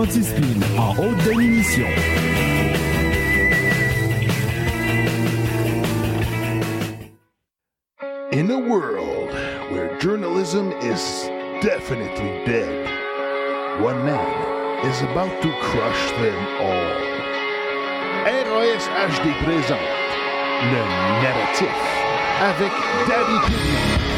anti-spin en haute définition. In a world where journalism is definitely dead, one man is about to crush them all. RAS HD présente le narratif avec Daddy Kidney.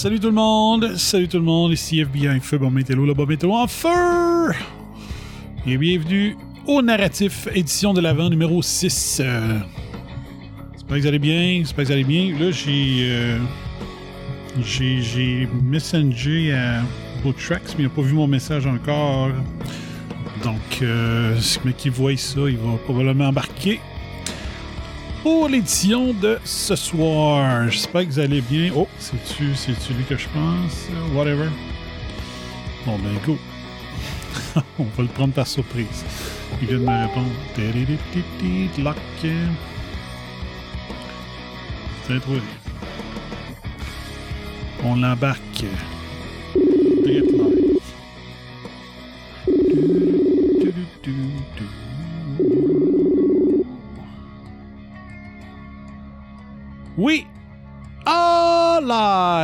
Salut tout le monde! Salut tout le monde! Ici FBI Feu, bon météo, le bon météo en feu! Et bienvenue au narratif édition de l'avant numéro 6. Euh, J'espère que vous allez bien, j'espère que vous allez bien. Là, j'ai. euh, j'ai j'ai messagé à Boottracks, mais il n'a pas vu mon message encore. Donc, euh, mais qui voit ça, il va probablement embarquer pour l'édition de ce soir. J'espère que vous allez bien. Oh, c'est-tu, c'est-tu lui que je pense? Whatever. Bon, ben, go. On va le prendre par surprise. Il vient de me répondre. Lock. C'est trouvé. On l'embarque.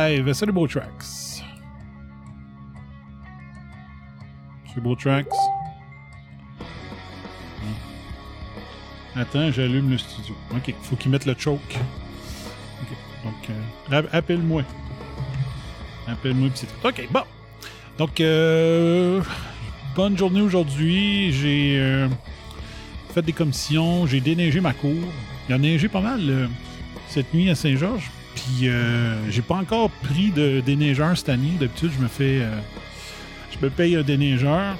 Live! Salut Beau Tracks. Salut Beau Tracks. Attends, j'allume le studio. Ok, faut qu'il mette le choke. Ok, donc, euh, app- appelle-moi. Appelle-moi, c'est tout. Ok, bon. Donc, euh, bonne journée aujourd'hui. J'ai euh, fait des commissions, j'ai déneigé ma cour. Il a neigé pas mal euh, cette nuit à Saint-Georges. Puis, euh, j'ai pas encore pris de déneigeur cette année. D'habitude, je me fais. euh, je me paye un déneigeur.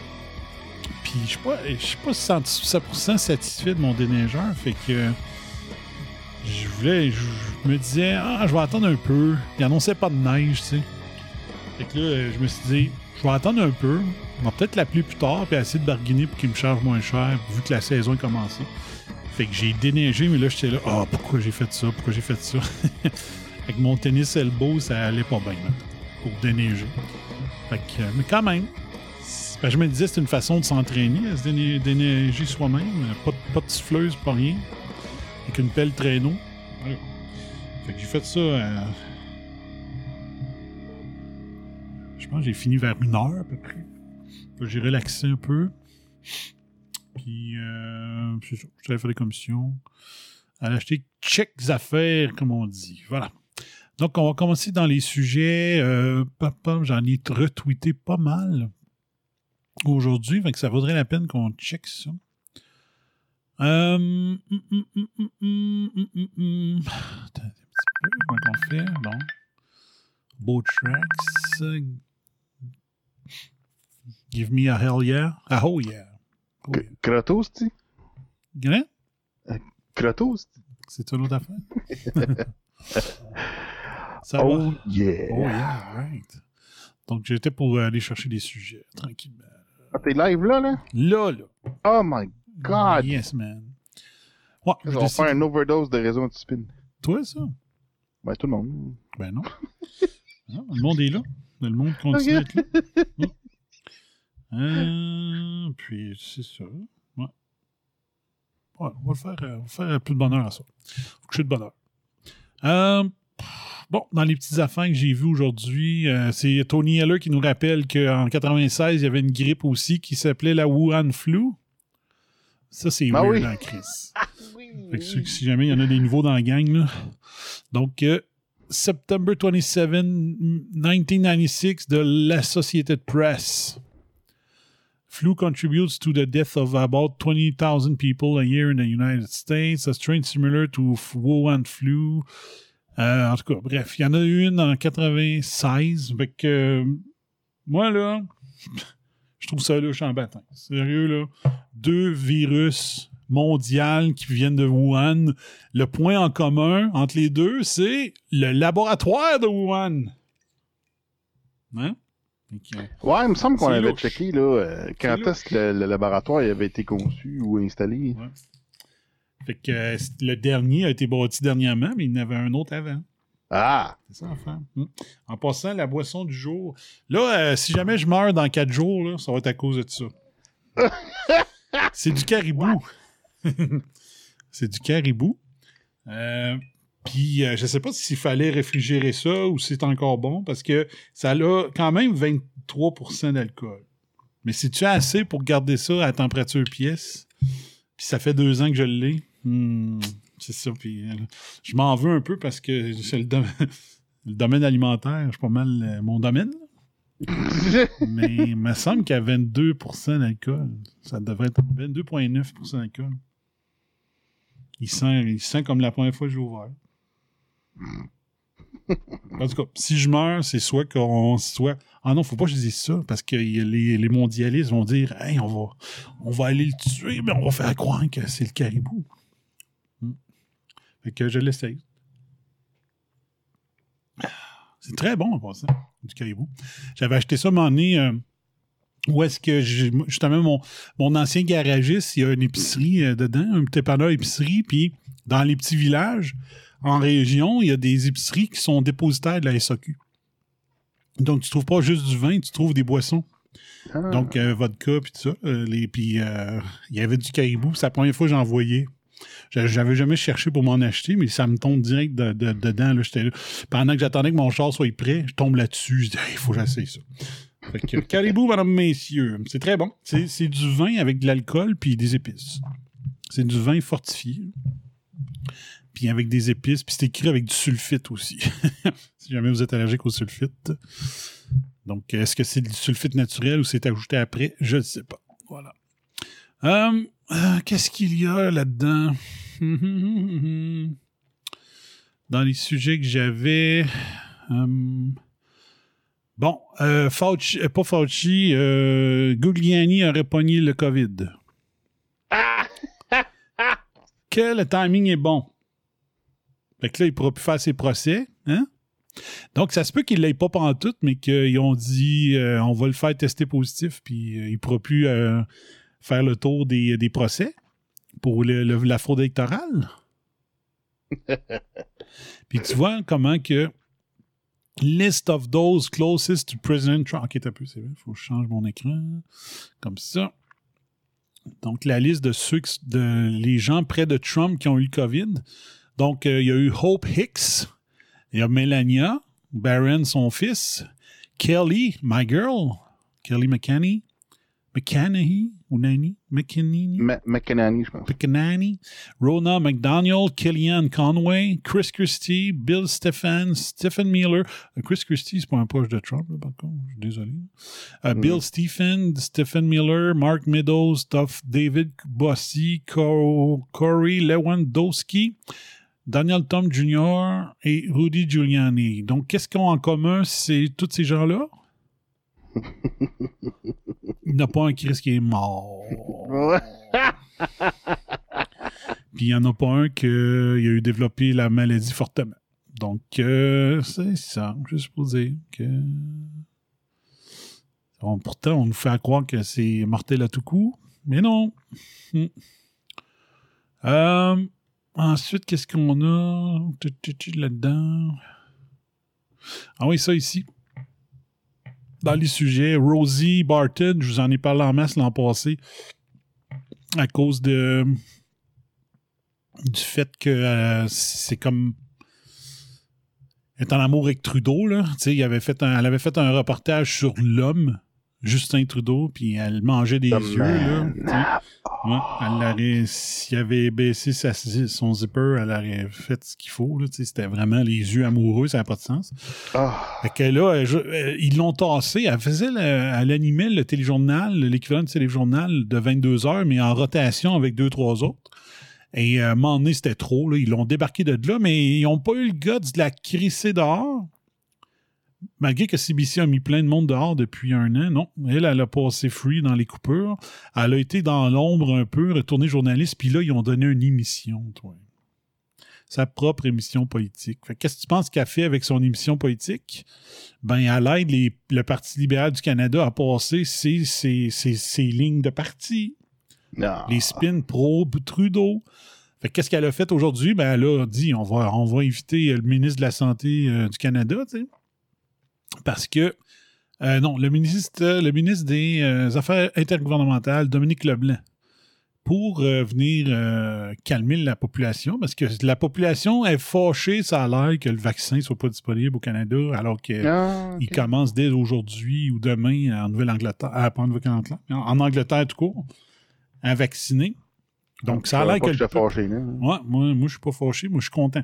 Puis, je suis pas, je suis pas 100% satisfait de mon déneigeur. Fait que. je voulais. Je, me disais, ah, je vais attendre un peu. Il annonçait pas de neige, tu sais. Fait que là, je me suis dit, je vais attendre un peu. On va peut-être l'appeler plus tard puis essayer de barguiner pour qu'il me charge moins cher, vu que la saison est commencée. Fait que j'ai déneigé, mais là, j'étais là, ah, pourquoi j'ai fait ça? Pourquoi j'ai fait ça? Avec mon tennis elbow, ça allait pas bien, pour déneiger. Fait que, euh, mais quand même, ben, je me disais, c'est une façon de s'entraîner à se déne- déneiger soi-même. Pas, de- pas de siffleuse, pas rien. Avec une pelle traîneau. Fait que j'ai fait ça euh, Je pense que j'ai fini vers une heure à peu près. J'ai relaxé un peu. Puis, euh. J'allais faire des commissions. À acheter checks affaires, comme on dit. Voilà. Donc, on va commencer dans les sujets. Euh, j'en ai retweeté pas mal aujourd'hui, que ça vaudrait la peine qu'on check ça. Euh, hum, hum, hum, un petit peu, comment on fait? Bon. Beau tracks. Give me a hell yeah. Ah oh yeah. Kratos, tu hein? euh, Kratos? C'est une autre affaire. Ça va? Oh yeah! Oh yeah, right. Donc j'étais pour aller chercher des sujets tranquillement. Ah, t'es live là, là? Là, là. Oh my god! Yes, man. Ouais, je va décide- faire une overdose de réseau anti-spin. Toi, ça? Ben, tout le monde. Ben non. Non, le monde est là. Le monde continue d'être là. Euh, puis puis c'est ça. Ouais. Ouais, on va le faire, euh, on va faire plus de bonheur à ça. Faut que je de bonheur. Euh, bon, dans les petites affaires que j'ai vues aujourd'hui, euh, c'est Tony Heller qui nous rappelle qu'en 96, il y avait une grippe aussi qui s'appelait la Wuhan Flu. Ça, c'est Ah weird, oui. hein, Chris. Fait que si- si jamais il y en a des nouveaux dans la gang, là. Donc, euh, September 27, 1996 de l'Associated Press. Flu contributes to the death of about 20,000 people a year in the United States, a strain similar to Wuhan flu. Euh, en tout cas, bref, il y en a une en 96. Fait que, euh, moi, là, je trouve ça suis en baptême. Sérieux, là. Deux virus mondiaux qui viennent de Wuhan. Le point en commun entre les deux, c'est le laboratoire de Wuhan. Hein? Que, Ouais, il me semble qu'on avait louche. checké là, euh, quand est-ce que le, le laboratoire avait été conçu ou installé. Fait que euh, le dernier a été bâti dernièrement, mais il y en avait un autre avant. Ah! C'est ça, enfin. Hum. En passant, la boisson du jour. Là, euh, si jamais je meurs dans quatre jours, là, ça va être à cause de ça. c'est du caribou. c'est du caribou. Euh, Puis, euh, je sais pas s'il fallait réfrigérer ça ou si c'est encore bon, parce que ça a quand même 23% d'alcool. Mais c'est-tu assez pour garder ça à température pièce? Puis ça fait deux ans que je l'ai. Hmm, c'est ça. Puis euh, je m'en veux un peu parce que c'est le, dom- le domaine alimentaire, c'est pas mal euh, mon domaine. Mais il me semble a 22 d'alcool. Ça devrait être 22,9% d'alcool. Il sent, il sent comme la première fois que j'ai ouvert. En tout cas, si je meurs, c'est soit qu'on soit. Ah non, faut pas que je dise ça, parce que les mondialistes vont dire Hey, on va, on va aller le tuer, mais on va faire croire que c'est le caribou. Fait que je l'essaye. C'est très bon en passant, du caribou. J'avais acheté ça moment donné, euh, où est-ce que j'ai- justement mon, mon ancien garagiste, il y a une épicerie euh, dedans, un petit dépanneur épicerie, puis dans les petits villages, en région, il y a des épiceries qui sont dépositaires de la SAQ. Donc, tu trouves pas juste du vin, tu trouves des boissons. Ah. Donc, euh, vodka, puis tout ça. puis, il y avait du caribou. C'est la première fois que j'en voyais. J'a- J'avais jamais cherché pour m'en acheter, mais ça me tombe direct de- de- dedans. Pendant que j'attendais que mon char soit prêt, je tombe là-dessus. Je dis, il faut que j'essaye ça. Fait caribou, madame, messieurs. C'est très bon. C'est c'est du vin avec de l'alcool puis des épices. C'est du vin fortifié. Puis avec des épices. Puis c'est écrit avec du sulfite aussi. si jamais vous êtes allergique au sulfite. Donc, est-ce que c'est du sulfite naturel ou c'est ajouté après? Je ne sais pas. Voilà. Euh, euh, Qu'est-ce qu'il y a là-dedans? Dans les sujets que j'avais. euh, bon, euh, Fauci, euh, pas Fauci, euh, Gugliani aurait pogné le COVID. que le timing est bon. Fait que là, il pourra plus faire ses procès. Hein? Donc, ça se peut qu'il ne l'aient pas pantoute, mais qu'ils ont dit euh, on va le faire tester positif, puis euh, il ne pourra plus euh, faire le tour des, des procès pour le- le- la fraude électorale? puis tu vois comment que list of those closest to President Trump. Ok, t'as peu, c'est vrai, il faut que je change mon écran. Comme ça. Donc, la liste de ceux, de les gens près de Trump qui ont eu le COVID. Donc, euh, il y a eu Hope Hicks, il y a Melania, Barron, son fils, Kelly, my girl, Kelly McCanney, McCanney, ou Nani, je pense. McCanney, Rona McDaniel, Kellyanne Conway, Chris Christie, Bill Stephan, Stephen Miller? Euh, Chris Christie, c'est pas un proche de Trump, là, par contre, je suis désolé. Euh, Bill Stephen, Stephen Miller, Mark Meadows, Duff David Bossy, Co- Corey Lewandowski, Daniel Tom Jr. et Rudy Giuliani. Donc, qu'est-ce qu'ils ont en commun, c'est tous ces gens-là? Il n'y en a pas un Chris qui est mort. Puis il n'y en a pas un qui a eu développé la maladie fortement. Donc, euh, c'est ça, juste pour dire que. Bon, pourtant, on nous fait croire que c'est mortel à tout coup, mais non. Hmm. Euh, ensuite, qu'est-ce qu'on a? Là-dedans? Ah oui, ça ici. Dans les sujets, Rosie Barton, je vous en ai parlé en masse l'an passé, à cause de du fait que euh, c'est comme est en amour avec Trudeau là, il avait elle avait fait un reportage sur l'homme Justin Trudeau, puis elle mangeait des The yeux man. Ouais, elle aurait, s'il avait baissé sa- son zipper, elle aurait fait ce qu'il faut. C'était vraiment les yeux amoureux, ça n'a pas de sens. Ah, Fait que là, euh, je- euh, ils l'ont tassé. Elle faisait, le- elle animait le téléjournal, l'équivalent du téléjournal de 22 heures, mais en rotation avec deux, trois autres. Et euh, à un moment donné, c'était trop. Là. Ils l'ont débarqué de là, mais ils n'ont pas eu le guts de la crisser dehors. Malgré que CBC a mis plein de monde dehors depuis un an, non. Elle, elle a passé free dans les coupures. Elle a été dans l'ombre un peu, retournée journaliste, puis là, ils ont donné une émission, toi. Sa propre émission politique. Qu'est-ce que tu penses qu'elle fait avec son émission politique? Ben, elle aide les- le Parti libéral du Canada à passer ses, ses- ses- ses lignes de parti non. les spins pro Trudeau. Fait que qu'est-ce qu'elle a fait aujourd'hui? Ben, elle a dit on va, on va inviter le ministre de la Santé euh, du Canada, tu sais. Parce que, euh, non, le ministre, le ministre des euh, Affaires intergouvernementales, Dominique Leblanc, pour euh, venir calmer la population, parce que la population est fâchée, ça a l'air que le vaccin soit pas disponible au Canada, alors que Ah, commence dès aujourd'hui ou demain en Nouvelle-Angleterre, en Nouvelle-Angleterre, en en Angleterre tout court, à vacciner. Donc, ça a Je l'air que. peuple- fâché, là. Ouais, moi, moi je suis pas fâché, moi, je suis content.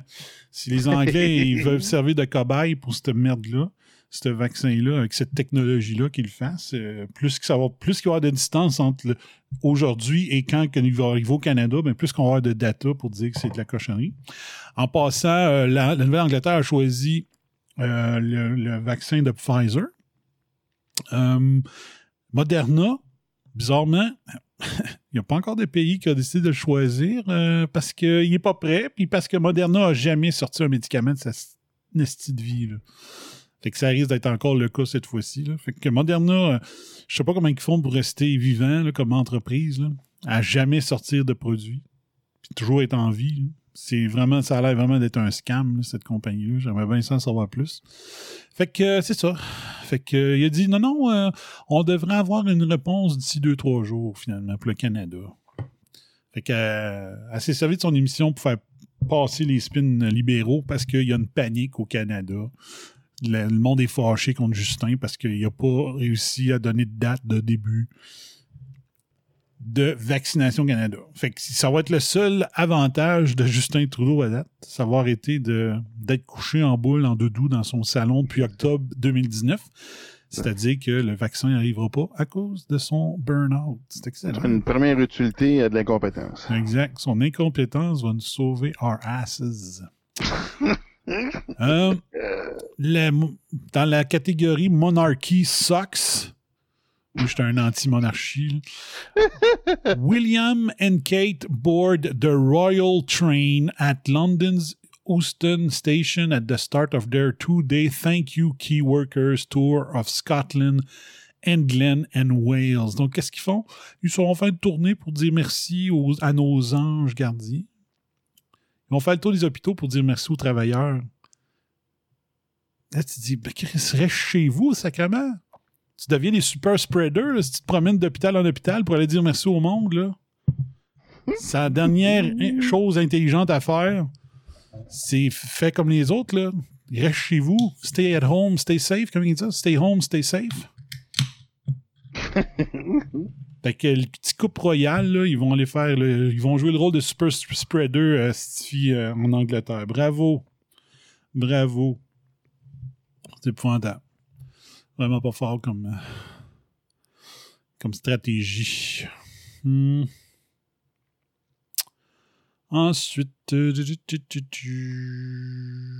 Si les Anglais ils veulent servir de cobaye pour cette merde-là, ce vaccin-là, avec cette technologie-là qu'ils le fassent, euh, plus ça va, plus qu'il y avoir de distance entre aujourd'hui et quand il va arriver au Canada, ben, plus qu'on va avoir de data pour dire que c'est de la cochonnerie. En passant, euh, la, Nouvelle-Angleterre a choisi euh, le, vaccin de Pfizer. Moderna, bizarrement, il n'y a pas encore de pays qui a décidé de le choisir parce qu'il n'est pas prêt, puis parce que Moderna n'a jamais sorti un médicament de sa nestie de vie. Fait que ça risque d'être encore le cas cette fois-ci. Fait que Moderna, euh, je sais pas comment ils font pour rester vivant là, comme entreprise, à jamais sortir de produits, puis toujours être en vie. C'est vraiment, ça a l'air vraiment d'être un scam, cette compagnie-là. J'aimerais bien savoir plus. Fait que euh, c'est ça. Fait que euh, il a dit non, non, on devrait avoir une réponse d'ici deux, trois jours, finalement, pour le Canada. Fait que elle s'est servie de son émission pour faire passer les spins libéraux parce qu'il y a une panique au Canada. Le, le monde est fâché contre Justin parce qu'il n'a pas réussi à donner de date de début de vaccination Canada. Fait que ça va être le seul avantage de Justin Trudeau à date, ça va de, d'être couché en boule, en doudou dans son salon depuis octobre 2019. C'est-à-dire que le vaccin n'arrivera pas à cause de son burn-out. C'est excellent. Une première utilité à de l'incompétence. Exact. Son incompétence va nous sauver our asses. Euh, la- dans la catégorie Monarchy Sucks, moi j'étais un anti-monarchie. William and Kate board the Royal Train at London's Euston Station at the start of their two-day Thank You Key Workers Tour of Scotland, England and Wales. Donc, qu'est-ce qu'ils font? Ils sont en fin de tournée pour dire merci aux- à nos anges gardiens. Ils vont faire le tour des hôpitaux pour dire merci aux travailleurs. Là, tu te dis, ben, Chris, reste chez vous, sacrément. Tu deviens des super spreaders si tu te promènes d'hôpital en hôpital pour aller dire merci au monde. la dernière chose intelligente à faire. C'est fait comme les autres. Là. Reste chez vous. Stay at home, stay safe. Comment il dit ça? Stay home, stay safe. Fait que le petit couple royal, là, ils vont aller faire le- ils vont jouer le rôle de super sp- spreader euh, euh, en Angleterre. Bravo. Bravo. C'est épouvantable. Vraiment pas fort comme, euh, comme stratégie. Hmm. Ensuite, euh,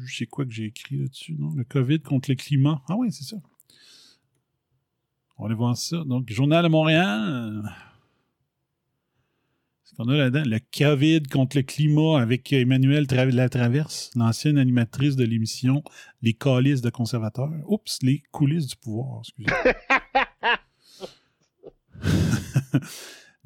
c'est quoi que j'ai écrit là-dessus, non? Le COVID contre le climat. Ah oui, c'est ça. On va aller voir ça. Donc, Journal de Montréal. Ce qu'on a là-dedans, le COVID contre le climat avec Emmanuel Tra- Latraverse, l'ancienne animatrice de l'émission Les Calices de conservateurs. Oups, les coulisses du pouvoir, excusez.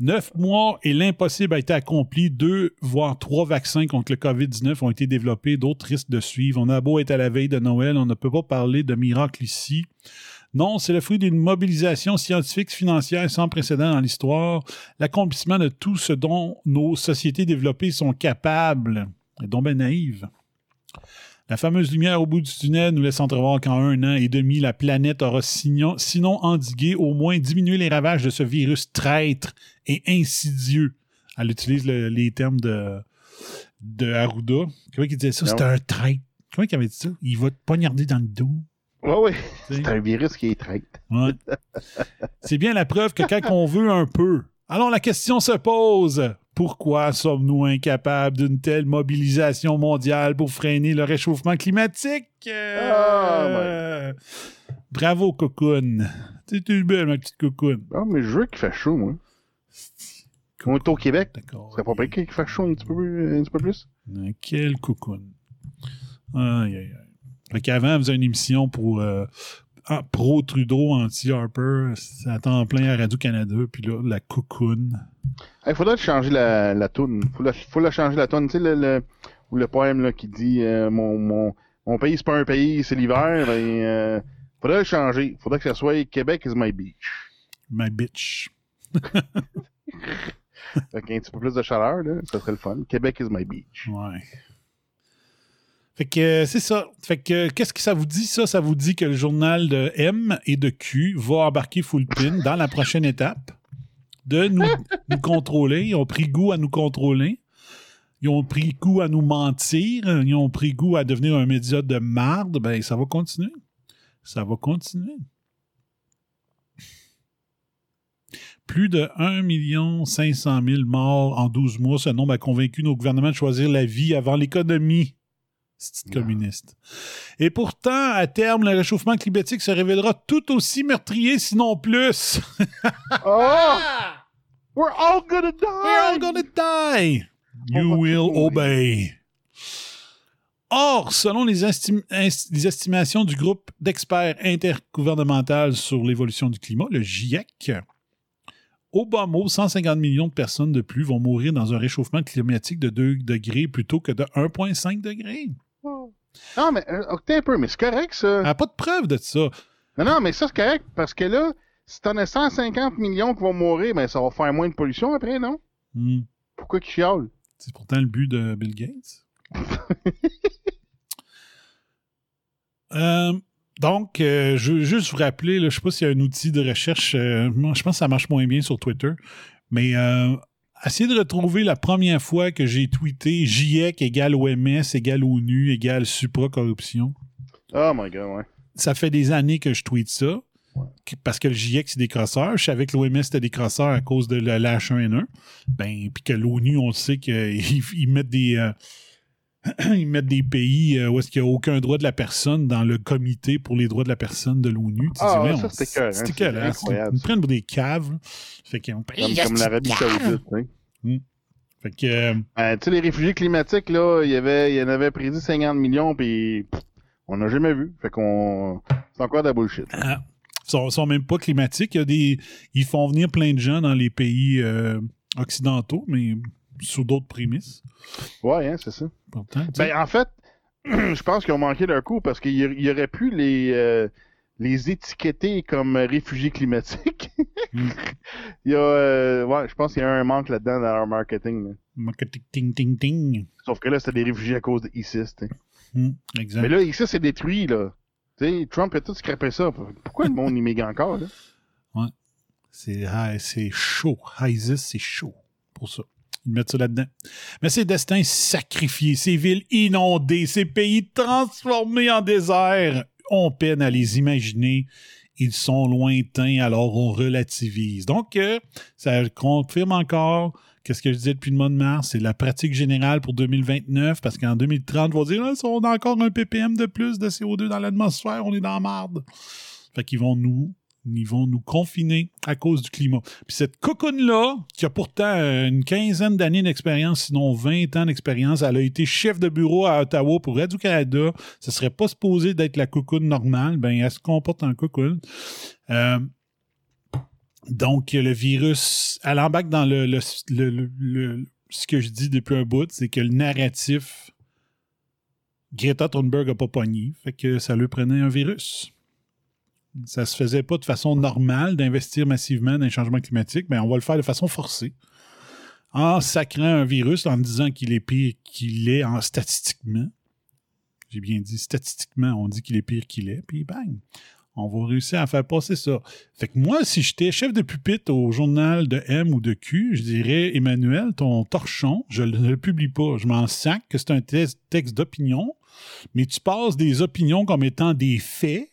Neuf mois et l'impossible a été accompli. Deux, voire trois vaccins contre le COVID-19 ont été développés. D'autres risquent de suivre. On a beau être à la veille de Noël, on ne peut pas parler de miracle ici. Non, c'est le fruit d'une mobilisation scientifique financière sans précédent dans l'histoire, l'accomplissement de tout ce dont nos sociétés développées sont capables. Et donc ben naïve. La fameuse lumière au bout du tunnel nous laisse entrevoir qu'en un an et demi, la planète aura sinon, sinon endigué, au moins diminué les ravages de ce virus traître et insidieux. Elle utilise le- les termes de, de Arruda. Comment il disait ça? C'était un traître. Comment il avait dit ça? Il va te poignarder dans le dos. Sais. C'est un virus qui est traite. Ouais. C'est bien la preuve que quand on veut un peu. Alors la question se pose. Pourquoi sommes-nous incapables d'une telle mobilisation mondiale pour freiner le réchauffement climatique? Euh, Bravo, Cocoon. C'est une belle, ma petite Cocoon. Ah, mais je veux qu'il fasse chaud, moi. On est au Québec. D'accord. C'est pas prêt qu'il fasse chaud un petit peu, un petit peu plus? Euh, Quel Cocoon. Aïe, aïe, aïe. Fait qu'avant, elle faisait une émission pour euh, pro-Trudeau, anti-Harper. À temps plein à Radio-Canada. Puis là, la Cocoon. Il faudrait changer la, la toune. Faut la, faut la changer la toune. Tu sais, le, le, le poème là, qui dit euh, mon, mon, mon pays, c'est pas un pays, c'est l'hiver. Ben, euh, faudrait le changer. Faudrait que ça soit Québec is my beach. My bitch. Avec un petit peu plus de chaleur, là, ça serait le fun. Québec is my beach. Ouais. Fait que euh, c'est ça. Fait que euh, qu'est-ce que ça vous dit, ça? Ça vous dit que le journal de M et de Q va embarquer full pin dans la prochaine étape de nous, contrôler. Ils ont pris goût à nous contrôler. Ils ont pris goût à nous mentir. Ils ont pris goût à devenir un média de marde. Ben, ça va continuer. Ça va continuer. Plus de 1 500 000 morts en 12 mois. Ce nombre a convaincu nos gouvernements de choisir la vie avant l'économie. C'est communiste. Et pourtant, à terme, le réchauffement climatique se révélera tout aussi meurtrier, sinon plus. Oh! We're all gonna die! We're all gonna die. You will obey. Or, selon les, estim- ins- les estimations du groupe d'experts intergouvernemental sur l'évolution du climat, le GIEC, au bas mot, 150 millions de personnes de plus vont mourir dans un réchauffement climatique de 2 degrés plutôt que de 1,5 degrés. Non, mais euh, un peu, mais c'est correct, ça. Elle n'a pas de preuve de ça. Non, non, mais ça, c'est correct, parce que là, si t'en as 150 millions qui vont mourir, ben ça va faire moins de pollution après, non? Hmm. Pourquoi qu'ils chialent? C'est pourtant le but de Bill Gates. Euh, donc, euh, je veux juste vous rappeler, là, je ne sais pas s'il y a un outil de recherche, euh, je pense que ça marche moins bien sur Twitter, mais euh, essayez de retrouver la première fois que j'ai tweeté GIEC égale OMS égale ONU égale supra-corruption. Oh my god, ouais. Ça fait des années que je tweete ça. Parce que le GIEC, c'est des crosseurs. Je savais que l'OMS, c'était des crosseurs à cause de la- l'H1N1. Ben, puis que l'ONU, on le sait qu'ils ils mettent des. euh, ils mettent des pays euh, où est-ce qu'il n'y a aucun droit de la personne dans le comité pour les droits de la personne de l'ONU. Ah, ouais, ça, c'était c'est incroyable, Ils prennent pour des caves. là. Fait Comme, comme l'Arabie Saoudite, tu sais. Fait que. euh, Euh, tu sais, les réfugiés climatiques, là, il y avait, il y en avait prédit 50 millions, puis on n'a jamais vu. Fait qu'on. C'est encore de la bullshit. Ah. Ils sont, sont même pas climatiques. Il y a des, ils font venir plein de gens dans les pays euh, occidentaux, mais sous d'autres prémices. Ouais, hein, c'est ça. Pourtant. Ben, en fait, je pense qu'ils ont manqué d'un coup parce qu'il y, aurait pu les, euh, les étiqueter comme réfugiés climatiques. Mm. il y a, euh, ouais, je pense qu'il y a un manque là-dedans dans leur marketing. là. Marketing, ting, ting, ting. Sauf que là, c'était des réfugiés à cause de ISIS. tu sais. Hmm, exact. Mais là, ISIS c'est détruit, là. Tu sais, Trump a tout scrappé ça. Pourquoi le monde y méga encore, là? C'est ah, c'est chaud. ISIS, c'est chaud pour ça. Ils ça là-dedans. Mais ces destins sacrifiés, ces villes inondées, ces pays transformés en désert, on peine à les imaginer. Ils sont lointains, alors on relativise. Donc, euh, ça confirme encore qu'est-ce que je disais depuis le mois de mars, c'est la pratique générale pour 2029, parce qu'en 2030, on va dire, on a encore un ppm de plus de CO2 dans l'atmosphère, on est dans la marde. Fait qu'ils vont nous ils vont nous confiner à cause du climat. Puis cette cocoon-là, qui a pourtant euh, une quinzaine d'années d'expérience, sinon 20 ans d'expérience, elle a été chef de bureau à Ottawa pour Radio-Canada. Ce serait pas supposé d'être la cocoon normale. Ben, elle se comporte en cocoon. Euh, donc, le virus, elle embarque dans le, ce que je dis depuis un bout, c'est que le narratif Greta Thunberg a pas pogné, fait que ça lui prenait un virus. Ça se faisait pas de façon normale d'investir massivement dans les changements climatiques, mais on va le faire de façon forcée. En sacrant un virus, en disant qu'il est pire qu'il est en statistiquement. J'ai bien dit statistiquement, on dit qu'il est pire qu'il est, puis bang, on va réussir à faire passer ça. Fait que moi, si j'étais chef de pupitre au journal de M ou de Q, je dirais, Emmanuel, ton torchon, je ne le publie pas. Je m'en sac que c'est un texte d'opinion, mais tu passes des opinions comme étant des faits,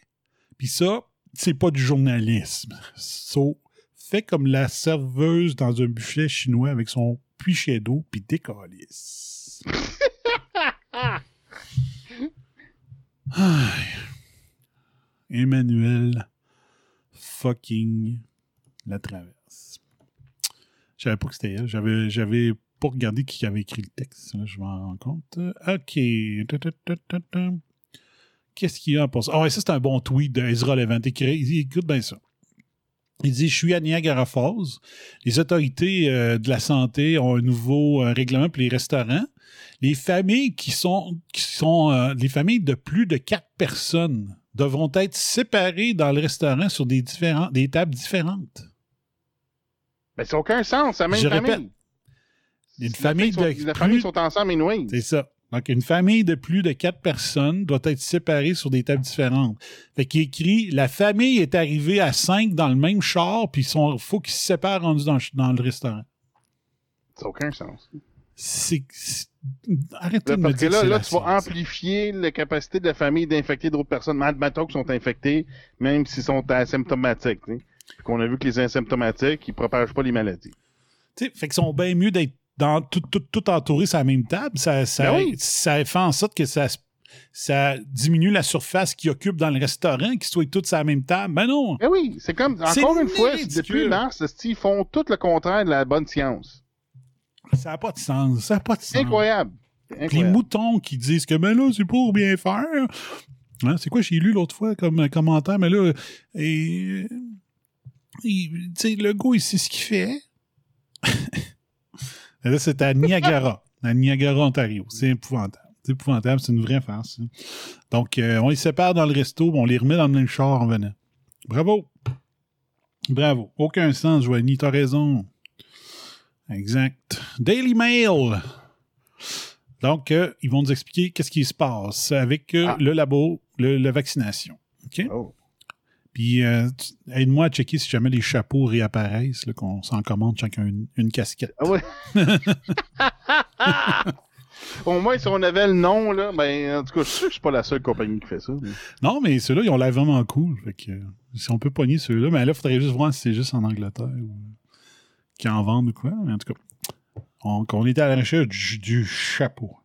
puis ça, c'est pas du journalisme. So, fais comme la serveuse dans un buffet chinois avec son puichet d'eau, puis décalisse. Emmanuel fucking la traverse. Je savais pas que c'était elle. J'avais, j'avais pas regardé qui avait écrit le texte. je m'en rends compte. OK. Qu'est-ce qu'il y a en passant? Ah ouais, ça, c'est un bon tweet. Il dit, écoute bien ça. Il dit Je suis à Niagara Falls. Les autorités euh, de la santé ont un nouveau euh, règlement pour les restaurants. Les familles qui sont, qui sont euh, les familles de plus de quatre personnes devront être séparées dans le restaurant sur des, différents, des tables différentes. Mais ben, ça n'a aucun sens, la même Je famille. répète. Une famille sont, de les familles sont ensemble et. C'est ça. Donc, une famille de plus de quatre personnes doit être séparée sur des tables différentes. Fait qu'il écrit La famille est arrivée à cinq dans le même char, puis il faut qu'ils se séparent rendus dans, dans le restaurant. Ça n'a aucun sens. C'est. Arrêtez Là, de me parce que dire là, là tu vas amplifier la capacité de la famille d'infecter d'autres personnes. Admettons qu'ils sont infectés, même s'ils sont asymptomatiques. qu'on a vu que les asymptomatiques, ils propagent pas les maladies. Tu sais, fait qu'ils sont bien mieux d'être dans, tout, tout, tout entourés sur la même table. Ça, ça, Ben oui. ça fait en sorte que ça, ça diminue la surface qu'ils occupent dans le restaurant, qu'ils soient tous sur la même table. Ben non! Eh oui, c'est comme, encore une fois, depuis mars, ils font tout le contraire de la bonne science? Ça n'a pas de sens. Ça n'a pas de sens. C'est incroyable. Puis les incroyable. moutons qui disent que, ben là, c'est pour bien faire. Hein, c'est quoi j'ai lu l'autre fois comme commentaire, mais là, et, sais, le gars, il sait ce qu'il fait. Et là, c'est à Niagara, à Niagara, Ontario. C'est épouvantable. C'est épouvantable, c'est une vraie farce. hein. Donc, euh, on les sépare dans le resto, on les remet dans le même char en venant. Bravo. Bravo. Aucun sens, Joanie, t'as raison. Exact. Daily Mail. Donc, euh, ils vont nous expliquer qu'est-ce qui se passe avec euh, Ah. le labo, le- la vaccination. OK? Oh. Puis, euh, aide-moi à checker si jamais les chapeaux réapparaissent, qu'on s'en commande chacun une, une casquette. Ah ouais. Au moins, si on avait le nom, là, ben, en tout cas, je suis sûr que c'est pas la seule compagnie qui fait ça. mais- Non, mais ceux-là, ils ont l'air vraiment cool. Fait que, euh, si on peut pogner ceux-là, mais là, il faudrait juste voir si c'est juste en Angleterre ou qu'ils en vendent ou quoi. Mais en tout cas, on, on était à la recherche du, du chapeau.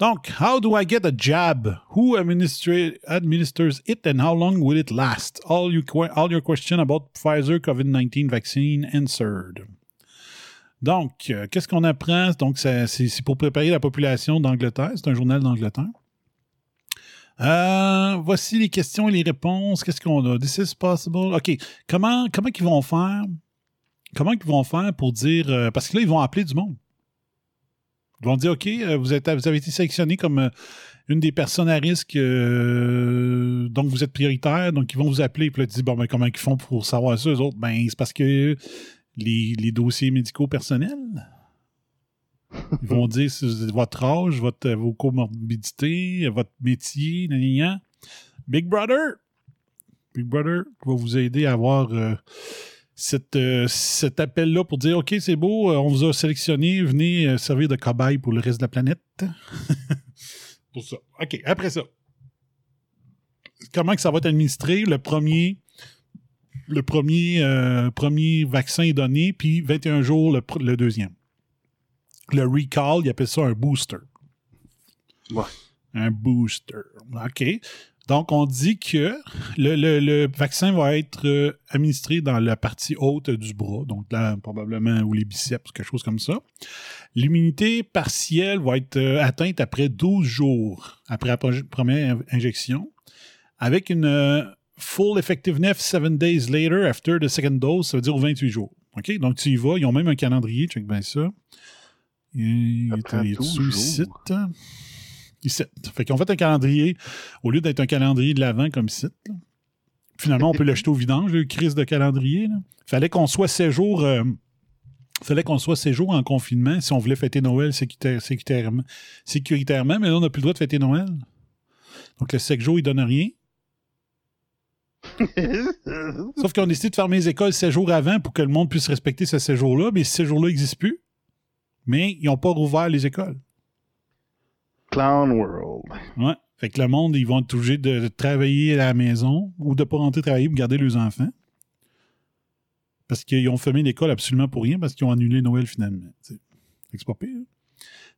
Donc, how do I get a jab? Who administers it and how long will it last? All, you all your question about Pfizer COVID-19 vaccine answered. Donc, euh, qu'est-ce qu'on apprend? Donc, c'est pour préparer la population d'Angleterre. C'est un journal d'Angleterre. Euh, voici les questions et les réponses. Qu'est-ce qu'on a? This is possible. OK. Comment, comment ils vont faire? Comment ils vont faire pour dire. euh, parce que là, ils vont appeler du monde. Ils vont dire OK, euh, vous, êtes, vous avez été sélectionné comme euh, une des personnes à risque, euh, donc vous êtes prioritaire, donc ils vont vous appeler. Puis là, tu bon, ben, comment ils font pour savoir ça, eux autres? Ben, c'est parce que les, les dossiers médicaux personnels. Ils vont dire votre âge, votre, vos comorbidités, votre métier, gna, gna. Big Brother! Big Brother va vous aider à avoir cette, euh, cet appel-là pour dire OK, c'est beau, euh, on vous a sélectionné, venez euh, servir de cobaye pour le reste de la planète. pour ça. OK, après ça. Comment que ça va être administré? Le premier, le premier, euh, premier vaccin est donné, puis 21 jours le, le deuxième. Le recall, il appelle ça un booster. Ouais. Un booster. OK. Donc, on dit que le, le- le vaccin va être euh, administré dans la partie haute du bras, donc là, probablement, ou les biceps, quelque chose comme ça. L'immunité partielle va être euh, atteinte après 12 jours après la première in- injection, avec une euh, full effectiveness seven days later after the second dose, ça veut dire aux 28 jours. OK? Donc, tu y vas. Ils ont même un calendrier, check bien ça. Il Ça est prend il est 12 dessous ici. jours. Fait qu'ils ont fait un calendrier, au lieu d'être un calendrier de l'avant comme ici. là. finalement, on peut l'acheter au vidange, le crise de calendrier. Il fallait qu'on soit séjour. euh, fallait qu'on soit séjour en confinement si on voulait fêter Noël sécuritaire- sécuritairement, sécuritairement, mais là, on n'a plus le droit de fêter Noël. Donc, le séjour, il donne rien. Sauf qu'on a décidé de fermer les écoles 7 jours avant pour que le monde puisse respecter ce séjour-là, mais ce séjour-là n'existe plus. Mais ils n'ont pas rouvert les écoles. Clown World. Ouais. Fait que le monde, ils vont être obligés de travailler à la maison ou de ne pas rentrer travailler pour garder leurs enfants. Parce qu'ils ont fermé l'école absolument pour rien parce qu'ils ont annulé Noël finalement. Fait que pas pire.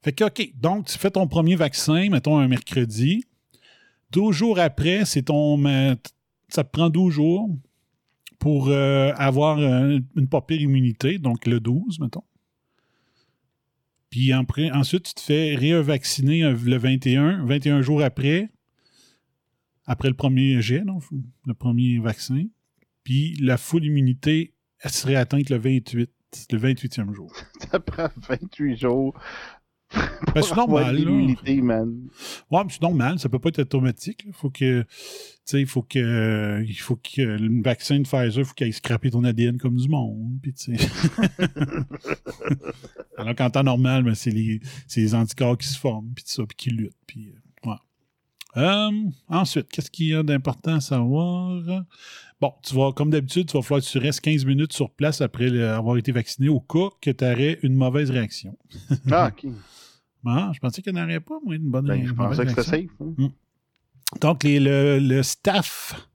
Fait que, OK, donc tu fais ton premier vaccin, mettons un mercredi. 12 jours après, c'est ton. Ça prend 12 jours pour euh, avoir euh, une pas pire immunité, donc le 12, mettons. Puis après, ensuite, tu te fais révacciner le 21, 21 jours après, après le premier jet, le premier vaccin. Puis la full immunité, elle serait atteinte le 28, le 28e jour. Ça prend 28 jours. Ben, c'est normal, là. l'immunité, man. Ouais, mais c'est normal, ça peut pas être automatique. Il faut que, tu sais, il faut que, il faut que le vaccin de Pfizer, il faut qu'il aille scraper ton ADN comme du monde. Puis, tu sais. Alors qu'en temps normal, ben, c'est les, les anticorps qui se forment, puis ça, puis qui luttent. Puis, euh, ouais. Euh, ensuite, qu'est-ce qu'il y a d'important à savoir? Bon, tu vas, comme d'habitude, tu vas falloir que tu restes 15 minutes sur place après avoir été vacciné au cas que tu aurais une mauvaise réaction. Ah, ok. Ah, je pensais qu'il n'y en aurait pas, moi, une bonne Ben, je pensais que c'était safe. hein. Donc, les- le, le staff,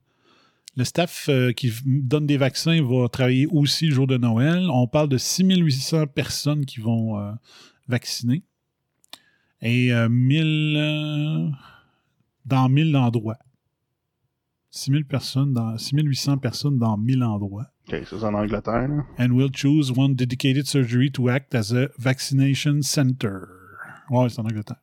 le staff euh, qui donne des vaccins va travailler aussi le jour de Noël. On parle de 6800 personnes qui vont euh, vacciner et euh, 1000 euh, dans 1000 endroits. 6000 personnes dans 6800 personnes dans 1000 endroits. Ok, ça c'est en Angleterre. Là. And will choose one dedicated surgery to act as a vaccination center. Ouais, c'est en Angleterre.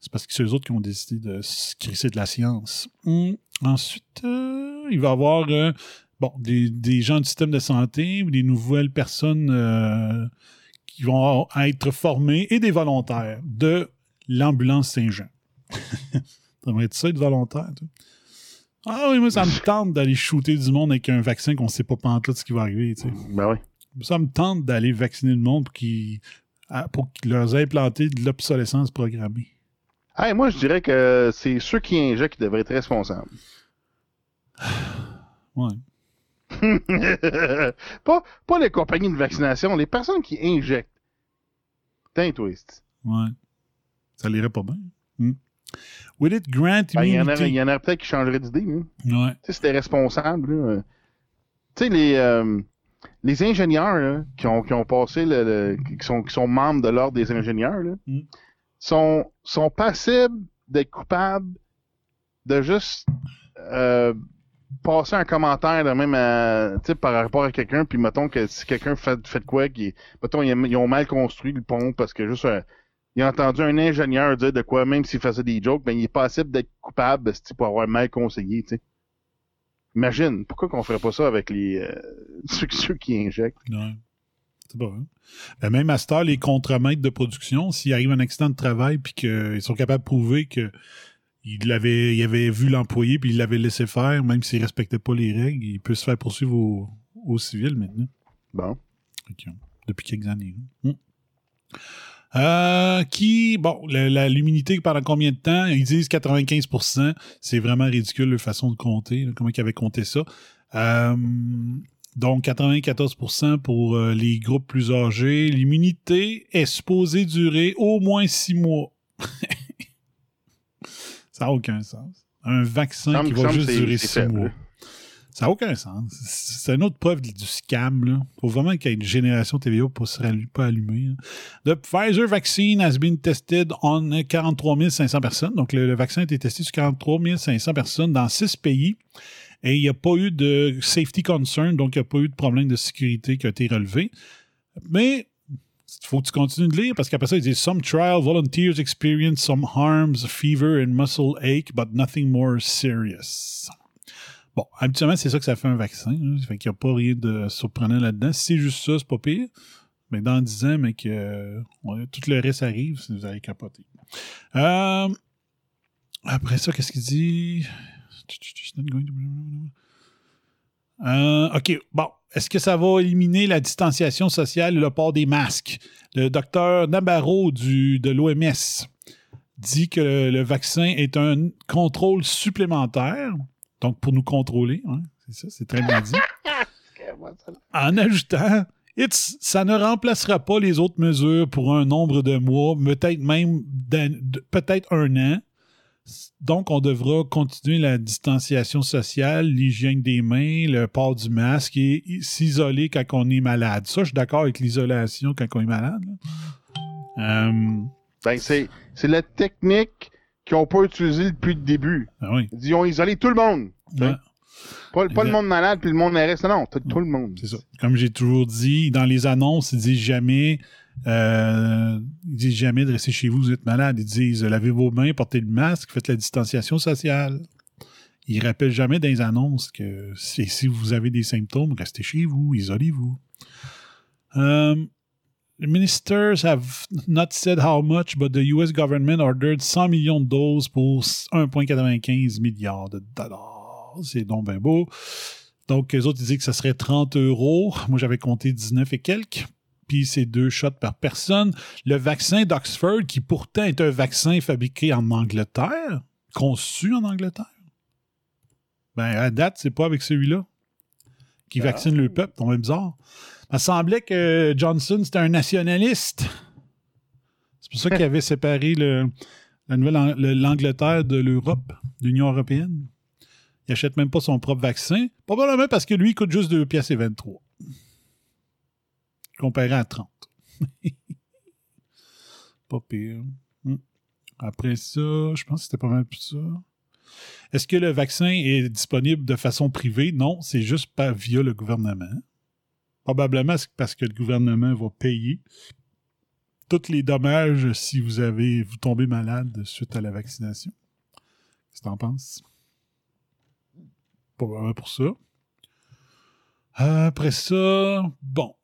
C'est parce que c'est eux autres qui ont décidé de se crisser de la science. Hum. Ensuite, euh, il va y avoir euh, bon, des, des gens du système de santé ou des nouvelles personnes euh, qui vont être formées et des volontaires de l'ambulance Saint-Jean. ça va être ça, être volontaire. toi? Ah oui, moi, ça me tente d'aller shooter du monde avec un vaccin qu'on sait pas pantoute ce qui va arriver. tu sais. Ben oui. Ça me tente d'aller vacciner le monde pour qu'ils à- pour leur implanter de l'obsolescence programmée. Hey, moi, je dirais que c'est ceux qui injectent qui devraient être responsables. Ouais. pas, pas les compagnies de vaccination, les personnes qui injectent. Putain, twist. Ouais. Ça l'irait pas bien. Hmm. Will it grant Ben, Il y en aurait, immunity? il y en aurait peut-être qui changeraient d'idée. hein. Ouais. Tu sais, c'était responsable. euh. Tu sais, les, euh, les ingénieurs là, qui, ont, qui ont passé, le, le- qui, sont, qui sont membres de l'ordre des ingénieurs, là, Mm. sont, sont passibles d'être coupables de juste euh, passer un commentaire là, même à, par rapport à quelqu'un, puis mettons que si quelqu'un fait, fait de quoi, qui, mettons, ils, ils ont mal construit le pont parce que juste euh, il a entendu un ingénieur dire de quoi, même s'il faisait des jokes, ben il est passible d'être coupable pour avoir mal conseillé, tu sais. Imagine, pourquoi qu'on ferait pas ça avec les euh, ceux, ceux qui injectent? Ouais. C'est pas vrai. Ben, même à cette heure, les contremaîtres de production, s'il arrive un accident de travail puis qu'ils sont capables de prouver que il avait, il avait vu l'employé puis il l'avait laissé faire, même s'il respectait pas les règles, il peut se faire poursuivre au, au civil maintenant. Bon. Que, depuis quelques années. hein. Hmm. Euh, qui, bon, l'immunité pendant combien de temps? Ils disent 95%. C'est vraiment ridicule la façon de compter, là, comment ils avaient compté ça. Euh, donc 94% pour euh, les groupes plus âgés. L'immunité est supposée durer au moins six mois. ça n'a aucun sens. Un vaccin qui va juste durer six mois. Ça n'a aucun sens. C'est une autre preuve du scam. Il faut vraiment qu'il y ait une génération TVA pour se pas allumer. The Pfizer vaccine has been tested on 43 500 personnes. Donc, le, vaccin a été testé sur 43 500 personnes dans six pays. Et il n'y a pas eu de safety concern, donc il n'y a pas eu de problème de sécurité qui a été relevé. Mais il faut que tu continues de lire parce qu'après ça, il dit Some trial volunteers experience some harms, fever and muscle ache, but nothing more serious. Bon, habituellement, c'est ça que ça fait un vaccin. hein. Fait qu'il n'y a pas rien de surprenant là-dedans. Si c'est juste ça, c'est pas pire. Mais dans 10 ans, mais que tout le reste arrive, vous allez capoter. Euh, après ça, qu'est-ce qu'il dit? Euh, OK, bon. Est-ce que ça va éliminer la distanciation sociale et le port des masques? Le docteur Nabarro du, de l'OMS dit que le vaccin est un contrôle supplémentaire, donc pour nous contrôler, hein, c'est ça, c'est très bien dit, en ajoutant It's, ça ne remplacera pas les autres mesures pour un nombre de mois, peut-être même peut-être un an. Donc, on devra continuer la distanciation sociale, l'hygiène des mains, le port du masque et s'isoler quand on est malade. Ça, je suis d'accord avec l'isolation quand on est malade. Euh, Ben, c'est, c'est la technique qu'ils n'ont pas utilisée depuis le début. oui. Ils ont isolé tout le monde. Ouais. Pas, le monde malade puis le monde reste. Non, tout, tout le monde. C'est ça. Comme j'ai toujours dit, dans les annonces, ils disent jamais, euh, ils disent jamais de rester chez vous, vous êtes malade. Ils disent lavez vos mains, portez le masque, faites la distanciation sociale. Ils rappellent jamais dans les annonces que si, si vous avez des symptômes, restez chez vous, isolez-vous. The ministers have not said how much, but the US government ordered 100 millions de doses pour 1,95 milliards de dollars. C'est donc bien beau. Donc, les autres, disaient que ça serait 30 euros. Moi, j'avais compté 19 et quelques. Puis, c'est deux shots par personne. Le vaccin d'Oxford, qui pourtant est un vaccin fabriqué en Angleterre, conçu en Angleterre, ben, à date, c'est pas avec celui-là qui vaccine le peuple. C'est bizarre. Ça semblait que Johnson, c'était un nationaliste. C'est pour ça qu'il avait séparé le, la nouvelle le- l'Angleterre de l'Europe, de l'Union européenne. Il achète même pas son propre vaccin. Probablement parce que lui, il coûte juste 2 pièces et 23. Comparé à 30. pas pire. Hmm. Après ça, je pense que c'était pas mal plus ça. Est-ce que le vaccin est disponible de façon privée? Non, c'est juste pas via le gouvernement. Probablement parce que le gouvernement va payer tous les dommages si vous avez vous tombez malade suite à la vaccination. Qu'est-ce que t'en penses? Probablement pour ça. Après ça, bon.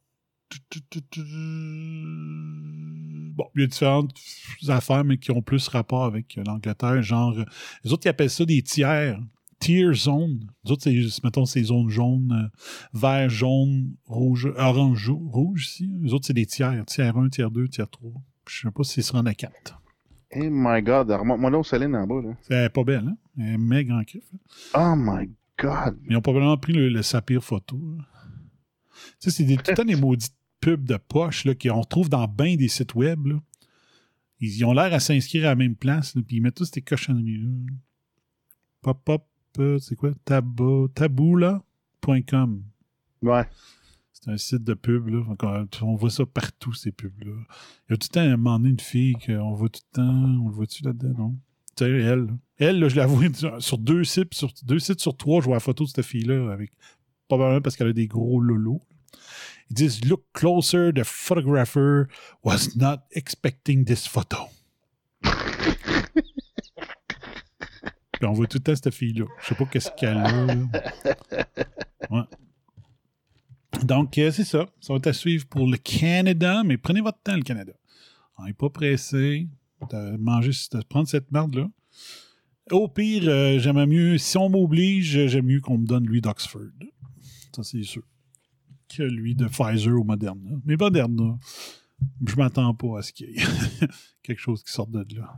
Bon, il y a différentes affaires, mais qui ont plus rapport avec l'Angleterre. Genre, les autres, ils appellent ça des tiers. Tier zone. Les autres, c'est, mettons, c'est zones jaunes, euh, vert, jaune, rouge, orange, rouge ici. Les autres, c'est des tiers. Tiers 1, tiers 2, tiers 3. Je sais pas si c'est en a 4. Oh my god, remonte-moi là au Céline en bas, là. C'est pas belle, hein? Elle est méga en griffe. hein? Oh my god. Ils ont probablement pris le, le sapir photo. là. Tu sais, c'est des, tout le temps des maudites pubs de poche là, qu'on retrouve dans bien des sites web. là. Ils, ils ont l'air à s'inscrire à la même place, puis ils mettent tous ces cochonneries-là. Pop-up, c'est quoi? Tabo, taboula.com. Ouais. C'est un site de pub. Là. On, on voit ça partout, ces pubs-là. Il y a tout le temps à un moment donné une fille qu'on voit tout le temps. On le voit-tu là-dedans, non? Tu sais, elle. là. Elle, là, je la vois sur- sur deux sites, sur deux sites sur trois, je vois la photo de cette fille-là avec probablement parce qu'elle a des gros lolos. Ils disent Look closer, the photographer was not expecting this photo. Puis on voit tout le temps cette fille-là. Je sais pas qu'est-ce qu'elle a. Ouais. Donc, euh, c'est ça. Ça va être à suivre pour le Canada, mais prenez votre temps, le Canada. On n'est pas pressé de manger, de prendre cette merde-là. Au pire, euh, j'aimerais mieux, si on m'oblige, j'aime mieux qu'on me donne lui d'Oxford. Ça, c'est sûr. Que lui de Pfizer ou Moderna. Mais Moderna, je m'attends pas à ce qu'il y ait quelque chose qui sorte de là.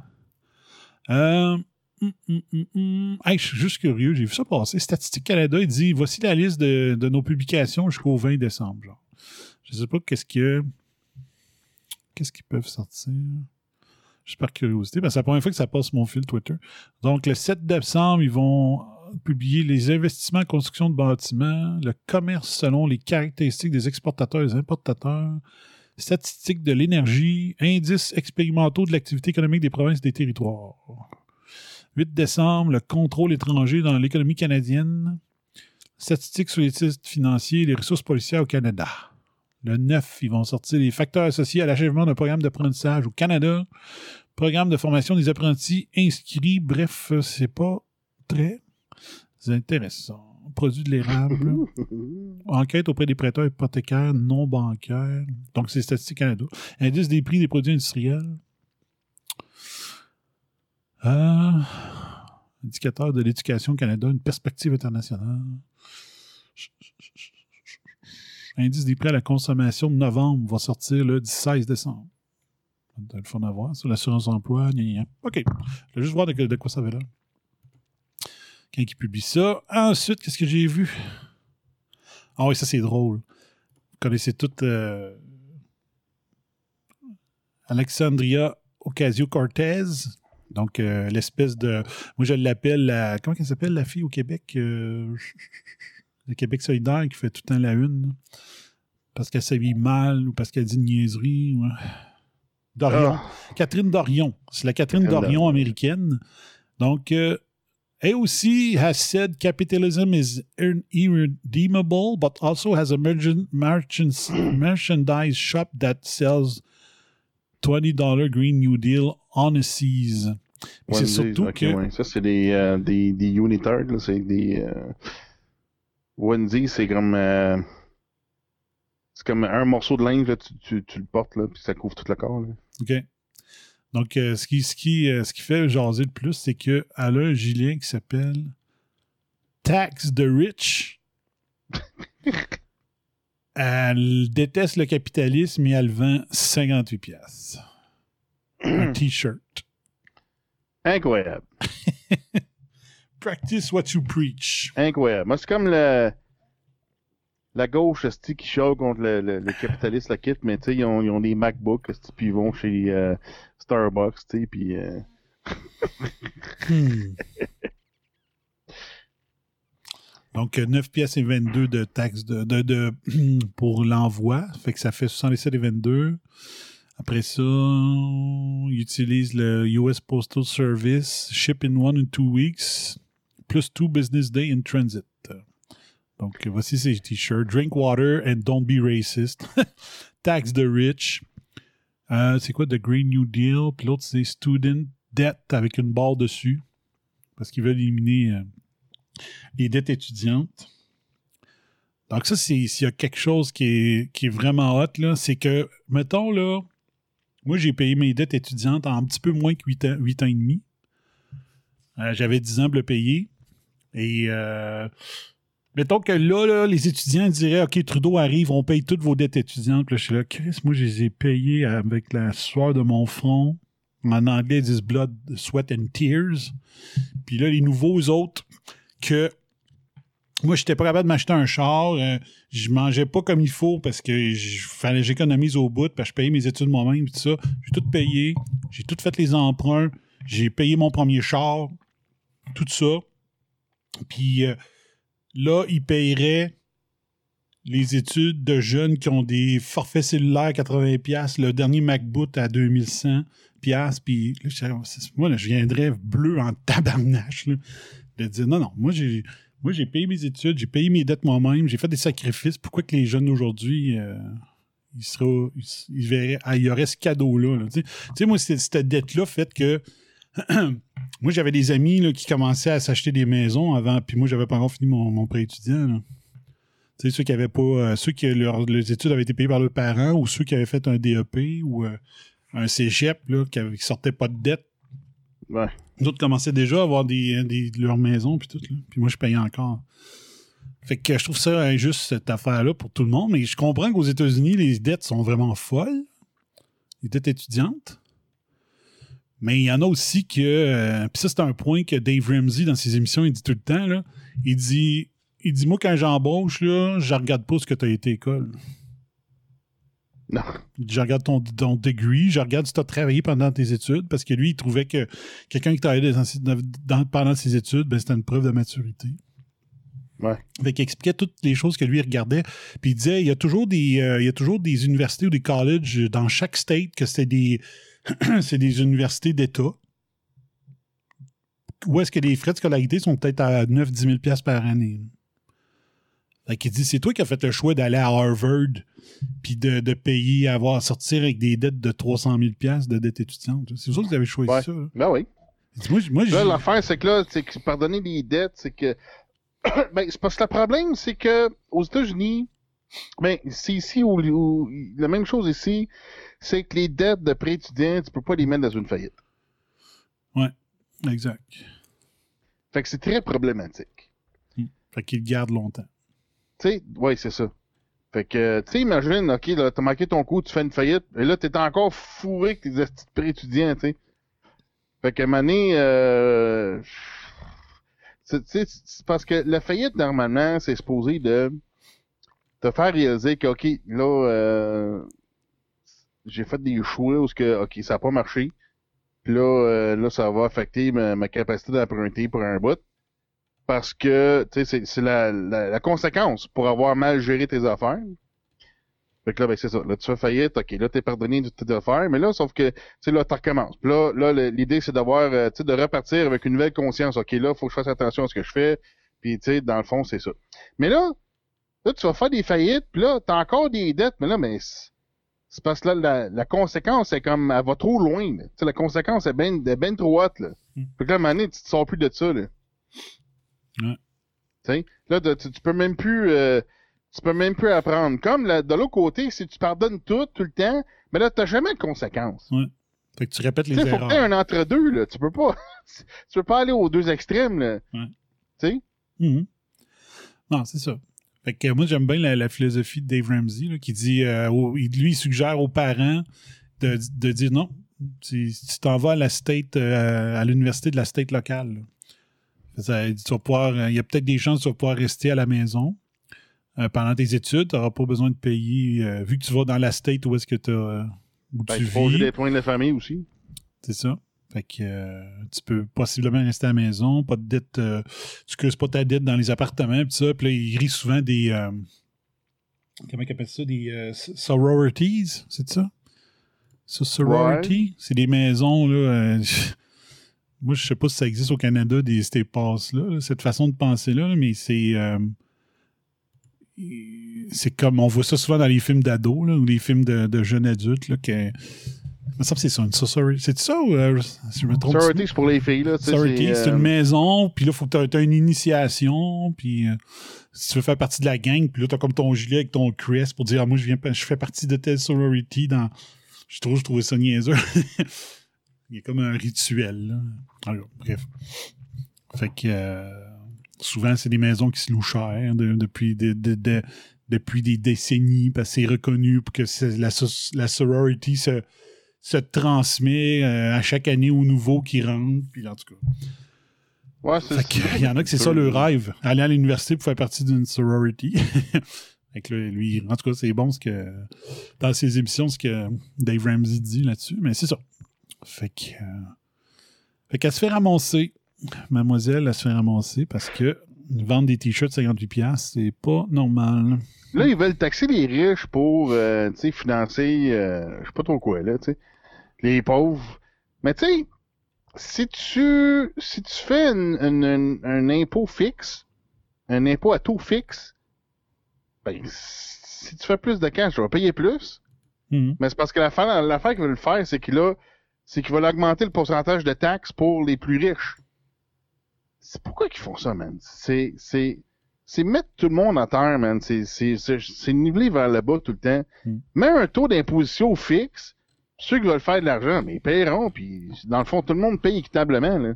Euh, hum, hum, hum. Hey, je suis juste curieux, j'ai vu ça passer. Statistique Canada, il dit voici la liste de, nos publications jusqu'au 20 décembre. Genre. Je sais pas qu'est-ce que. Qu'est-ce qu'ils peuvent sortir. Juste par curiosité, c'est la première fois que ça passe mon fil Twitter. Donc, le 7 décembre, ils vont publier les investissements en construction de bâtiments, le commerce selon les caractéristiques des exportateurs et des importateurs, statistiques de l'énergie, indices expérimentaux de l'activité économique des provinces et des territoires. 8 décembre, le contrôle étranger dans l'économie canadienne, statistiques sur les titres financiers et les ressources policières au Canada. Le 9, ils vont sortir les facteurs associés à l'achèvement d'un programme d'apprentissage au Canada, programme de formation des apprentis inscrits. Bref, c'est pas très intéressant. Produit de l'érable. Enquête auprès des prêteurs hypothécaires non bancaires. Donc, c'est Statistique Canada. Indice des prix des produits industriels. Euh, indicateur de l'éducation Canada, une perspective internationale. Indice des prix à la consommation de novembre va sortir le 16 décembre. Ça le fun à voir sur l'assurance emploi. gna, gna, gna. OK. Je vais juste voir de, quoi ça va là. Quand il publie ça. Ensuite, qu'est-ce que j'ai vu? Ah oui, ça c'est drôle. Vous connaissez toutes euh, Alexandria Ocasio-Cortez? Donc, euh, l'espèce de. Moi, je l'appelle la. Comment elle s'appelle, la fille au Québec euh, Le Québec solidaire qui fait tout le temps la une. là. Parce qu'elle s'habille mal ou parce qu'elle dit une niaiserie. ouais. Dorion. Ah, Catherine Dorion. C'est la Catherine Dorion américaine. Donc, euh, elle aussi has said capitalism is ir- irredeemable, but also has a merchandise shop that sells $20 Green New Deal honnesties. Mais C'est surtout que... ouais. Ça, c'est des, euh, des, des. C'est des. Euh... Wendy, c'est comme. euh, C'est comme un morceau de linge, là, tu, tu, tu le portes, là, puis ça couvre tout le corps, là. OK. Donc, euh, ce, qui, ce, qui, euh, ce qui fait jaser le plus, c'est qu'elle a un gilet qui s'appelle Tax the Rich. elle déteste le capitalisme et elle vend 58 pièces. Un t-shirt. Incroyable. Practice what you preach. Incroyable. Moi, c'est comme le. La gauche, qui chiale contre le, le, le capitaliste, la kit, mais ils ont, ils ont des MacBooks, puis ils vont chez euh, Starbucks, puis. euh, Hmm. Donc, euh, 9 pièces et 22 de taxes de, pour l'envoi. Fait que ça fait 77 et 22. Après ça, il utilise le US Postal Service, ship in one and two weeks, plus two business day in transit. Donc, voici ses t-shirts. Drink water and don't be racist. Tax the rich. Euh, c'est quoi The Green New Deal? Puis l'autre, c'est Student Debt avec une barre dessus. Parce qu'ils veulent éliminer euh, les dettes étudiantes. Donc, ça, s'il y a quelque chose qui est, qui est vraiment hot, c'est que, mettons, là, moi, j'ai payé mes dettes étudiantes en un petit peu moins que 8 ans, 8 ans et demi. Euh, J'avais 10 ans pour le payer. Et euh, mettons que là, là, les étudiants diraient OK, Trudeau arrive, on paye toutes vos dettes étudiantes. Je suis là, Chris, moi, je les ai payées avec la sueur de mon front. En anglais, ils disent blood, sweat and tears. Puis là, les nouveaux autres, que moi, j'étais pas capable de m'acheter un char. euh, je mangeais pas comme il faut parce que j'économise au bout, parce que je payais mes études moi-même, tout ça. J'ai tout payé. J'ai tout fait les emprunts. J'ai payé mon premier char. Tout ça. Puis euh, là, ils payeraient les études de jeunes qui ont des forfaits cellulaires 80$, le dernier MacBook à 2100$, piastres, puis moi, je viendrais bleu en tabarnache, là, de dire non, non, moi, j'ai. Moi, j'ai payé mes études, j'ai payé mes dettes moi-même, j'ai fait des sacrifices. Pourquoi que les jeunes d'aujourd'hui, euh, ils, seraient- ils, verraient, il y aurait ce cadeau-là. là, tu sais. Moi, c'est- cette dette-là fait que moi, j'avais des amis là, qui commençaient à s'acheter des maisons avant, puis moi, j'avais pas encore fini mon, mon prêt étudiant. Tu sais, ceux qui avaient pas. euh, ceux qui leurs études avaient été payées par leurs parents ou ceux qui avaient fait un DEP ou euh, un cégep là, qui, qui sortait pas de dette. Ouais. D'autres commençaient déjà à avoir des, des, leur maison puis tout. Puis moi, je payais encore. Fait que je trouve ça injuste, cette affaire-là, pour tout le monde. Mais je comprends qu'aux États-Unis, les dettes sont vraiment folles. Les dettes étudiantes. Mais il y en a aussi que. euh, Puis ça, c'est un point que Dave Ramsey, dans ses émissions, il dit tout le temps. Il dit il dit Moi, quand j'embauche, là, je regarde pas ce que tu as été école. Non. Il Je regarde ton, ton degree, je regarde si tu as travaillé pendant tes études, parce que lui, il trouvait que quelqu'un qui travaillait dans, dans- pendant ses études, ben, c'était une preuve de maturité. Ouais. Fait qu'il expliquait toutes les choses que lui regardait. Puis il disait, il y a toujours des, euh, il y a toujours des universités ou des colleges dans chaque state que c'est des, c'est des universités d'État. Où est-ce que les frais de scolarité sont peut-être à 9-10 000 piastres par année? Fait dit, c'est toi qui as fait le choix d'aller à Harvard puis de, de payer, avoir sortir avec des dettes de 300 000 piastres de dettes étudiantes. C'est ça que vous avez choisi Ouais. ça. là. Ben oui. Il dit, Moi, j- moi, Là, l'affaire, c'est que là, c'est que pardonner les dettes, c'est que. ben, c'est parce que le problème, c'est que aux États-Unis, ben, c'est ici où, où- la même chose ici, c'est que les dettes de prêt étudiant, tu peux pas les mettre dans une faillite. Exact. Fait que c'est très problématique. Fait qu'il le garde longtemps. Tu sais, ouais, c'est ça. Fait que, tu sais, imagine, OK, là, t'as manqué ton coup, tu fais une faillite, et là, t'es encore fourré que tes petits pré-étudiants, tu sais. Fait que, mané, euh, c'est parce que la faillite, normalement, c'est supposé de te faire réaliser que, OK, là, euh, j'ai fait des choix où que, OK, ça n'a pas marché. Puis là, euh, là, ça va affecter ma, ma capacité d'emprunter pour un bout. Parce que, tu sais, c'est- la, la, la conséquence pour avoir mal géré tes affaires. Fait que là, ben, c'est ça. Là, tu fais faillite, OK, là, t'es pardonné de tes affaires, mais là, sauf que, tu sais, là, tu recommences. Puis là, là, l'idée, c'est d'avoir, euh, tu sais, de repartir avec une nouvelle conscience. OK, là, faut que je fasse attention à ce que je fais. Puis, tu sais, dans le fond, c'est ça. Mais là, là, tu vas faire des faillites, puis là, t'as encore des dettes, mais là, mais c'est parce que là, la, la conséquence, c'est comme, elle va trop loin, là. Tu sais, la conséquence est ben, ben trop haute, là. Mm. Fait que là, à un moment donné, tu te sors plus de ça, là. Ouais. Là, tu, tu peux même plus, euh, tu peux même plus apprendre. Comme, là, de l'autre côté, si tu pardonnes tout, tout le temps, mais là, t'as jamais de conséquences. Fait que tu répètes les sais, faut que erreurs. un entre-deux, là. Tu peux pas, tu peux pas aller aux deux extrêmes, là. Ouais. Tu sais? Mhm. Non, c'est ça. Fait que moi, j'aime bien la, la philosophie de Dave Ramsey là, qui dit, euh, au- lui, il suggère aux parents de, de dire non, tu tu t'en vas à la state, euh, à l'université de la state locale. Ça, tu vas pouvoir, euh, il y a peut-être des chances que tu vas pouvoir rester à la maison euh, pendant tes études. Tu n'auras pas besoin de payer, euh, vu que tu vas dans la state où est-ce que t'as, euh, où Ben, tu vis. des points de la famille aussi. C'est ça. Fait que tu peux possiblement rester à la maison, pas de dette, tu creuses pas ta dette dans les appartements, pis ça. Puis là, il rit souvent des. comment ils appellent ça? Des sororities, c'est ça? Ça, sorority C'est des maisons, là. Moi, je sais pas si ça existe au Canada, des, ces passes-là, là, cette façon de penser-là, là, mais c'est. euh, c'est comme on voit ça souvent dans les films d'ados ou les films de, de jeunes adultes là, que me semble c'est ça une sorority c'est ça ou euh, si je me trompe Sorority, c'est pour les filles, là. Sorority, c'est, c'est euh, une maison, puis là, faut que tu aies une initiation, puis euh, si tu veux faire partie de la gang, puis là, tu as comme ton gilet avec ton crest pour dire, ah, moi, je, viens, je fais partie de telle sorority dans. Je trouve, je trouvais ça niaiseux. Il y a comme un rituel, là. Alors, bref. Fait que euh, souvent, c'est des maisons qui se louent cher de- depuis, de- de- de- depuis des décennies, parce que c'est reconnu pour que la, la sorority se, se transmet euh, à chaque année aux nouveaux qui rentrent. Puis en tout cas. Ouais, c'est Fait que, il y en a que c'est ça le rêve, aller à l'université pour faire partie d'une sorority. fait que là, lui, en tout cas, c'est bon ce que dans ses émissions, ce que Dave Ramsey dit là-dessus, mais c'est ça. Fait que. euh, fait qu'elle se fait ramasser. Mademoiselle, elle se fait ramasser parce que vendre des t-shirts 58$, c'est pas normal. Là, ils veulent taxer les riches pour, euh, financer, euh, je sais pas trop quoi, là, tu sais, les pauvres. Mais tu sais, si tu, si tu fais un, impôt fixe, un impôt à taux fixe, ben, si tu fais plus de cash, tu vas payer plus. Mhm. Mais c'est parce que l'affaire, l'affaire qu'ils veulent faire, c'est qu'il a, c'est qu'ils veulent augmenter le pourcentage de taxes pour les plus riches. C'est pourquoi qu'ils font ça, man? C'est, c'est, c'est mettre tout le monde à terre, man. C'est, c'est, c'est, niveler vers le bas tout le temps. Mm. Mets un taux d'imposition fixe. Ceux qui veulent faire de l'argent, mais ils paieront, puis dans le fond, tout le monde paye équitablement, là.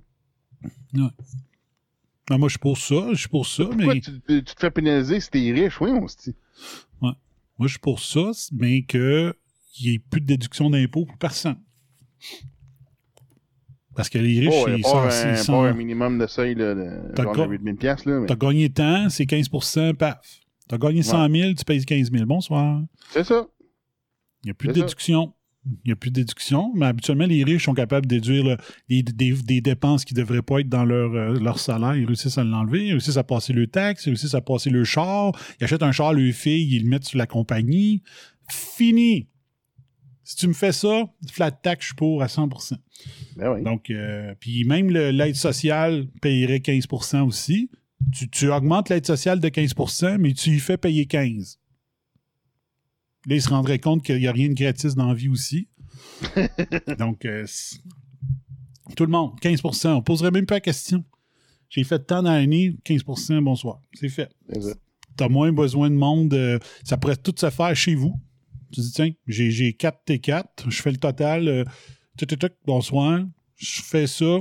Ah, moi, je suis pour ça, je suis pour ça, Pourquoi mais. tu, tu te fais pénaliser si t'es riche? Oui, on se dit. Moi, je suis pour ça, mais qu'il n'y ait plus de déduction d'impôt pour personne. Parce que les riches, Pas, ils sont. un, ils sont- pas un minimum de seuil, là, de, genre de 8000 piastres, là, mais T'as gagné tant, c'est 15% paf. T'as gagné 100 000, tu payes 15 000. Bonsoir. c'est ça. Il n'y a plus de déduction. Il n'y a plus de déduction, mais habituellement, les riches sont capables de déduire là, des, des- des dépenses qui ne devraient pas être dans leur, euh, leur salaire. Ils réussissent à l'enlever, ils réussissent à passer le taxe, ils réussissent à passer le char. Ils achètent un char leur fille, ils le mettent sur la compagnie. Fini! Si tu me fais ça, flat tax, je suis pour à 100 Ben oui. Donc, euh, puis même l'aide sociale payerait 15% aussi. Tu, tu augmentes l'aide sociale de 15% mais tu y fais payer 15 Là, ils se rendraient compte qu'il n'y a rien de gratis dans la vie aussi. Donc, euh, tout le monde, 15% On ne poserait même pas la question. J'ai fait tant dans l'année, 15% bonsoir. C'est fait. Tu as moins besoin de monde. euh, ça pourrait tout se faire chez vous. Tu dis, tiens, j'ai, j'ai 4 T4, je fais le total. euh, bonsoir. Je fais ça.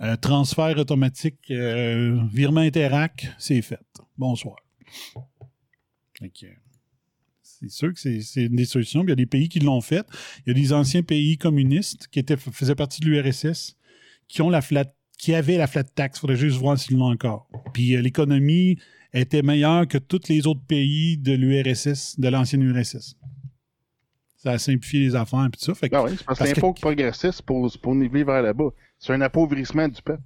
euh, transfert automatique, euh, virement Interac, c'est fait. Bonsoir. Que, c'est sûr que c'est une des solutions. Il y a des pays qui l'ont fait. Il y a des anciens pays communistes qui étaient, faisaient partie de l'URSS qui ont la flat, qui avaient la flat tax. Il faudrait juste voir s'ils l'ont encore. Puis euh, l'économie était meilleure que tous les autres pays de l'URSS, de l'ancienne URSS. Ça a simplifié les affaires et tout ça. Fait que- Ah oui, c'est parce que Parce que- l'impôt progressiste pour, pour niveler vers là-bas. C'est un appauvrissement du peuple.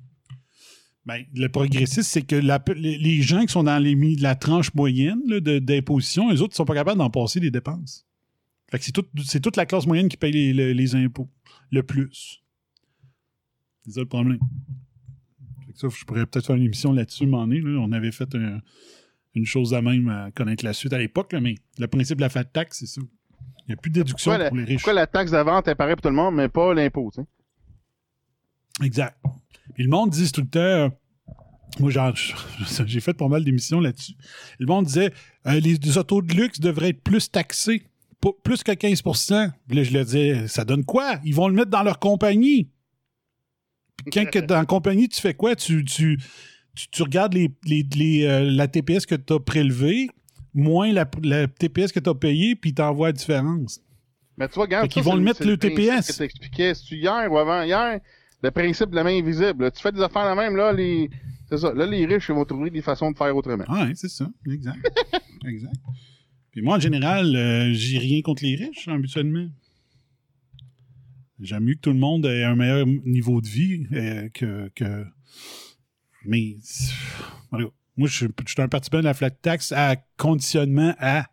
Ben, le progressiste, c'est que la- les, gens qui sont dans les, la tranche moyenne là, de- d'imposition, les autres ne sont pas capables d'en passer des dépenses. Fait que c'est tout- c'est toute la classe moyenne qui paye les, les- les impôts. Le plus. C'est ça le problème. Fait que ça, je pourrais peut-être faire une émission là-dessus, m'en est, là. On avait fait un- une chose à même à connaître la suite à l'époque, là, mais le principe de la flat tax, c'est ça. Il n'y a plus de déduction Pourquoi la, pour les riches. pourquoi la taxe de vente est pareille pour tout le monde, mais pas l'impôt, tu sais? Exact. Puis le monde dit tout le temps. euh, moi, genre, j'ai fait pas mal d'émissions là-dessus. Le monde disait euh, les, les autos de luxe devraient être plus taxés, plus que 15% Puis là, je leur disais ça donne quoi? Ils vont le mettre dans leur compagnie. Puis quand que dans la compagnie, tu fais quoi? Tu, tu, tu, tu regardes les, les- les, euh, la TPS que tu as prélevée, moins la, la TPS que tu as payée, puis t'envoies la différence. Mais tu vois, regarde, ça, vont le mettre, le TPS. que t'expliquais, c'est-tu hier ou avant-hier, le principe de la main invisible. Tu fais des affaires la même, là, les... C'est ça. Là, les riches, ils vont trouver des façons de faire autrement. Ah, ouais, c'est ça. Exact. exact. Puis moi, en général, euh, j'ai rien contre les riches, habituellement. J'aime mieux que tout le monde ait un meilleur niveau de vie euh, que, que. Mais. en tout cas, Moi, je suis je suis un partisan de la flat tax à conditionnement à.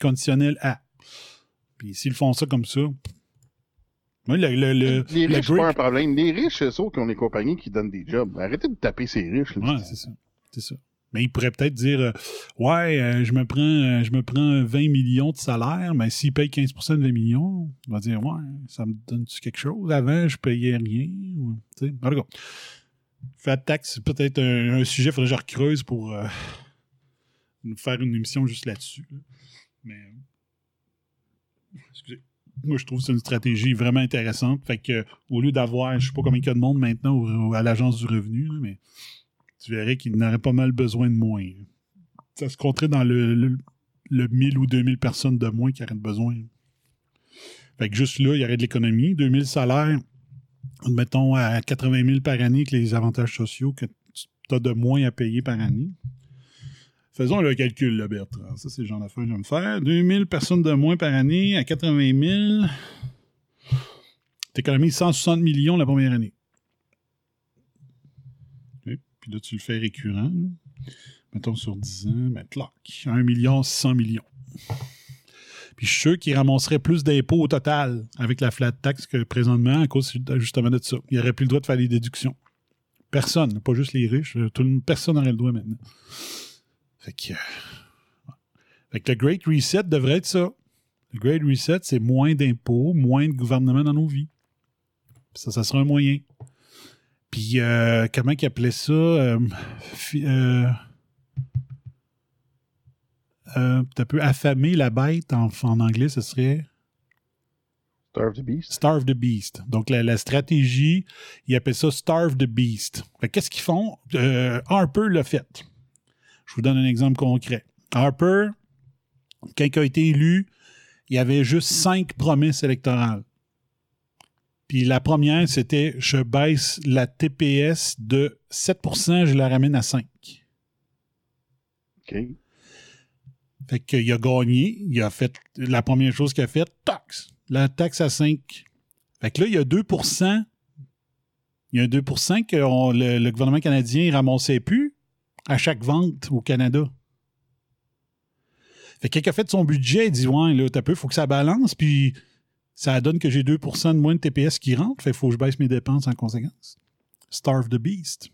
Conditionnel à. Puis s'ils font ça comme ça. Le, le, le, les le riches, c'est pas un problème. Les riches, c'est ceux qui ont des compagnies qui donnent des jobs. Arrêtez de taper ces riches. là. Ouais, c'est ça. C'est ça. Mais il pourrait peut-être dire euh, Ouais, euh, je me prends euh, je me prends 20 millions de salaire, mais s'il paye 15% de 20 millions, il va dire Ouais, ça me donne-tu quelque chose? Avant, je payais rien. ou- tu sais. En tout cas, flat tax, c'est peut-être un, sujet, il faudrait que je recreuse pour euh, faire une émission juste là-dessus. là. Mais. euh, Excusez. Moi, je trouve que c'est une stratégie vraiment intéressante. Fait que, au lieu d'avoir, je sais pas combien il y a de monde maintenant à l'agence du revenu, mais tu verrais qu'il n'aurait pas mal besoin de moins. Ça se compterait dans le, le, le 1000 ou 2000 personnes de moins qui auraient besoin. Fait que juste là, il y aurait de l'économie. 2000 salaires, mettons à 80 000 par année avec les avantages sociaux que tu as de moins à payer par année. Faisons le calcul, là, Bertrand. Ça, c'est le genre d'affaires que j'aime faire. 2000 personnes de moins par année à 80 000. T'économises 160 millions la première année. Puis là, tu le fais récurrent. Mettons sur 10 ans, ben, clac, 1 million, 600 millions. Puis je suis sûr qu'il ramasserait plus d'impôts au total avec la flat tax que présentement à cause justement de ça. Il n'aurait plus le droit de faire les déductions. Personne, pas juste les riches. Le- personne n'aurait le droit maintenant. Fait que, euh, fait que le Great Reset devrait être ça. Le Great Reset, c'est moins d'impôts, moins de gouvernement dans nos vies. Ça, ça sera un moyen. Puis, euh, comment ils appelaient ça? Euh, euh, euh, T'as peu affamer la bête en, en anglais, ce serait Starve the Beast. Starve the Beast. Donc, la, la stratégie, ils appellent ça Starve the Beast. Qu'est-ce qu'ils font? Euh, Harper l'a fait. Je vous donne un exemple concret. Harper, quand il a été élu, il y avait juste cinq promesses électorales. Puis la première, c'était je baisse la TPS de 7% je la ramène à 5 OK. Fait qu'il a gagné. Il a fait la première chose qu'il a fait, taxe. La taxe à 5. Fait que là, il y a 2% Il y a 2% que le, le gouvernement canadien ne ramassait plus à chaque vente au Canada. Fait que il a fait son budget, il dit Ouais, là, t'as peu, il faut que ça balance, puis ça donne que j'ai 2% de moins de TPS qui rentrent, fait qu'il faut que je baisse mes dépenses en conséquence. Starve the beast.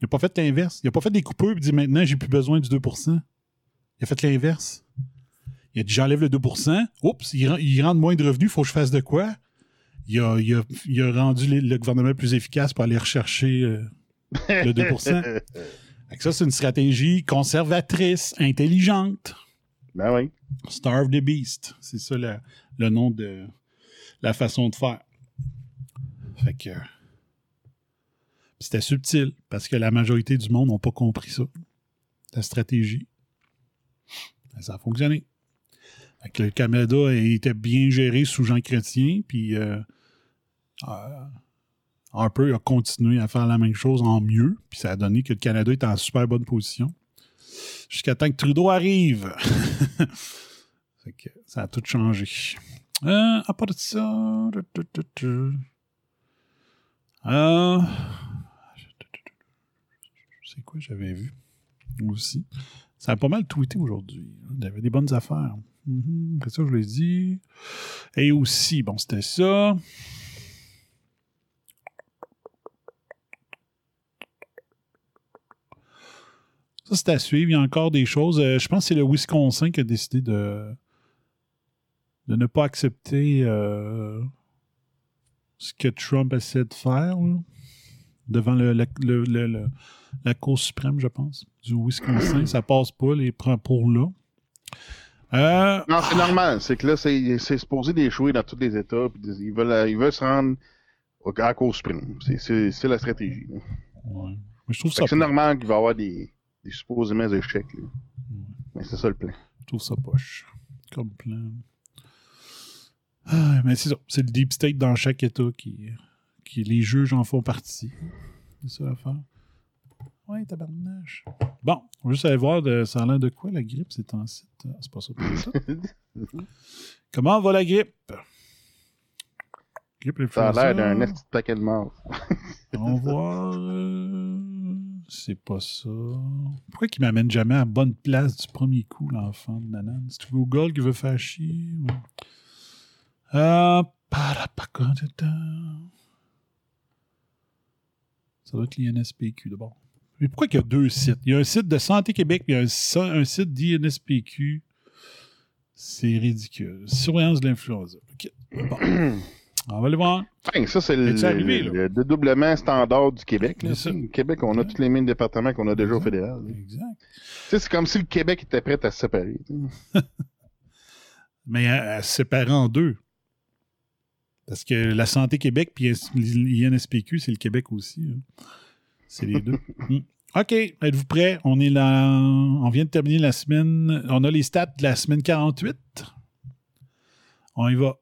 Il n'a pas fait l'inverse. Il n'a pas fait des coupures et dit maintenant, j'ai plus besoin du 2 Il a fait l'inverse. Il a dit j'enlève le 2% Oups, il, il rentre moins de revenus, il faut que je fasse de quoi? Il a, il a- il a rendu les- le gouvernement plus efficace pour aller rechercher euh, le 2 Fait que Ça, c'est une stratégie conservatrice, intelligente. Ben oui. Starve the Beast. C'est ça la- le nom de la façon de faire. Fait que. C'était subtil parce que la majorité du monde n'a pas compris ça. La stratégie. Ben, ça a fonctionné. Le Canada était bien géré sous Jean Chrétien, puis euh, euh, Harper a continué à faire la même chose en mieux, puis ça a donné que le Canada est en super bonne position. Jusqu'à temps que Trudeau arrive. Fait que ça a tout changé. Euh, à part de ça. Euh, c'est quoi j'avais vu aussi? Ça a pas mal tweeté aujourd'hui. Il y avait des bonnes affaires. Mhm, C'est ça, je l'ai dit. Et aussi, bon, c'était ça. Ça, c'est à suivre. Il y a encore des choses. Euh, je pense que c'est le Wisconsin qui a décidé de, de ne pas accepter euh, ce que Trump essaie de faire devant le- le- le- la Cour suprême, je pense, du Wisconsin. Ça passe pas, les prend pour là. Euh, Non, c'est normal. C'est que là, c'est supposé d'échouer dans tous les États. puis ils, veulent, ils veulent se rendre au, à la Cour suprême. C'est- la stratégie. là. ouais. Mais je trouve Fait ça que C'est normal qu'il va y avoir des, des supposément échecs. là. Mais c'est ça le plan. Je trouve ça poche. Comme plan. Ah, mais c'est ça. C'est le deep state dans chaque État qui, qui les juges en font partie. C'est ça l'affaire. Ouais, tabarnache. Bon, on va juste aller voir de, ça a l'air de quoi la grippe, c'est en site. Ah, c'est pas ça pour ça. Comment va la grippe? Grippe Ça a l'air d'un petit paquet de morts. On va voir. euh, c'est pas ça. Pourquoi il m'amène jamais à bonne place du premier coup, l'enfant de Nanan? C'est Google qui veut faire chier? ou- Euh, parapacotata. Ça doit être l'INSPQ d'abord. Mais pourquoi il y a deux sites? Il y a un site de Santé Québec et il y a un, si- un site d'INSPQ. C'est ridicule. Surveillance de l'influenza. OK. Bon. On va aller voir. Ça, c'est le, le- le dédoublement standard du Québec. là. Au Québec, on a tous les mêmes départements qu'on a déjà au fédéral. là. Exact. C'est comme si le Québec était prêt à se séparer. mais elle se sépare en deux. Parce que la Santé Québec puis l'INSPQ, c'est le Québec aussi. hein. C'est les deux. Hmm. OK, êtes-vous prêts? On est là. On vient de terminer la semaine. On a les stats de la semaine 48. On y va.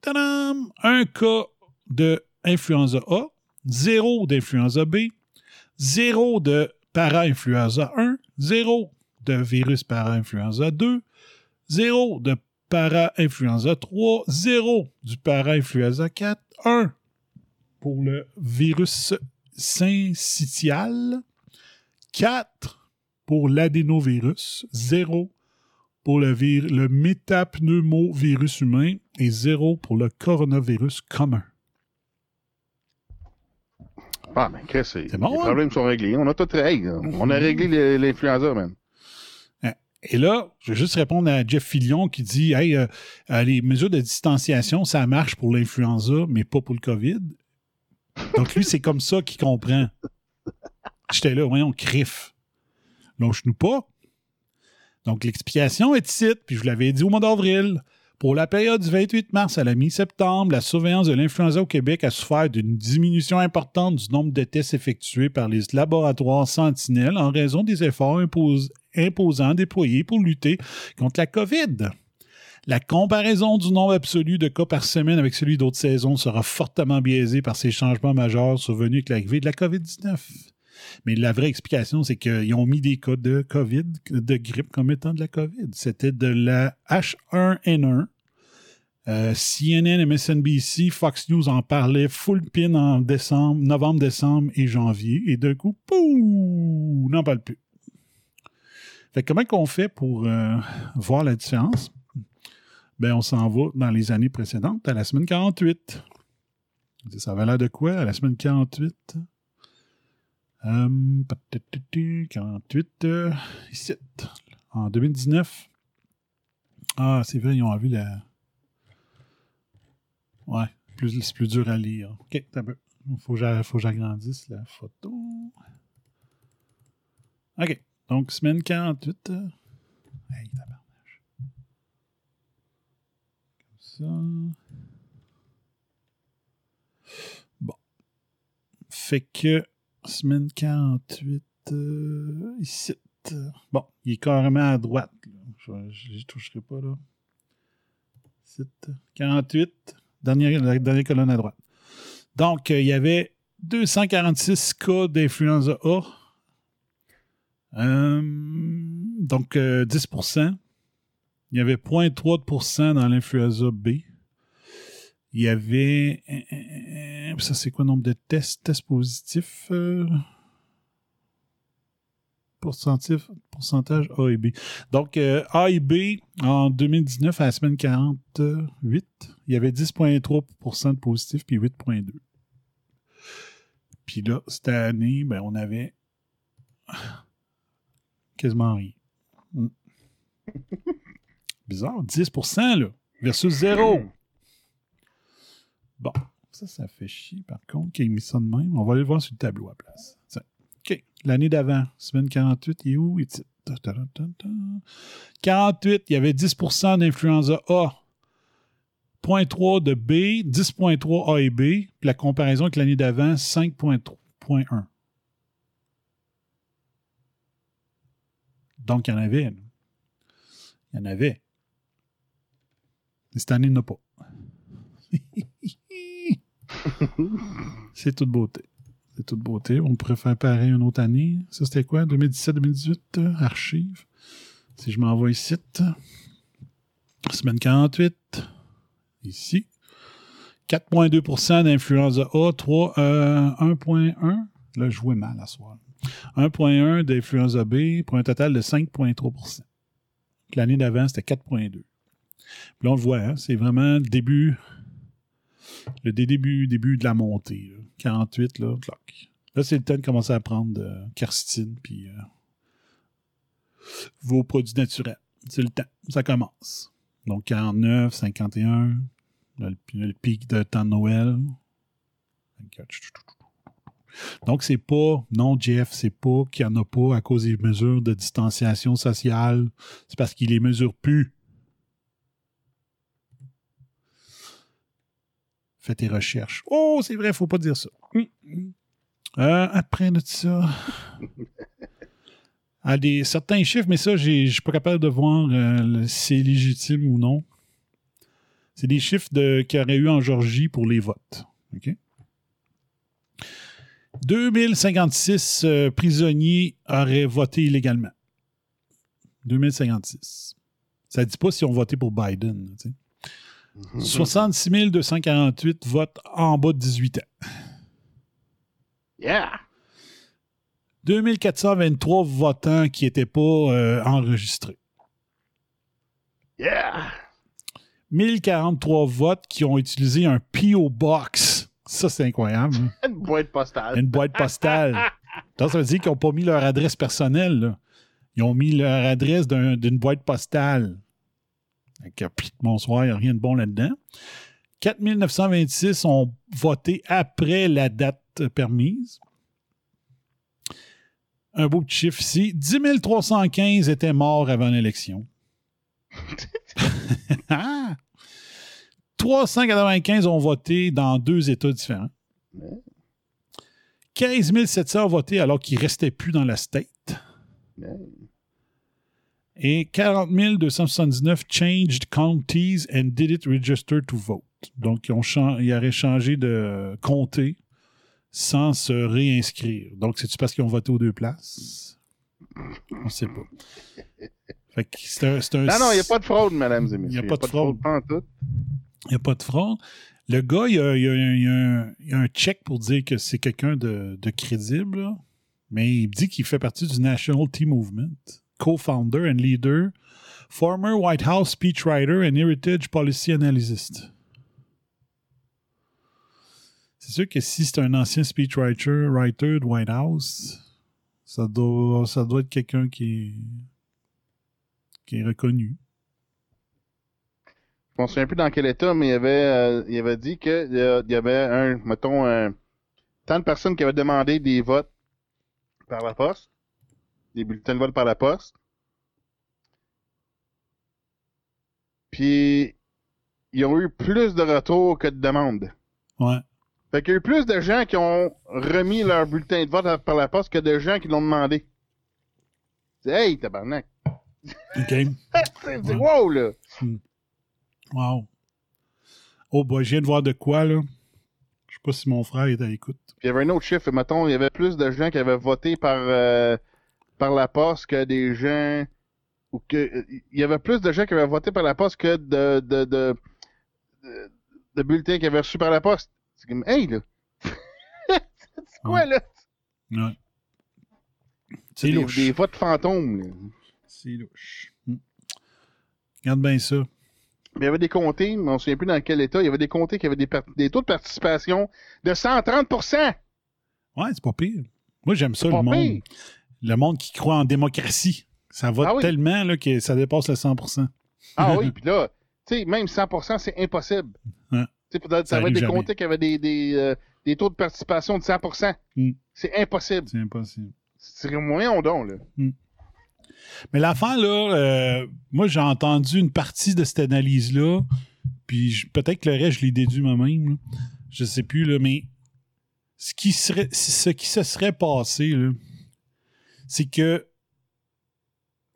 Tadam! Un cas de influenza A, zéro d'influenza B, zéro de para-influenza 1, zéro de virus para-influenza 2, 0 de para-influenza 3, 0 du para-influenza 4, 1 pour le virus syncytial, 4 pour l'adénovirus, 0 pour le, vir- le métapneumovirus humain et 0 pour le coronavirus commun. Ah, ben, Chris, c'est- C'est bon, les hein? problèmes sont réglés. On a tout réglé. On a réglé le- l'influenza, man. Et là, je vais juste répondre à Jeff Fillion qui dit Hey, euh, euh, les mesures de distanciation, ça marche pour l'influenza, mais pas pour le COVID. Donc, lui, c'est comme ça qu'il comprend. J'étais là, voyons, crif. Lâche-nous pas. Donc, l'explication est ici, puis je vous l'avais dit au mois d'avril. Pour la période du 28 mars à la mi-septembre, la surveillance de l'influenza au Québec a souffert d'une diminution importante du nombre de tests effectués par les laboratoires Sentinelle en raison des efforts impos- imposants déployés pour lutter contre la COVID. La comparaison du nombre absolu de cas par semaine avec celui d'autres saisons sera fortement biaisée par ces changements majeurs survenus avec l'arrivée de la COVID-19. Mais la vraie explication, c'est qu'ils ont mis des cas de COVID, de grippe comme étant de la COVID. C'était de la H1N1. Euh, CNN, MSNBC, Fox News en parlaient full pin en décembre, novembre, décembre et janvier. Et d'un coup, pouh, n'en parle plus. Fait comment qu'on fait pour euh, voir la différence? Ben, on s'en va dans les années précédentes, à la semaine 48. Ça avait l'air de quoi à la semaine 48? Euh, patati, 48, euh, ici, en 2019. Ah, c'est vrai, ils ont vu la. Ouais, c'est plus dur à lire. Ok, t'as peu. Faut que j'agrandisse la photo. Ok, donc semaine 48. euh, Hey, tabarnache. Comme Bon. Fait que semaine 48, euh, ici. Bon, il est carrément à droite. Je n'y toucherai pas, là. Site 48, dernière, la dernière colonne à droite. Donc, euh, il y avait 246 cas d'influenza A. Euh, donc, 10 euh, Il y avait 0,3% dans l'influenza B. Il y avait. Ça, c'est quoi le nombre de tests, tests positifs? pourcentage A et B? Donc, euh, A et B, en 2019, à la semaine 48, il y avait 10,3% de positifs puis 8,2. Puis là, cette année, ben, on avait quasiment rien. Hmm. Bizarre, 10% là, versus 0. Bon, ça, ça fait chier, par contre, qu'il ait mis ça de même. On va aller le voir sur le tableau à place. OK. L'année d'avant, semaine 48, il est où? 48, il y avait 10% d'influenza A. 0.3 de B, 10.3 A et B. Puis la comparaison avec l'année d'avant, 5.1. Donc, il y en avait. Il y en avait. Cette année, il n'y en a pas. C'est toute beauté. C'est toute beauté. On pourrait faire pareil une autre année. Ça, c'était quoi? 2017-2018? Euh, archive. Si je m'envoie ici. Semaine 48. Ici. 4,2% d'influenza A. 3, 1,1. Là, je jouais mal à soir. 1,1 d'influenza B pour un total de 5,3% L'année d'avant, c'était 4,2. Là, on le voit, hein, c'est vraiment le début le début, début de la montée. 48, là, c'est le temps de commencer à prendre de carcitine puis euh, vos produits naturels. C'est le temps. Ça commence. Donc 49, 51, le, le pic de temps de Noël. Donc, c'est pas, non, Jeff, c'est pas qu'il n'y en a pas à cause des mesures de distanciation sociale. C'est parce qu'il les mesure plus. Fais tes recherches. Oh, c'est vrai, faut pas dire ça. Euh, après de ça. À des, certains chiffres, mais ça, je suis pas capable de voir euh, si c'est légitime ou non. C'est des chiffres de, qu'il y aurait eu en Georgie pour les votes. OK? 2056 euh, prisonniers auraient voté illégalement. 2056. Ça ne dit pas si on voté pour Biden. Tu sais. 66 248 votes en bas de 18 ans. Yeah! 2423 votants qui n'étaient pas euh, enregistrés. Yeah! 1043 votes qui ont utilisé un P.O. Box. Ça, c'est incroyable. Hein. Une boîte postale. Une boîte postale. ça veut dire qu'ils n'ont pas mis leur adresse personnelle. Ils ont mis leur adresse d'une boîte postale. Bonsoir, il n'y a rien de bon là-dedans. 4926 ont voté après la date permise. Un beau petit chiffre ici. 10 315 étaient morts avant l'élection. 395 ont voté dans deux États différents. 15 700 ont voté alors qu'ils ne restaient plus dans la state. Et 40 279 changed counties and did it register to vote. Donc, ils, ont ils auraient changé de comté sans se réinscrire. Donc, c'est-tu parce qu'ils ont voté aux deux places? On ne sait pas. Fait que c'est un, Non, non, il n'y a pas de fraude, mesdames et messieurs. Il n'y a, pas de fraude. Il n'y a pas de fraude. Le gars, il y a, un, check pour dire que c'est quelqu'un de, de, crédible, mais il dit qu'il fait partie du National Tea Movement, co-founder and leader, former White House speechwriter and heritage policy analyst. C'est sûr que si c'est un ancien speechwriter writer de White House, ça doit, ça doit être quelqu'un qui est, reconnu. Je ne me souviens plus dans quel état, mais il avait, euh, avait dit qu'il y avait un, mettons, tant de personnes qui avaient demandé des votes par la poste, des bulletins de vote par la poste. Puis, ils ont eu plus de retours que de demandes. Ouais. Fait qu'il y a eu plus de gens qui ont remis leur bulletin de vote par la poste que de gens qui l'ont demandé. hey, tabarnak. OK. c'est c'est wow, là. Wow. Oh, bah, je viens de voir de quoi, là. Je sais pas si mon frère est à l'écoute. Puis il y avait un autre chiffre, mettons, il y avait plus de gens qui avaient voté par, euh, par la poste que des gens. Ou que. Il y avait plus de gens qui avaient voté par la poste que de. de, de, de, de bulletins qui avaient reçus par la poste. C'est comme, hey, là. c'est quoi, Ouais. là? Ouais. C'est des, louche. des votes fantômes, là. C'est louche. Hmm. Regarde bien ça. Mais il y avait des comtés, mais on ne se souvient plus dans quel état, il y avait des comtés qui avaient des, taux de participation de 130% Ouais, c'est pas pire. Moi, j'aime ça, le monde. pire. Le monde qui croit en démocratie. Ça vote Ah oui. tellement là, que ça dépasse le 100% Ah oui, puis là, tu sais, même 100% c'est impossible. Ça ça va être des comtés qui avaient des, des, euh, des taux de participation de 100 Mm. C'est impossible. C'est impossible. C'est moyen don, là. Mais l'affaire, là, euh, moi, j'ai entendu une partie de cette analyse-là, puis peut-être que le reste, je l'ai déduit moi-même. Je sais plus, là, mais ce qui, serait, ce qui se serait passé, là, c'est que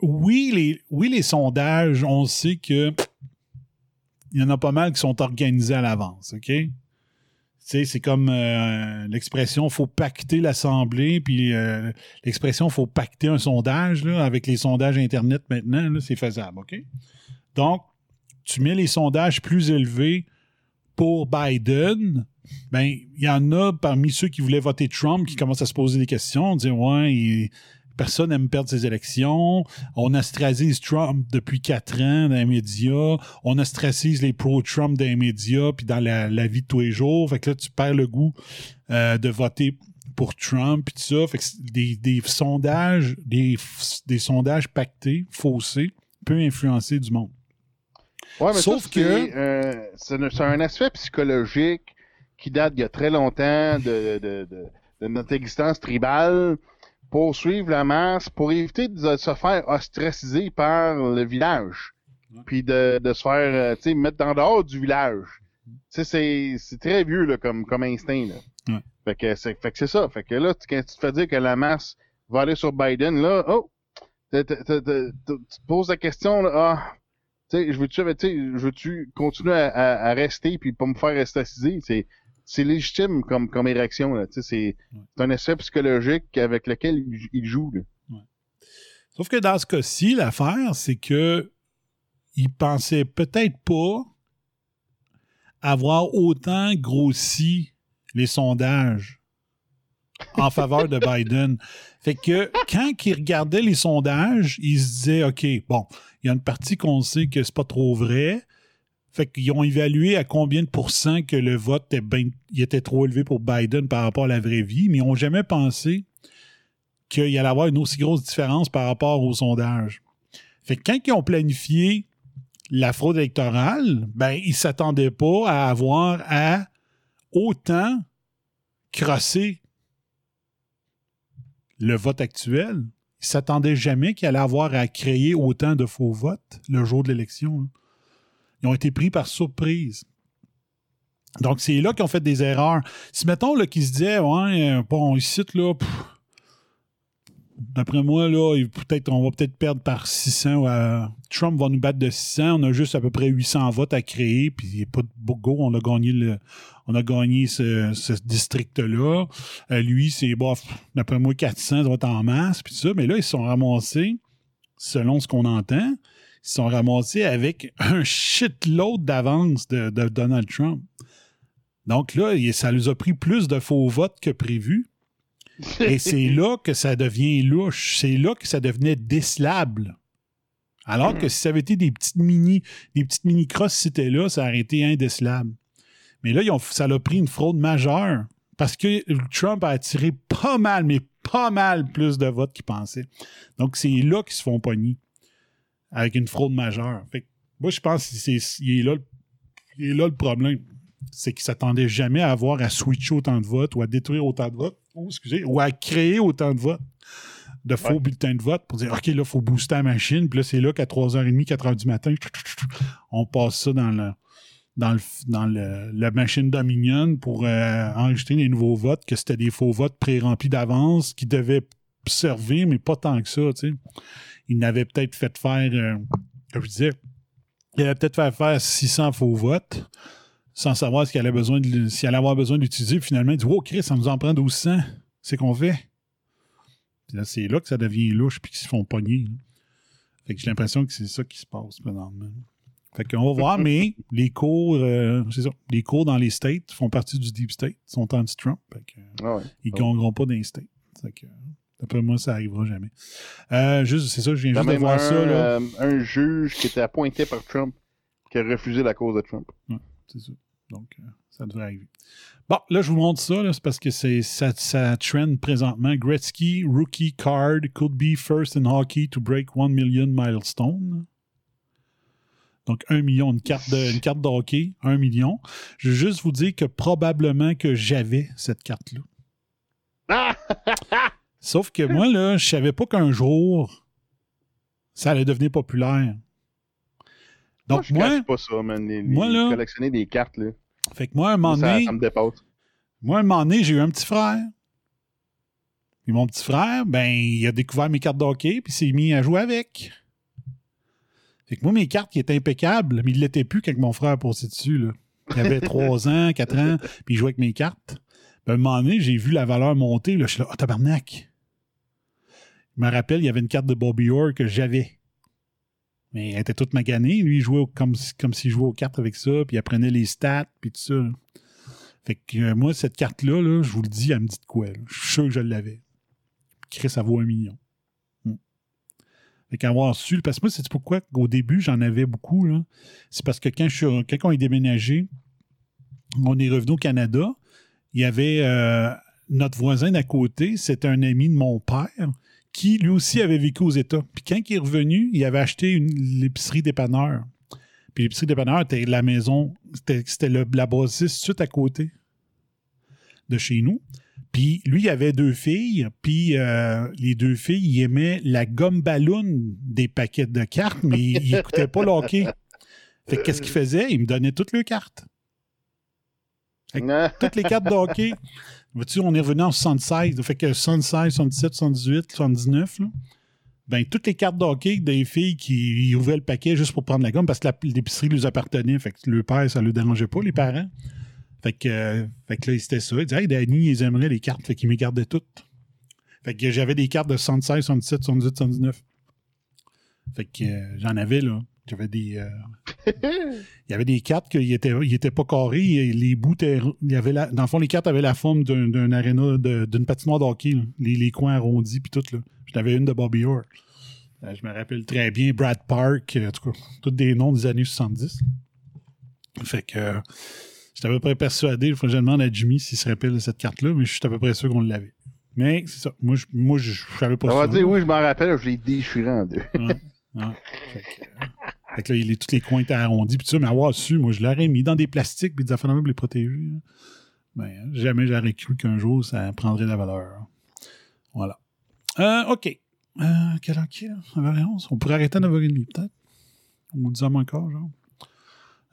oui les, sondages, on sait que il y en a pas mal qui sont organisés à l'avance, OK? C'est comme euh, l'expression faut pacter l'Assemblée, puis euh, l'expression faut pacter un sondage, avec les sondages Internet maintenant, c'est faisable, OK? Donc, tu mets les sondages plus élevés pour Biden, ben, il y en a parmi ceux qui voulaient voter Trump qui commencent à se poser des questions, dire ouais, il- personne n'aime perdre ses élections, on ostracise Trump depuis quatre ans dans les médias, on ostracise les pro-Trump dans les médias puis dans la, la vie de tous les jours, fait que là tu perds le goût euh, de voter pour Trump puis tout ça, fait que des, des sondages, des, des sondages pactés, faussés, peut influencer du monde. Ouais, mais Sauf ça, que- c'est, euh, c'est un- aspect psychologique qui date d'il y a très longtemps de, de, de, de notre existence tribale pour suivre la masse, pour éviter de se faire ostraciser par le village. Puis de, de se faire, euh, tu sais, mettre en dehors du village. Tu sais, c'est, très vieux, là, comme, comme instinct, là. Ouais. Fait que c'est, ça. Fait que là, tu- quand tu te fais dire que la masse va aller sur Biden, là, oh! Tu te poses la question, là, ah, tu sais, je veux-tu, tu sais, je veux-tu continuer à, à- à rester puis pas me faire ostraciser? C'est, c'est légitime comme, comme érection, là. C'est, c'est un effet psychologique avec lequel il, il joue, là. Sauf que dans ce cas-ci, l'affaire, c'est que il pensait peut-être pas avoir autant grossi les sondages en faveur de Biden. Fait que quand il regardait les sondages, il se disait OK, bon, il y a une partie qu'on sait que c'est pas trop vrai. Fait qu'ils ont évalué à combien de pourcents que le vote était, ben- il était trop élevé pour Biden par rapport à la vraie vie, mais ils n'ont jamais pensé qu'il allait avoir une aussi grosse différence par rapport au sondage. Fait que quand ils ont planifié la fraude électorale, ben, ils s'attendaient pas à avoir à autant crosser le vote actuel. Ils s'attendaient jamais qu'il allait avoir à créer autant de faux votes le jour de l'élection. Ils ont été pris par surprise. Donc, c'est là qu'ils ont fait des erreurs. Si, mettons, qu'ils se disaient, ouais, euh, bon, ici, là, D'après moi, là, peut-être, on va peut-être perdre par 600. ou à- Trump va nous battre de 600. On a juste à peu près 800 votes à créer. Puis il n'y a pas de go. On a gagné, le, on a gagné ce, district-là. Euh, lui, c'est, bof, d'après moi, 400 doit être en masse. Puis ça. Mais là, ils se sont ramassés, selon ce qu'on entend, ils se sont ramassés avec un shitload d'avance de, de Donald Trump. Donc là, ça nous a pris plus de faux votes que prévu. Et c'est là que ça devient louche. C'est là que ça devenait décelable. Alors que si ça avait été des petites mini, des petites mini crosses c'était là, ça aurait été indécelable. Mais là, ils ont- ça a pris une fraude majeure parce que Trump a attiré pas mal, mais pas mal plus de votes qu'il pensait. Donc, c'est là qu'ils se font pogner avec une fraude majeure. Fait que moi, je pense que c'est, il est là, le- il est là le problème. C'est qu'ils s'attendaient jamais à avoir à switcher autant de votes ou à détruire autant de votes, ou, excusez, ou à créer autant de votes, de faux Ouais. bulletins de vote pour dire, OK, là, il faut booster la machine. Puis là, c'est là qu'à 3h30, 4h du matin, on passe ça dans le dans, le, dans le- la machine Dominion pour euh, enregistrer les nouveaux votes, que c'était des faux votes pré-remplis d'avance qui devaient observé, mais pas tant que ça, tu sais. Il n'avait peut-être fait faire, euh, comme je disais, il avait peut-être fait faire 600 faux votes sans savoir s'il allait, besoin de, s'il allait avoir besoin d'utiliser. Puis finalement, il dit Oh, Chris, ça nous en prend 1200. C'est qu'on fait. Puis là, c'est là que ça devient louche puis qu'ils se font pogner. là. Fait que j'ai l'impression que c'est ça qui se passe présentement. Fait qu'on va voir, mais les cours, euh, c'est ça, les cours dans les states font partie du deep state, sont anti-Trump. Fait que, Ah ouais. ils Oh. gagneront pas dans les states. Fait que, d'après moi, ça arrivera jamais. Euh, juste, c'est ça, je viens juste de voir un, ça, là. euh, un juge qui était appointé par Trump qui a refusé la cause de Trump. C'est ça. Donc, euh, ça devrait arriver. Bon, là, je vous montre ça, c'est parce que c'est ça, ça trend présentement. Gretzky, rookie card, could be first in hockey to break 1 million milestone. Donc, 1 million, une carte, de, une carte de hockey, 1 million. Je veux juste vous dire que probablement que j'avais cette carte-là. Sauf que moi, là, je savais pas qu'un jour, ça allait devenir populaire. Donc, je moi, pas ça, man. Les, moi, là- collectionner des cartes, là. fait que moi, un moment Ça, donné, ça me dépasse. Moi, à un moment donné, j'ai eu un petit frère. Puis mon petit frère, ben, il a découvert mes cartes de hockey, puis s'est mis à jouer avec. Fait que moi, mes cartes, qui étaient impeccables, mais il l'était plus quand mon frère passait dessus, là. Il avait 3 ans, 4 ans, puis il jouait avec mes cartes. Ben, à un moment donné, j'ai vu la valeur monter, là. Je suis là, ah, tabarnak! Je me rappelle, il y avait une carte de Bobby Orr que j'avais. Mais elle était toute maganée. Lui, il jouait comme, si- comme s'il jouait aux cartes avec ça, puis il apprenait les stats, puis tout ça. Fait que euh, moi, cette carte-là, là, je vous le dis, elle me dit de quoi. Je suis sûr que je l'avais. Chris, ça vaut un million. Hmm. Fait qu'avoir su, parce que moi, c'est pourquoi au début, j'en avais beaucoup. C'est parce que quand, je quand on est déménagé, on est revenu au Canada, il y avait euh, notre voisin d'à côté, c'était un ami de mon père, qui lui aussi avait vécu aux États. Puis quand il est revenu, il avait acheté une- l'épicerie dépanneur. Puis l'épicerie dépanneur était la maison, c'était la bâtisse tout à côté de chez nous. Puis lui, il avait deux filles, puis euh, les deux filles, ils aimaient la gomme ballon des paquets de cartes, mais ils n'écoutaient pas le hockey. Fait que qu'est-ce qu'ils faisaient? Ils me donnaient toutes leurs cartes. Toutes les cartes de hockey. Vois-tu, on est revenu en 76. Fait que 76, 77, 78, 79, là. Ben, toutes les cartes de hockey des filles qui ils ouvraient le paquet juste pour prendre la gomme parce que l'épicerie lui appartenait. Fait que le père, ça ne le dérangeait pas, les parents. Fait que, euh, fait que là, c'était ça. Il disait, hey, Danny, ils aimeraient les cartes. Fait qu'ils gardaient toutes. Fait que j'avais des cartes de 76, 77, 78, 79. Fait que euh, j'en avais, là. J'avais des. euh, il y avait des cartes qui n'étaient étaient pas carrés. et Les bouts. Il y avait la- dans le fond, les cartes avaient la forme d'un d'un aréna, de- d'une patinoire de hockey. là. Les, les coins arrondis, puis tout. là. J'en avais une de Bobby Orr. Euh, je me rappelle très bien Brad Park, euh, en tout cas, tous des noms des années 70. Fait que. euh, J'étais à peu près persuadé, il faut que je demande à Jimmy s'il se rappelle de cette carte-là, mais je suis à peu près sûr qu'on l'avait. Mais c'est ça. Moi, je, moi, je, je savais pas On va dire, oui, je m'en rappelle, je l'ai déchiré en deux. Ouais, ouais. Fait que, euh, fait que là, il est- tous les coins arrondis. Puis ça, mais avoir su, moi, je l'aurais mis dans des plastiques, puis des affaires de pour les protéger. Ben, jamais j'aurais cru qu'un jour, ça prendrait la valeur. Voilà. Euh, OK. Euh, quelle heure qu'il est, là? 9h11? On pourrait arrêter à 9h30, peut-être. Ou 10h moins quart, genre.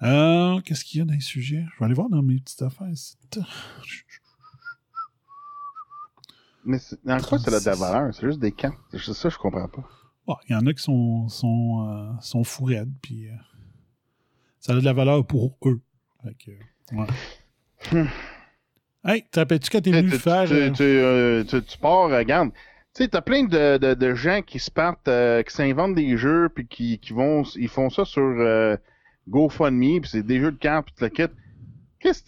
Euh, Qu'est-ce qu'il y a dans les sujets? Je vais aller voir dans mes petites affaires. Mais en quoi ça a de la valeur? C'est juste des cartes. C'est ça, je comprends pas. Bon, il y en a qui sont, sont, euh, sont fous raides, puis euh, ça a de la valeur pour eux. Fait que, ouais. Hmm. Hey, rappelles-tu quand t'es Tu, venu tu, faire... tu, euh, tu, tu- tu pars, regarde. Tu sais, t'as plein de, de, de gens qui se partent, qui s'inventent des jeux, puis qui, qui vont, ils font ça sur GoFundMe, puis c'est des jeux de cartes, puis tu le quittes. Qu'est-ce que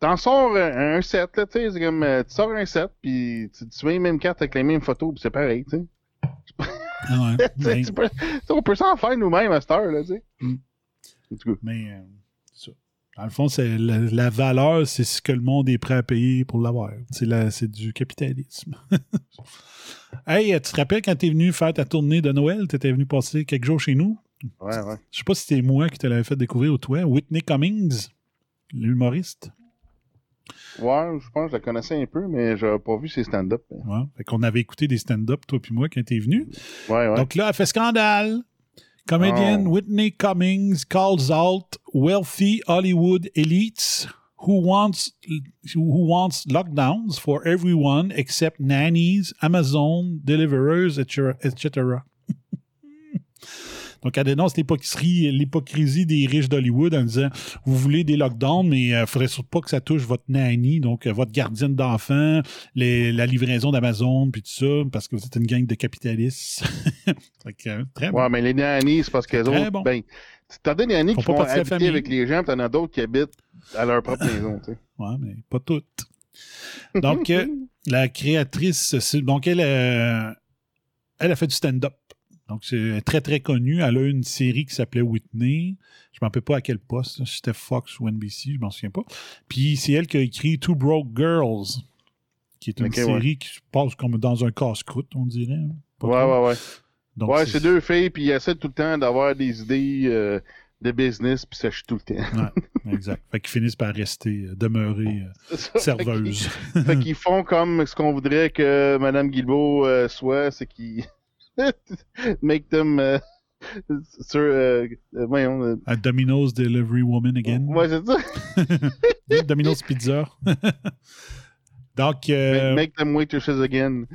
t'en, sors un, un set, là, tu sais, c'est comme, euh, tu sors un set, puis tu, tu mets les mêmes cartes avec les mêmes photos, puis c'est pareil, tu sais. ah ouais, ben, tu peux- on peut s'en faire nous-mêmes à cette heure, là, tu sais. Mm. En tout cas. mais, euh, ça. Dans le fond, c'est la, la valeur, c'est ce que le monde est prêt à payer pour l'avoir. C'est, la- c'est du capitalisme. hey, tu te rappelles quand t'es venu faire ta tournée de Noël, t'étais venu passer quelques jours chez nous? Ouais, ouais. Je sais pas si c'était moi qui te l'avais fait découvrir ou toi. Whitney Cummings, l'humoriste. Ouais, je pense que je la connaissais un peu, mais j'avais pas vu ses stand-up. Ouais. Fait qu'on avait écouté des stand-up, toi puis moi, quand t'es venu. Ouais, ouais. Donc là, elle fait scandale. Comedienne Oh. Whitney Cummings calls out wealthy Hollywood elites who wants who wants lockdowns for everyone except nannies, Amazon, deliverers, etc. etc. Donc, elle dénonce l'hypocrisie, des riches d'Hollywood en disant Vous voulez des lockdowns, mais il ne faudrait surtout pas que ça touche votre nanny, donc euh, votre gardienne d'enfants, la livraison d'Amazon, puis tout ça, parce que vous êtes une gang de capitalistes. Que, euh, très bon. Ouais, mais les nannies, c'est parce qu'elles Très autres, bon. ben, t'as des nannies qui pas vont habiter avec les gens, puis t'en as d'autres qui habitent à leur propre maison, tu sais. Ouais, mais pas toutes. Donc, euh, la créatrice, donc elle, euh, elle a fait du stand-up. Donc, c'est très, très connu. Elle a une série qui s'appelait Whitney. Je ne me rappelle pas à quel poste. C'était Fox ou NBC, je m'en souviens pas. Puis, c'est elle qui a écrit Two Broke Girls, qui est une série qui se passe comme dans un casse-croûte, on dirait. hein. Pas Ouais, ouais, ouais. Donc, ouais, c'est deux filles, puis ils essaient tout le temps d'avoir des idées euh, de business, puis ça tout le temps. Exact. Fait qu'ils finissent par rester, euh, demeurer euh, serveuses. Fait qu'ils- font comme ce qu'on voudrait que Mme Guilbeault euh, soit, c'est qu'ils make them euh, sur, euh, euh, voyons, euh, À Domino's Delivery Woman again. ouais, c'est ça. Domino's Pizza. Donc, euh, Make them waitresses again.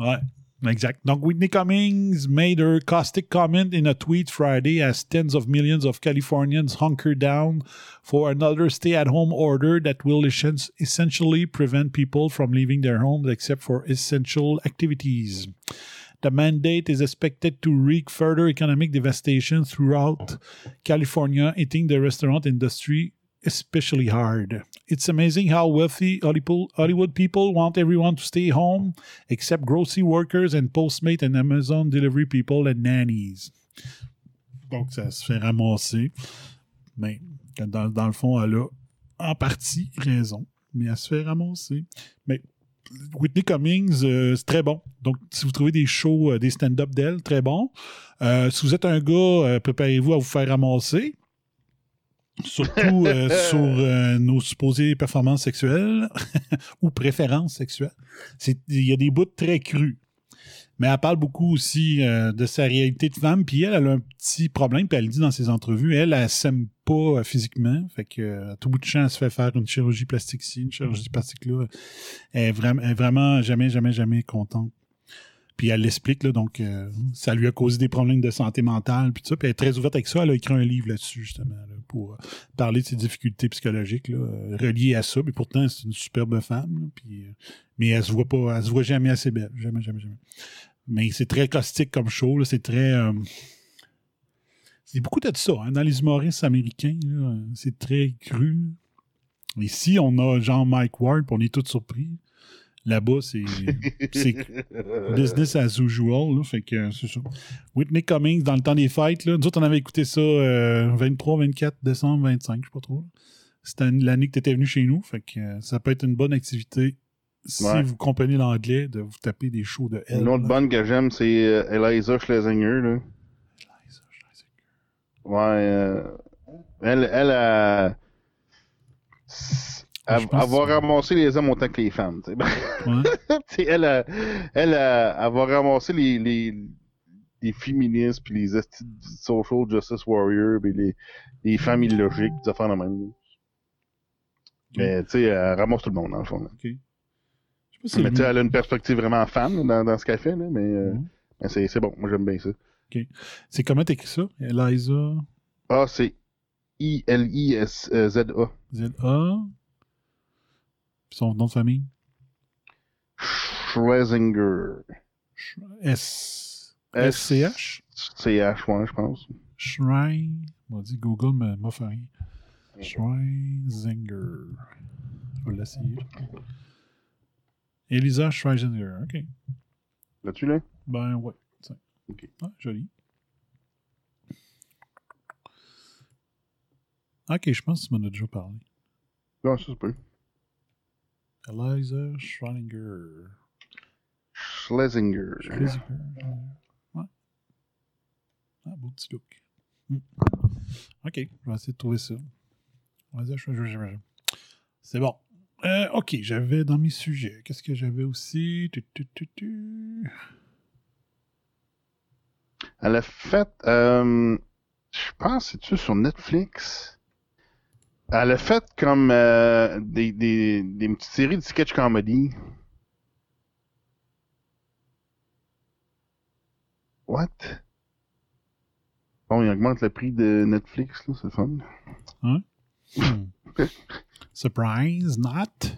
ouais, exact. Donc, Whitney Cummings made her caustic comment in a tweet Friday as tens of millions of Californians hunker down for another stay at home order that will essentially prevent people from leaving their homes except for essential activities. The mandate is expected to wreak further economic devastation throughout California, hitting the restaurant industry especially hard. It's amazing how wealthy Hollywood people want everyone to stay home, except grocery workers and Postmate and Amazon delivery people and nannies. Donc, ça se fait ramasser. Mais dans, dans le fond, elle a en partie raison, mais elle se fait ramasser. Mais Whitney Cummings, euh, c'est très bon. Donc, si vous trouvez des shows, euh, des stand-up d'elle, très bon. Euh, si vous êtes un gars, préparez-vous à vous faire ramasser. Surtout sur nos supposées performances sexuelles ou préférences sexuelles. Il y a des bouts très crus. Mais elle parle beaucoup aussi euh, de sa réalité de femme. Puis elle, elle a un petit problème. Puis elle le dit dans ses entrevues. Elle, elle s'aime pas euh, physiquement. Fait que euh, à tout bout de champ, elle se fait faire une chirurgie plastique ici, une chirurgie plastique là. Elle est vraiment, elle est vraiment jamais, jamais, jamais contente. Puis elle l'explique, là, donc euh, ça lui a causé des problèmes de santé mentale, puis tout ça. Puis elle est très ouverte avec ça. Elle a écrit un livre là-dessus, justement, là, pour parler de ses difficultés psychologiques là, reliées à ça. Mais pourtant, c'est une superbe femme. là, puis, mais elle se voit pas, elle se voit jamais assez belle. Jamais, jamais, jamais. Mais c'est très caustique comme show. là, C'est très. euh, c'est beaucoup de ça. hein, dans les humoristes américains, c'est très cru. Ici, on a genre Mike Ward, puis on est tous surpris. Là-bas, c'est c'est business as usual. Là, fait que euh, c'est ça. Whitney Cummings, dans le temps des fêtes, là, nous autres, on avait écouté ça euh, 23, 24 décembre, 25, je sais pas trop. C'était l'année que tu étais venu chez nous. Fait que euh, ça peut être une bonne activité si Ouais. vous comprenez l'anglais, de vous taper des shows de elle. Une autre là. bonne que j'aime, c'est euh, Eliza Schlesinger, là. Ouais, euh, elle, elle a... Elle, va que- ramasser les hommes autant que les femmes. tu sais. Ouais. Elle, a- elle, a- elle va ramasser les, les, les féministes, puis les social justice warriors, puis les, les femmes illogiques, des affaires de même. Mais tu sais, elle ramasse tout le monde, dans le fond. là. Si Mais tu elle a une perspective vraiment là, dans, dans ce qu'elle fait, là, mais, euh, Mhm. mais c'est bon, moi j'aime bien ça. c'est comment t'écris ça? Eliza? Ah, c'est I-L-I-S-Z-A. Z-A. Puis son nom de famille? Schlesinger. S. S- S-C-H? C-H, ouais, je pense. Shrine. On dit Google m'a m'a fait rien. Schreisinger. Je vais l'essayer. Elisa Schreisinger. OK. Là-dessus, là? Ben, ouais. Tiens. OK. Ah, joli. OK, je pense que tu m'en as déjà parlé. Non, ça se peut. Eliza Schreininger. Schlesinger. Schreisinger. Ouais. Ah, beau petit look. Hmm. OK, je vais essayer de trouver ça. Eliza Schreininger. C'est bon. Euh, OK, j'avais dans mes sujets. Qu'est-ce que j'avais aussi? Tu, tu, tu, tu. Elle a fait, euh, je pense, c'est-tu sur Netflix? Elle a fait comme euh, des, des, des petites séries de sketch comedy. What? Bon, il augmente le prix de Netflix, là, c'est fun. Hmm. Surprise, not?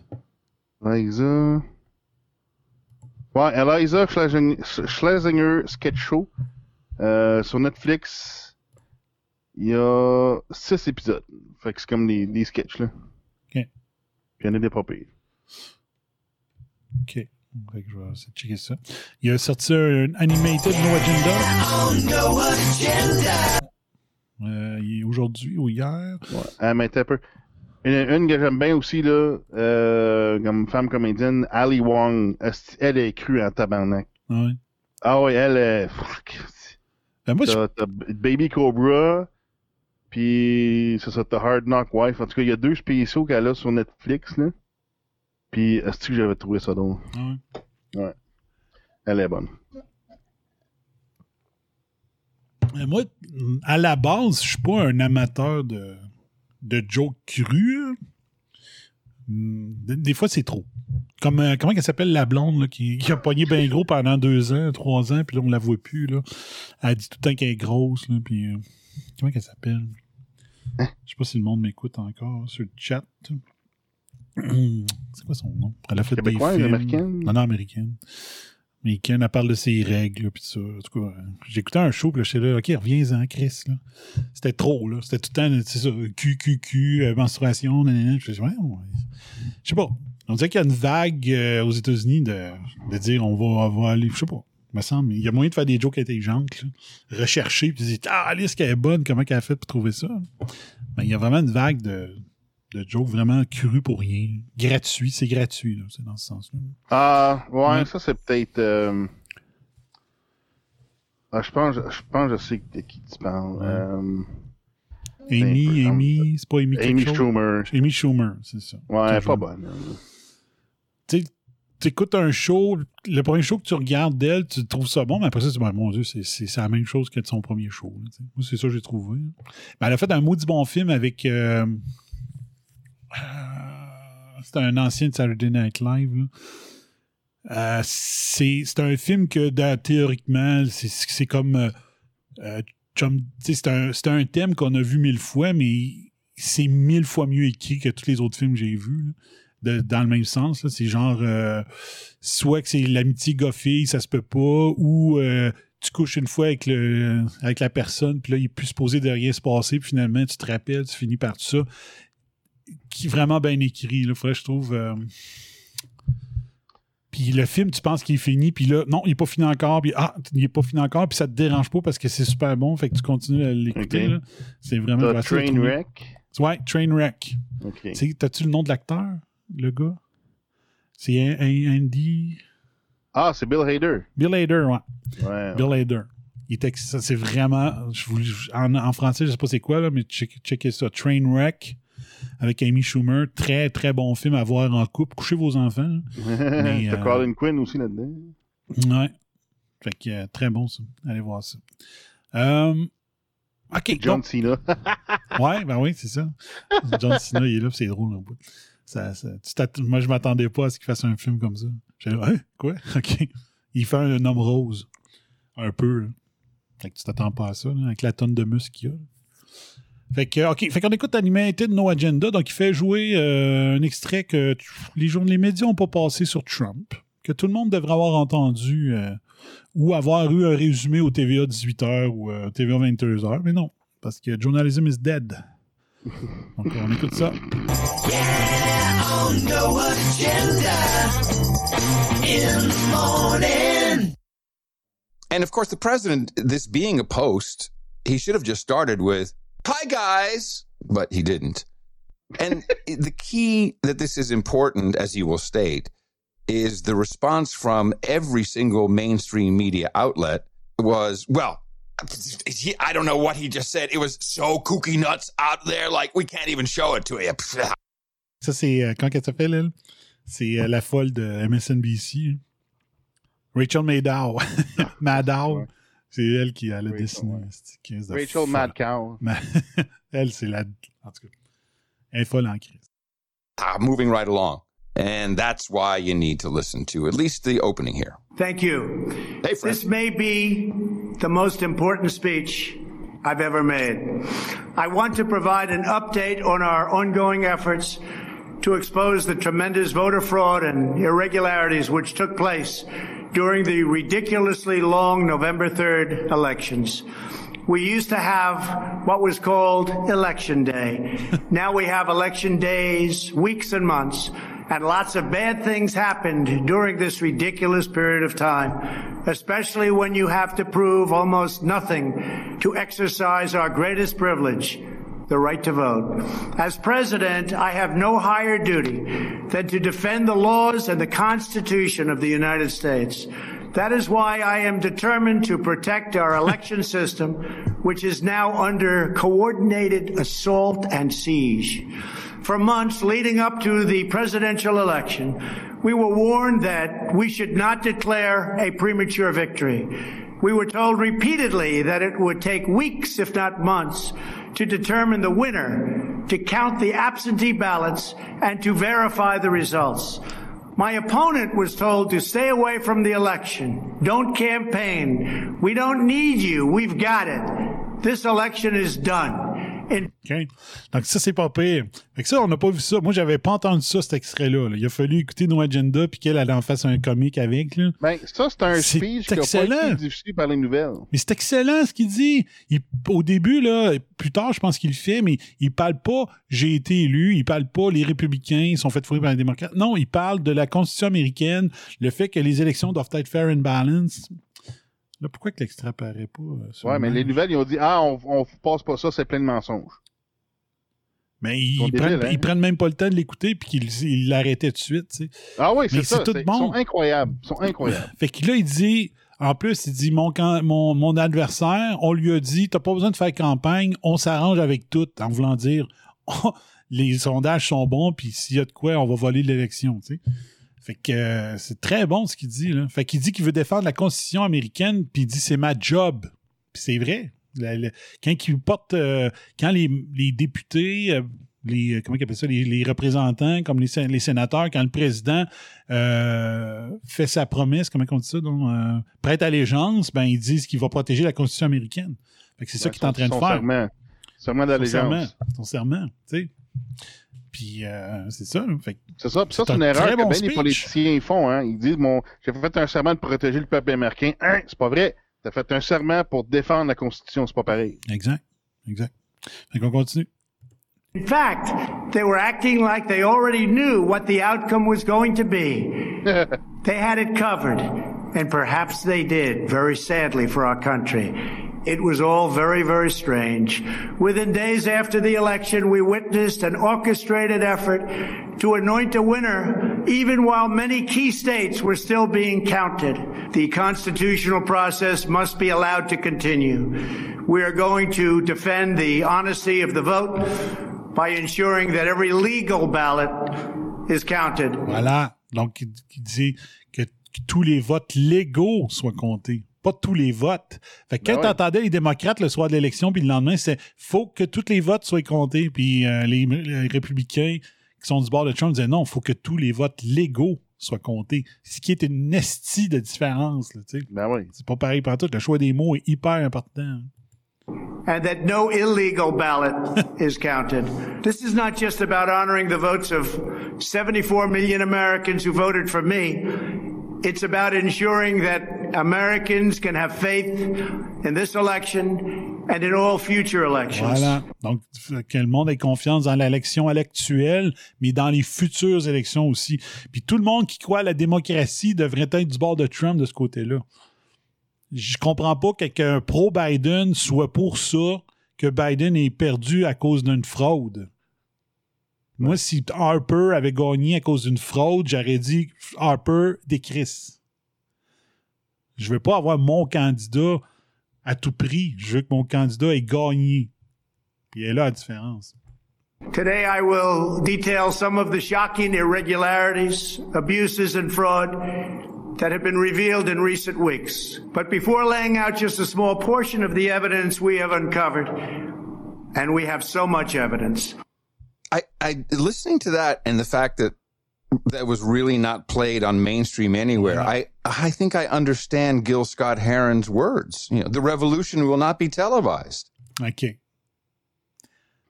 Eliza. Ouais, Eliza Schlesinger, Schlesinger Sketch Show. Euh, sur Netflix, il y a six épisodes. Fait que c'est comme des, des sketchs, là. Ok. Puis il y en a des pas pires. OK. Fait que je vais essayer de checker ça. Il a sorti un Animated No Agenda. Euh, il est aujourd'hui ou hier? Ouais. Elle m'était un peu. Une, une que j'aime bien aussi, là, euh, comme femme comédienne, Ali Wong. Elle est crue en tabarnak. Ouais. Ah ouais, elle est. Fuck. Ben, moi, je- T'as t'as Baby Cobra, puis c'est ça, t'as Hard Knock Wife. En tout cas, il y a deux spéciaux qu'elle a sur Netflix, là. Puis, est-ce que j'avais trouvé ça drôle? Ouais. Elle est bonne. Euh, Moi, à la base, je suis pas un amateur de, de jokes crus. Hmm, Des, fois, c'est trop. Comme, euh, comment elle s'appelle la blonde là, qui, qui a pogné bien gros pendant deux ans, trois ans, puis là, on la voit plus. Là. Elle dit tout le temps qu'elle est grosse. Là, puis, euh, comment elle s'appelle? Hein? Je sais pas si le monde m'écoute encore sur le chat. C'est quoi son nom? Elle a fait des films. américaine? Non, non, américaine. Américaine, elle parle de ses règles, puis ça. En tout cas, euh, j'écoutais un show, puis j'étais là, OK, reviens-en, Chris. C'était trop, là. C'était tout le temps, c'est ça, QQQ, euh, menstruation, nanana. Je ouais, ouais. Sais pas. On dirait qu'il y a une vague euh, aux États-Unis de, de dire, on va, on aller, je sais pas. Il me semble, il y a moyen de faire des jokes intelligentes, là. Rechercher, puis dire, ah, Alice, qu'elle est bonne, comment qu'elle a fait pour trouver ça? Mais il y a vraiment une vague de, de jokes vraiment crus pour rien. Gratuit, c'est gratuit, là. C'est dans ce sens-là. Ah, ouais, Ouais. ça, c'est peut-être. euh, Ah, je pense, je pense, que je sais de qui tu parles. Ouais. Euh, Amy, Amy, c'est pas Amy Amy? Schumer. Amy Schumer, c'est ça. Ouais, Toujours. pas bonne. hein. Tu sais, t'écoutes un show, le premier show que tu regardes d'elle, tu trouves ça bon, mais après ça, tu dis, Ben, mon Dieu, c'est, la même chose que de son premier show. là. Moi, c'est ça que j'ai trouvé. Ben, elle a fait un maudit bon film avec. euh, c'est un ancien de Saturday Night Live. Euh, c'est, un film que, théoriquement, c'est, comme. euh, euh, c'est, un, c'est un thème qu'on a vu mille fois, mais c'est mille fois mieux écrit que tous les autres films que j'ai vus. dans le même sens. C'est genre, euh, soit que c'est l'amitié goffée, ça se peut pas, ou euh, tu couches une fois avec, le, avec la personne, puis là, il est plus supposé de rien se passer, puis finalement, tu te rappelles, tu finis par tout ça. Qui est vraiment bien écrit, là, faudrait que je trouve. euh, Puis le film, tu penses qu'il est fini, puis là, non, il n'est pas fini encore, puis ah, il est pas fini encore, puis ça te dérange pas parce que c'est super bon, fait que tu continues à l'écouter. C'est vraiment facile. Trainwreck? Ouais, Trainwreck. Ok. Tu sais, T'as-tu le nom de l'acteur, le gars? C'est Andy. Ah, c'est Bill Hader. Bill Hader, ouais. Ouais. Bill Hader. Il c'est vraiment. je vous- en, en français, je sais pas c'est quoi, là, mais check- checkez ça. Trainwreck avec Amy Schumer. Très, très bon film à voir en couple. Couchez vos enfants. Mais, T'as euh, Colin Quinn aussi là-dedans. Ouais. Fait que euh, très bon, ça. Allez voir ça. Euh, OK. John donc- Cena. Ouais, ben oui, c'est ça. John Cena, il est là, c'est drôle. Ça, ça- tu moi, je m'attendais pas à ce qu'il fasse un film comme ça. J'étais là, hein, quoi? OK. Il fait un homme rose. Un peu, là. Fait que tu t'attends pas à ça, là, avec la tonne de muscles qu'il y a. Fait que, OK. Fait qu'on écoute Animated No Agenda. Donc, il fait jouer euh, un extrait que les, journaux, les médias n'ont pas passé sur Trump, que tout le monde devrait avoir entendu euh, ou avoir eu un résumé au TVA 18h ou euh, TVA 22h. Mais non, parce que journalism is dead. Donc, on écoute ça. And of course, the president, this being a post, he should have just started with, Hi, guys. But he didn't. And the key that this is important, as you will state, is the response from every single mainstream media outlet was, well, he- I don't know what he just said. It was so kooky nuts out there. Like, we can't even show it to you. Ça, c'est. euh, comment qu'elle s'appelle, elle? C'est euh, la folle de MSNBC. Rachel Maddow. Maddow. Ouais. C'est elle qui elle a Rachel, dessiné. ouais. 15 de Rachel folle. Madcow. Elle, c'est la. En tout cas. Elle est folle en crise. Ah, moving right along. And that's why you need to listen to at least the opening here. Thank you. Hey, Fred. This may be the most important speech I've ever made. I want to provide an update on our ongoing efforts to expose the tremendous voter fraud and irregularities which took place during the ridiculously long November 3rd elections. We used to have what was called Election Day. now we have election days, weeks and months, and lots of bad things happened during this ridiculous period of time, especially when you have to prove almost nothing to exercise our greatest privilege, the right to vote. As president, I have no higher duty than to defend the laws and the Constitution of the United States. That is why I am determined to protect our election system, which is now under coordinated assault and siege. For months leading up to the presidential election, we were warned that we should not declare a premature victory. We were told repeatedly that it would take weeks, if not months, to determine the winner, to count the absentee ballots, and to verify the results. My opponent was told to stay away from the election. Don't campaign. We don't need you. We've got it. This election is done. Donc, ça, c'est pas pire. Fait que ça, on n'a pas vu ça. Moi, j'avais pas entendu ça, cet extrait-là. là. Il a fallu écouter No Agenda puis qu'elle allait en face un comique avec. Là. Ben, ça, c'est un speech qui a pas excellent. été diffusé par les nouvelles. Mais c'est excellent ce qu'il dit. Il- au début, là, plus tard, je pense qu'il le fait, mais il parle pas j'ai été élu, il parle pas les républicains ils sont faits fourrer par les démocrates. Non, il parle de la Constitution américaine, le fait que les élections doivent être fair and balanced. Là, pourquoi que l'extrait apparaît pas? euh, Ouais, mais les nouvelles, ils ont dit Ah, on, on passe pas ça, c'est plein de mensonges. Mais ils, débiles, prennent, hein? ils prennent même pas le temps de l'écouter puis qu'ils ils l'arrêtaient tout de suite. tu sais. Ah oui, c'est ça. tout bon. Ils sont incroyables. Ils sont incroyables. Fait que là, il dit, en plus, il dit, mon, mon, mon adversaire, on lui a dit, t'as pas besoin de faire campagne, on s'arrange avec tout, en voulant dire, Oh, les sondages sont bons, puis s'il y a de quoi, on va voler l'élection, tu sais. Fait que euh, c'est très bon ce qu'il dit, là. Fait qu'il dit qu'il veut défendre la Constitution américaine, puis il dit, c'est ma job. Puis c'est vrai. La- la- quand il porte, euh, quand les, les députés, euh, les, comment ils appellent ça, les, les représentants, comme les, sé- les sénateurs, quand le président fait sa promesse, comment on dit ça, donc, prête allégeance, ben ils disent qu'il va protéger la Constitution américaine. Fait que c'est ça Ouais, qu'il est en train de faire. Serment, serment Son serment. d'allégeance. Son serment, tu sais. Puis euh, c'est ça. C'est ça. Puis ça, C'est une un erreur que bon bien les politiciens font. Hein. Ils disent mon, J'ai fait un serment de protéger le peuple américain. Hein, c'est pas vrai. T'as fait un serment pour défendre la Constitution. C'est pas pareil. exact. Exact. Fait qu'on continue. In fact, they were acting like they already knew what the outcome was going to be. They had it covered, and perhaps they did, very sadly for our country. It was all very, very strange. Within days after the election, we witnessed an orchestrated effort to anoint a winner, even while many key states were still being counted. The constitutional process must be allowed to continue. We are going to defend the honesty of the vote by ensuring that every legal ballot is counted. Voilà. Donc, il dit que tous les votes légaux soient comptés. Pas tous les votes. Fait que quand Ben ouais. t'entendais les démocrates le soir de l'élection, puis le lendemain, c'est faut que tous les votes soient comptés. Puis euh, les, les républicains qui sont du bord de Trump disaient non, faut que tous les votes légaux soient comptés. Ce qui est une estie de différence. Là, tu sais. Ben oui. c'est pas pareil partout. Le choix des mots est hyper important. and that no illegal ballot is counted. This is not just about honoring the votes of 74 million Americans who voted for me. It's about ensuring that Americans can have faith in this election and in all future elections. Voilà. Donc, que le monde ait confiance dans l'élection actuelle, mais dans les futures élections aussi. Puis tout le monde qui croit à la démocratie devrait être du bord de Trump de ce côté-là. Je comprends pas qu'un pro-Biden soit pour ça que Biden ait perdu à cause d'une fraude. Moi, si Harper avait gagné à cause d'une fraude, j'aurais dit Harper Chris. Je veux pas avoir mon candidat à tout prix. Je veux que mon candidat ait gagné. Puis est là la différence. Today I will detail some of the shocking irregularities, abuses, and fraud that have been revealed in recent weeks. But before laying out just a small portion of the evidence we have uncovered, and we have so much evidence, I, I listening to that and the fact that that was really not played on mainstream anywhere. Yeah. I I think I understand Gil Scott Heron's words. You know, the revolution will not be televised. OK.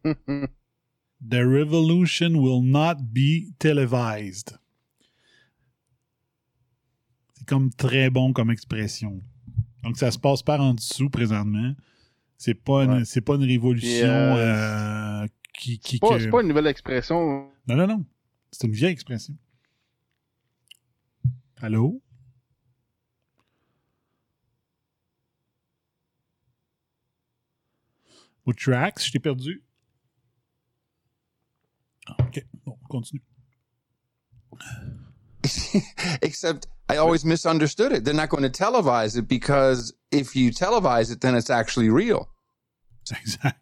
The revolution will not be televised. C'est comme très bon comme expression. Donc, ça se passe par en dessous présentement. C'est pas, une- Ouais. c'est pas une révolution euh, euh, qui. qui C'est pas, que- c'est pas une nouvelle expression. Non, non, non. C'est une vieille expression. Allô? Au tracks, je t'ai perdu. Ah, OK. Bon, on continue. Except I always misunderstood it. They're not going to televise it because if you televise it, then it's actually real. C'est exact.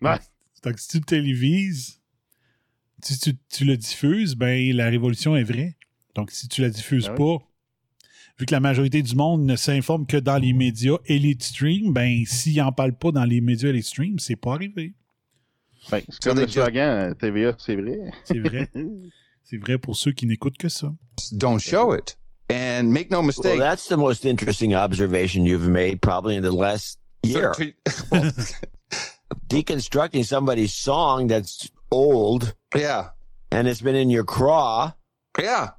Ouais. Donc, si tu le télévises, si tu, tu le diffuses, ben, la révolution est vraie. Donc, si tu la diffuses Ben pas, vu que la majorité du monde ne s'informe que dans les médias et les streams, ben, s'ils n'en parlent pas dans les médias et les streams, c'est pas arrivé. Ben, c'est comme le slogan TVA, c'est vrai. C'est vrai. c'est vrai pour ceux qui n'écoutent que ça. Don't show it. And make no Well, mistake. that's the most interesting observation you've made probably in the last year. So to- Deconstructing somebody's song that's old yeah. and it's been in your craw. Yeah.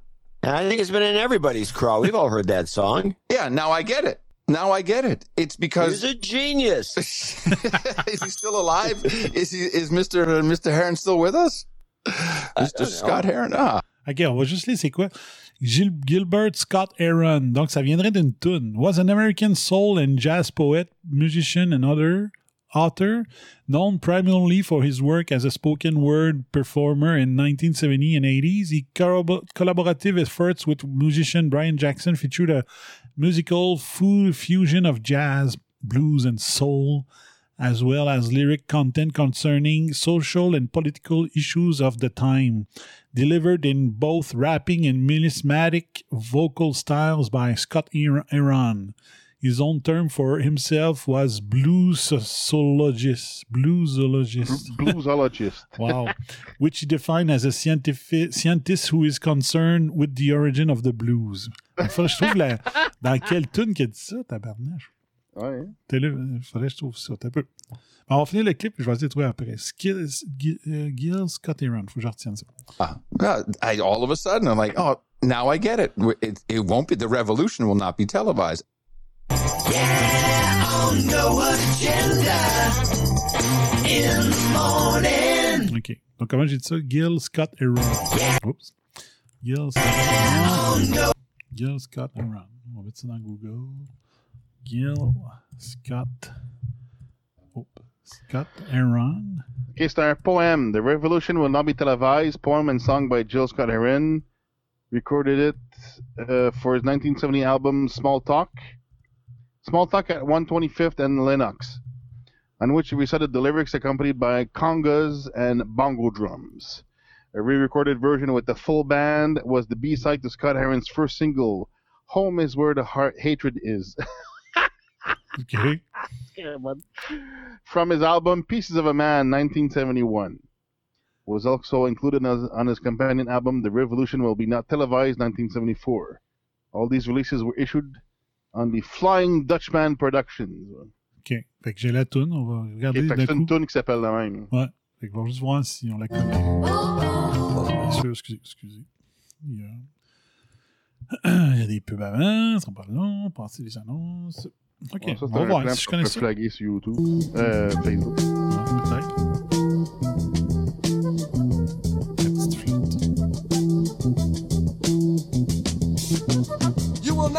And I think it's been in everybody's craw. We've all heard that song. Yeah. Now I get it. Now I get it. It's because He's a genius. is he still alive? Is he is Mr. uh, Mr. Heron still with us? Mr. don't Scott know. Heron. Ah. OK, on va juste lire c'est quoi. Gil- Gilbert Scott Aaron. Donc, ça viendrait d'une tune. Was an American soul and jazz poet, musician, and other author, known primarily for his work as a spoken word performer in 1970 and 80s. He corrobo- collaborative efforts with musician Brian Jackson featured a musical fu- fusion of jazz, blues, and soul, as well as lyric content concerning social and political issues of the time delivered in both rapping and melismatic vocal styles by Scott Aaron. His own term for himself was bluesologist. Bluesologist. Bluesologist. Wow. Which he defined as a scientific, scientist who is concerned with the origin of the blues. Il faudrait que je trouve la, dans quelle tune qu'il a dit ça, tabarnache. Ouais. T'es là, Il faudrait que je trouve ça. T'as un peu. On va finir le clip et je vais essayer de trouver après. Skill, Gil, euh, Gil Scott Aaron. Faut que je retienne ça. Ah. I, all of a sudden, I'm like, oh, now I get it. It, it won't be, the revolution will not be televised. OK. Donc, comment j'ai dit ça? Gil Scott Aaron. Oups. Gil Scott Aaron. Gil Scott Aaron. On va mettre ça dans Google. Gil Scott. Oh. Scott Aaron. Okay, c'est un poème. The Revolution Will Not Be Televised. Poem and song by Jill Scott Heron. Recorded it uh, for his 1970 album Small Talk. Small Talk at 125th and Lennox, on which he recited the lyrics accompanied by congas and bongo drums. A re-recorded version with the full band was the B-side to Scott Heron's first single, "Home Is Where the Heart Hatred Is." OK. from his album Pieces of a Man 1971. Was also included as, on his companion album The Revolution Will Be Not Televised 1974. All these releases were issued on the Flying Dutchman Productions. OK. Fait que j'ai la toune. On va regarder fait que d'un c'est une coup. tune qui s'appelle la même. Ouais. Fait que on va juste voir si on la connaît. Bien sûr, excusez, excusez. Il y a, Il y a des pubs avant, ça pas long, passer les annonces. OK, ça, on va voir si je connais ça. flaguer sur YouTube. Euh, Facebook. Ouais, peut-être.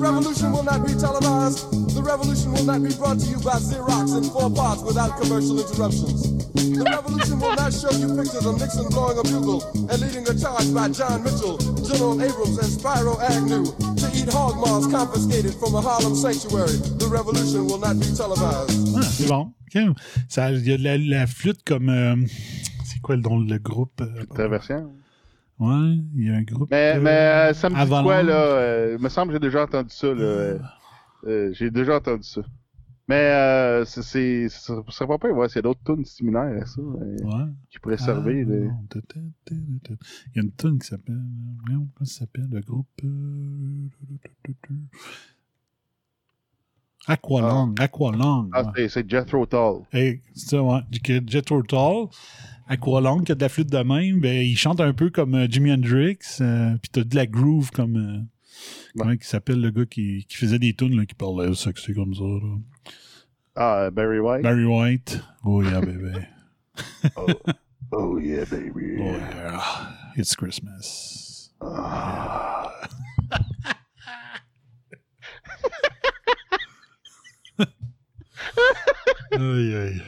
The revolution will not be televised. The revolution will not be brought to you by Xerox in four parts without commercial interruptions. The revolution will not show you pictures of Nixon blowing a bugle and leading a charge by John Mitchell, General Abrams, and Spyro Agnew to eat hog maws confiscated from a Harlem sanctuary. The revolution will not be televised. Ah, c'est bon. Il y a de la, la flûte comme. euh, c'est quoi le nom le groupe? Euh, Traversien. Ouais, il y a un groupe. Mais, euh, mais ça me dit quoi, là? euh, il me semble que j'ai déjà entendu ça, là. euh, euh, j'ai déjà entendu ça. Mais euh, c'est, ça serait pas pire, ouais, y a d'autres tunes similaires à ça, euh, Ouais. qui pourraient servir. Ah. Il y a une tune qui s'appelle. Voyons, comment ça s'appelle le groupe Aqualung. Aqualung. Ah, ouais. c'est, Jethro Tull. Hey, c'est ça, ouais. Jethro Tull, Aqualung, qui a de la flûte de même, ben, il chante un peu comme euh, Jimi Hendrix, euh, puis t'as de la groove comme. euh, Comment il s'appelle le gars qui, qui faisait des tunes, là, qui parlait sexy comme ça, là. Ah, euh, Barry White? Barry White. Oh yeah, baby. oh. oh yeah, baby. Oh yeah. It's Christmas. aïe, aïe.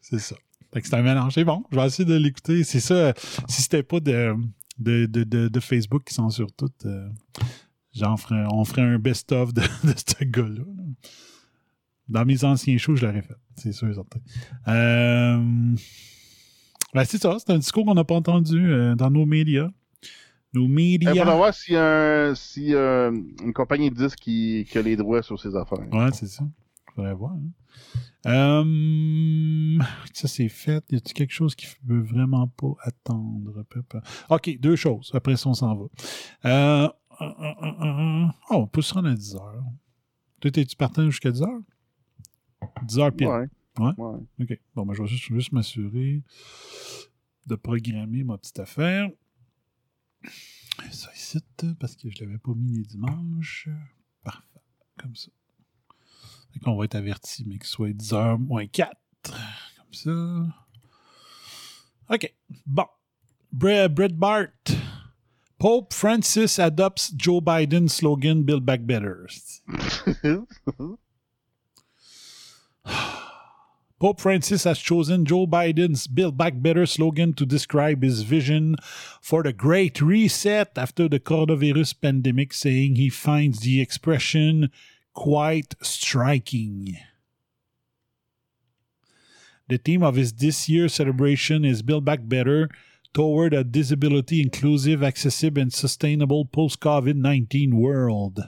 C'est ça. Fait que c'est un mélange. Bon. Je vais essayer de l'écouter. C'est ça. Si c'était pas de, de, de, de, Facebook qui censure tout, euh, j'en ferais, on ferait un best-of de, de ce gars-là. là. Dans mes anciens shows, je l'aurais fait. C'est sûr certain. Euh, ben, c'est ça. C'est un discours qu'on n'a pas entendu euh, dans nos médias. Nos Il médias. faudra voir si, un, si euh, une compagnie de disques qui, qui a les droits sur ses affaires. Ouais, c'est ça. Faudrait voir. hein. Euh, ça, c'est fait. Y a-t-il quelque chose qui veut vraiment pas attendre? OK, deux choses. Après ça, on s'en va. Euh. Oh, on peut se rendre à 10 heures. Toi, es-tu partant jusqu'à 10 heures? 10 heures pile. Ouais. Ouais? ouais. OK. Bon, ben, je vais juste, juste m'assurer de programmer ma petite affaire. Ça ici, parce que je l'avais pas mis les dimanches. Parfait. Comme ça. Fait qu'on va être averti, mais qu'il soit 10h moins 4. Comme ça. OK. Bon. Bart. Pope Francis adopts Joe Biden slogan Build Back Better. Pope Francis has chosen Joe Biden's Build Back Better slogan to describe his vision for the Great Reset after the coronavirus pandemic, saying he finds the expression quite striking. The theme of his this year's celebration is Build Back Better toward a disability inclusive, accessible, and sustainable post COVID 19 world.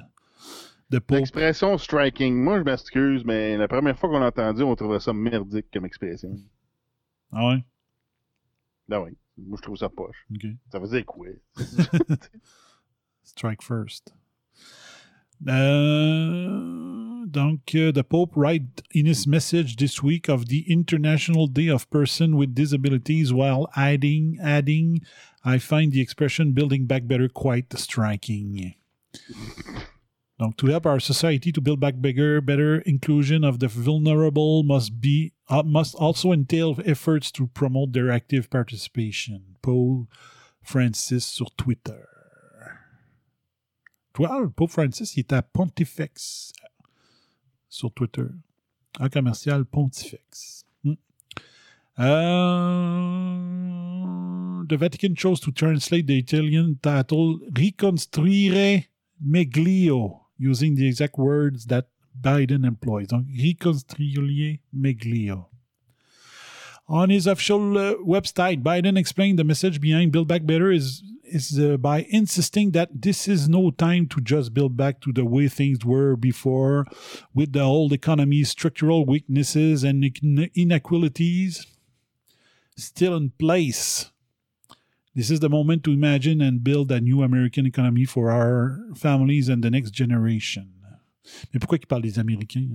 L'expression striking, moi je m'excuse, mais la première fois qu'on l'a entendu, on trouvait ça merdique comme expression. Ah ouais? Ben oui, moi je trouve ça poche. OK. Ça veut dire quoi? Strike first. Uh, donc, uh, the Pope write in his message this week of the International Day of Person with Disabilities while adding, adding, I find the expression building back better quite striking. Donc, to help our society to build back bigger, better inclusion of the vulnerable must be uh, must also entail efforts to promote their active participation. Paul Francis sur Twitter. Pauvre Francis, il est à Pontifex sur Twitter. En commercial Pontifex. Hmm. Uh, the Vatican chose to translate the Italian title Riconstruire Meglio using the exact words that Biden employs. Donc, Riconstruire Meglio. On his official uh, website, Biden explained the message behind Build Back Better is is uh, by insisting that this is no time to just build back to the way things were before, with the old economy's structural weaknesses and inequalities still in place. This is the moment to imagine and build a new American economy for our families and the next generation. Mais pourquoi il parle des Américains?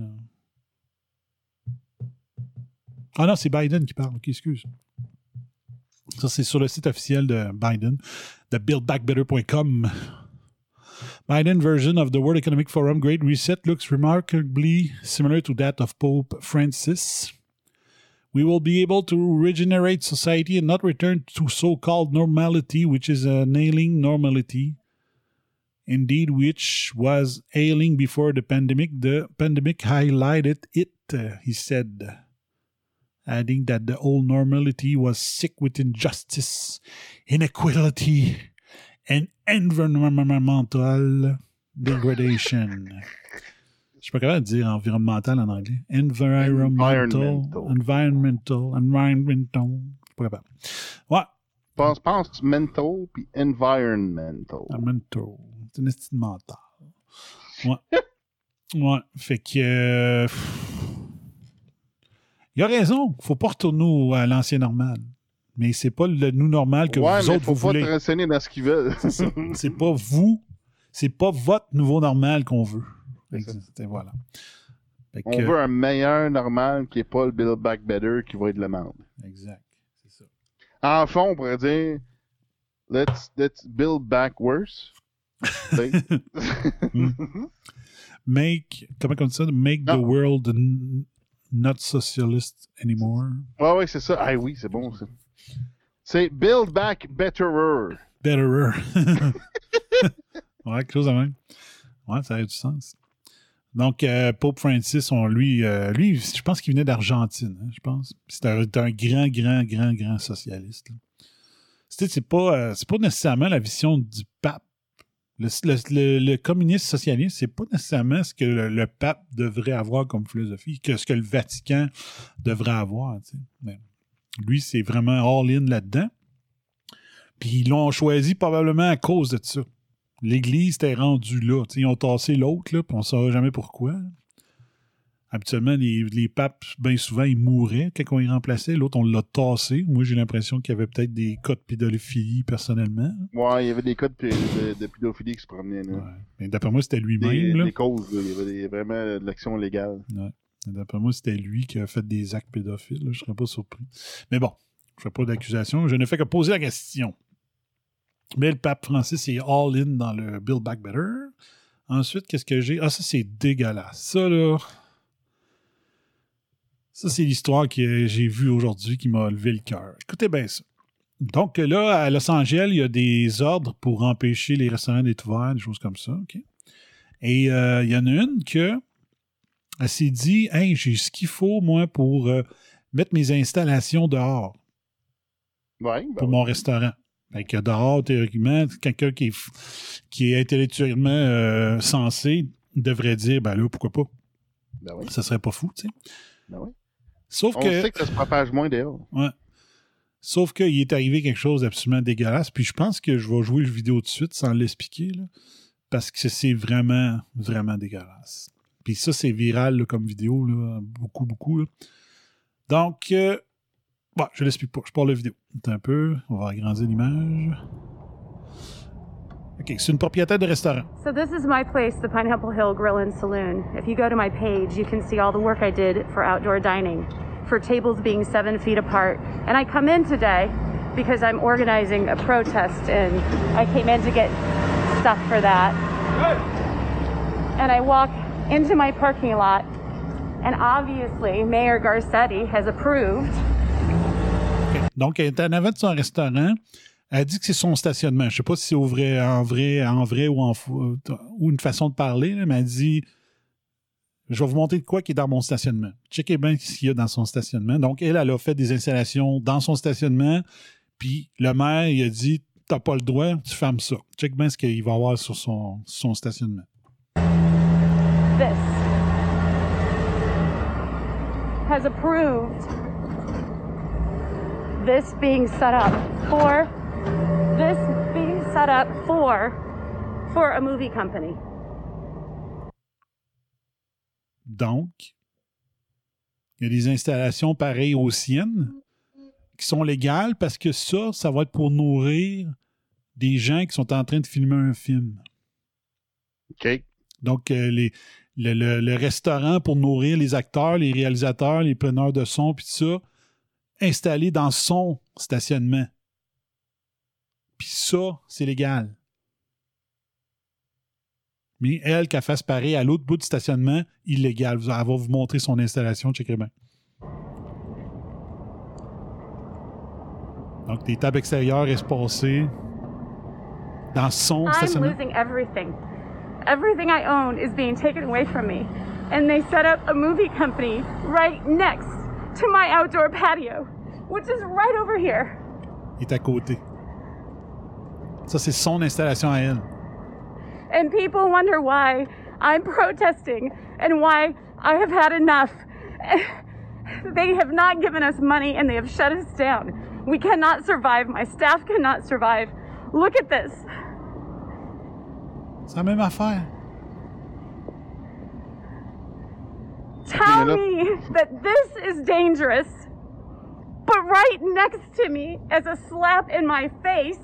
Ah non, c'est Biden qui parle. Ok, excuse. Ça, c'est sur le site officiel de Biden, de buildbackbetter.com. Biden version of the World Economic Forum Great Reset looks remarkably similar to that of Pope Francis. We will be able to regenerate society and not return to so called normality, which is a nailing normality. Indeed, which was ailing before the pandemic. The pandemic highlighted it, uh, he said adding that the old normality was sick with injustice, inequality, and environmental degradation. Je suis pas capable de dire environnemental en anglais. Environmental. Environmental. Environmental. Environmental. Je suis pas capable. Ouais. Pense, pense mental puis environmental. Environmental. C'est une estime mentale. Ouais. ouais. Fait que. euh, Il a raison. Faut pas retourner à l'ancien normal. Mais c'est pas le nous normal que ouais, vous mais autres faut vous pas voulez. te dans ce qu'ils veulent. C'est pas vous. C'est pas votre nouveau normal qu'on veut. C'est- voilà. On veut un meilleur normal qui est pas le Build Back Better qui va être de la merde. Exact. C'est ça. En fond, on pourrait dire let's, let's build back worse. Sais? Make, comment on dit ça? Make the Non. world not socialist anymore. ouais, c'est ça. Ah oui, c'est bon. C'est build back betterer. Betterer. ouais, quelque chose de même. Ouais, ça a du sens. Donc, euh, Pope Francis, on, lui, euh, lui, je pense qu'il venait d'Argentine, hein, je pense. C'était un, grand, grand, grand, grand socialiste. C'est pas, euh, c'est pas nécessairement la vision du pape. Le, communiste socialiste, c'est pas nécessairement ce que le, pape devrait avoir comme philosophie, que ce que le Vatican devrait avoir. lui, c'est vraiment all-in là-dedans. Puis ils l'ont choisi probablement à cause de ça. L'Église était rendue là. Ils ont tassé l'autre, puis on ne saura jamais pourquoi. Habituellement, les, les papes, bien souvent, ils mouraient quand on les remplaçait. L'autre, on l'a tassé. Moi, j'ai l'impression qu'il y avait peut-être des cas de pédophilie personnellement. Ouais, il y avait des cas de, de, de pédophilie qui se promenaient. Là. Ouais. Mais d'après moi, c'était Des, lui-même. là. des causes, là. il y avait des- vraiment de l'action légale. D'après moi, c'était lui qui a fait des actes pédophiles. là. Je ne serais pas surpris. Mais bon, je ne fais pas d'accusation. Je ne fais que poser la question. Mais le pape Francis est all-in dans le Build Back Better. Ensuite, qu'est-ce que j'ai? Ah, ça, c'est dégueulasse. Ça, là. Ça, c'est l'histoire que j'ai vue aujourd'hui qui m'a levé le cœur. Écoutez bien ça. Donc là, à Los Angeles, il y a des ordres pour empêcher les restaurants d'être ouverts, des choses comme ça. OK? Et euh, il y en a une que elle s'est dit Hey, j'ai ce qu'il faut, moi, pour euh, mettre mes installations dehors Ouais, ben pour mon restaurant. Fait que dehors, théoriquement, quelqu'un qui est, qui est intellectuellement euh, sensé devrait dire Ben là, pourquoi pas? Ben oui, Ça serait pas fou, tu sais. ben oui. Sauf On que. sait que ça se propage moins dehors. Ouais. Sauf qu'il est arrivé quelque chose d'absolument dégueulasse. Puis je pense que je vais jouer le vidéo tout de suite sans l'expliquer. Parce que c'est vraiment, vraiment dégueulasse. Puis ça, c'est viral là, comme vidéo. Là, beaucoup, beaucoup. là. Donc, euh, bon, je l'explique pas. Je parle la vidéo. Un peu. On va agrandir l'image. OK, c'est une propriétaire de restaurant. So this is my place, the Pineapple Hill Grill and Saloon. If you go to my page, you can see all the work I did for outdoor dining, for tables being seven feet apart. And I come in today because I'm organizing a protest, and I came in to get stuff for that. And I walk into my parking lot, and obviously Mayor Garcetti has approved OK. Donc, elle est en avant de son restaurant. Elle dit que c'est son stationnement. Je sais pas si c'est vrai, en vrai, en vrai ou une façon de parler, mais elle dit Je vais vous montrer de quoi qui est dans mon stationnement. Checkez bien ce qu'il y a dans son stationnement. Donc, elle, elle a fait des installations dans son stationnement. Puis le maire, il a dit T'as pas le droit, tu fermes ça. Check bien ce qu'il va avoir sur son, son stationnement. this has approved this being set up for this being set up for for a movie company. Donc, il y a des installations pareilles aux siennes qui sont légales parce que ça, ça va être pour nourrir des gens qui sont en train de filmer un film. OK. Donc, euh, les, le, le- le restaurant pour nourrir les acteurs, les réalisateurs, les preneurs de son, puis tout ça, installé dans son stationnement. Puis ça, c'est légal. Mais elle, qu'elle fasse pareil à l'autre bout du stationnement, illégal. Elle va vous montrer son installation, checkez bien. Donc, des tables extérieures espacées dans son I'm stationnement. losing everything. Everything I own is being taken away from me. And they set up a movie company right next to my outdoor patio, which is right over here. Il est à côté. Ça, c'est son installation à elle. And people wonder why I'm protesting and why I have had enough. They have not given us money and they have shut us down. We cannot survive. My staff cannot survive. Look at this. C'est la même affaire. Tell Clean it up. me that this is dangerous. But right next to me, as a slap in my face,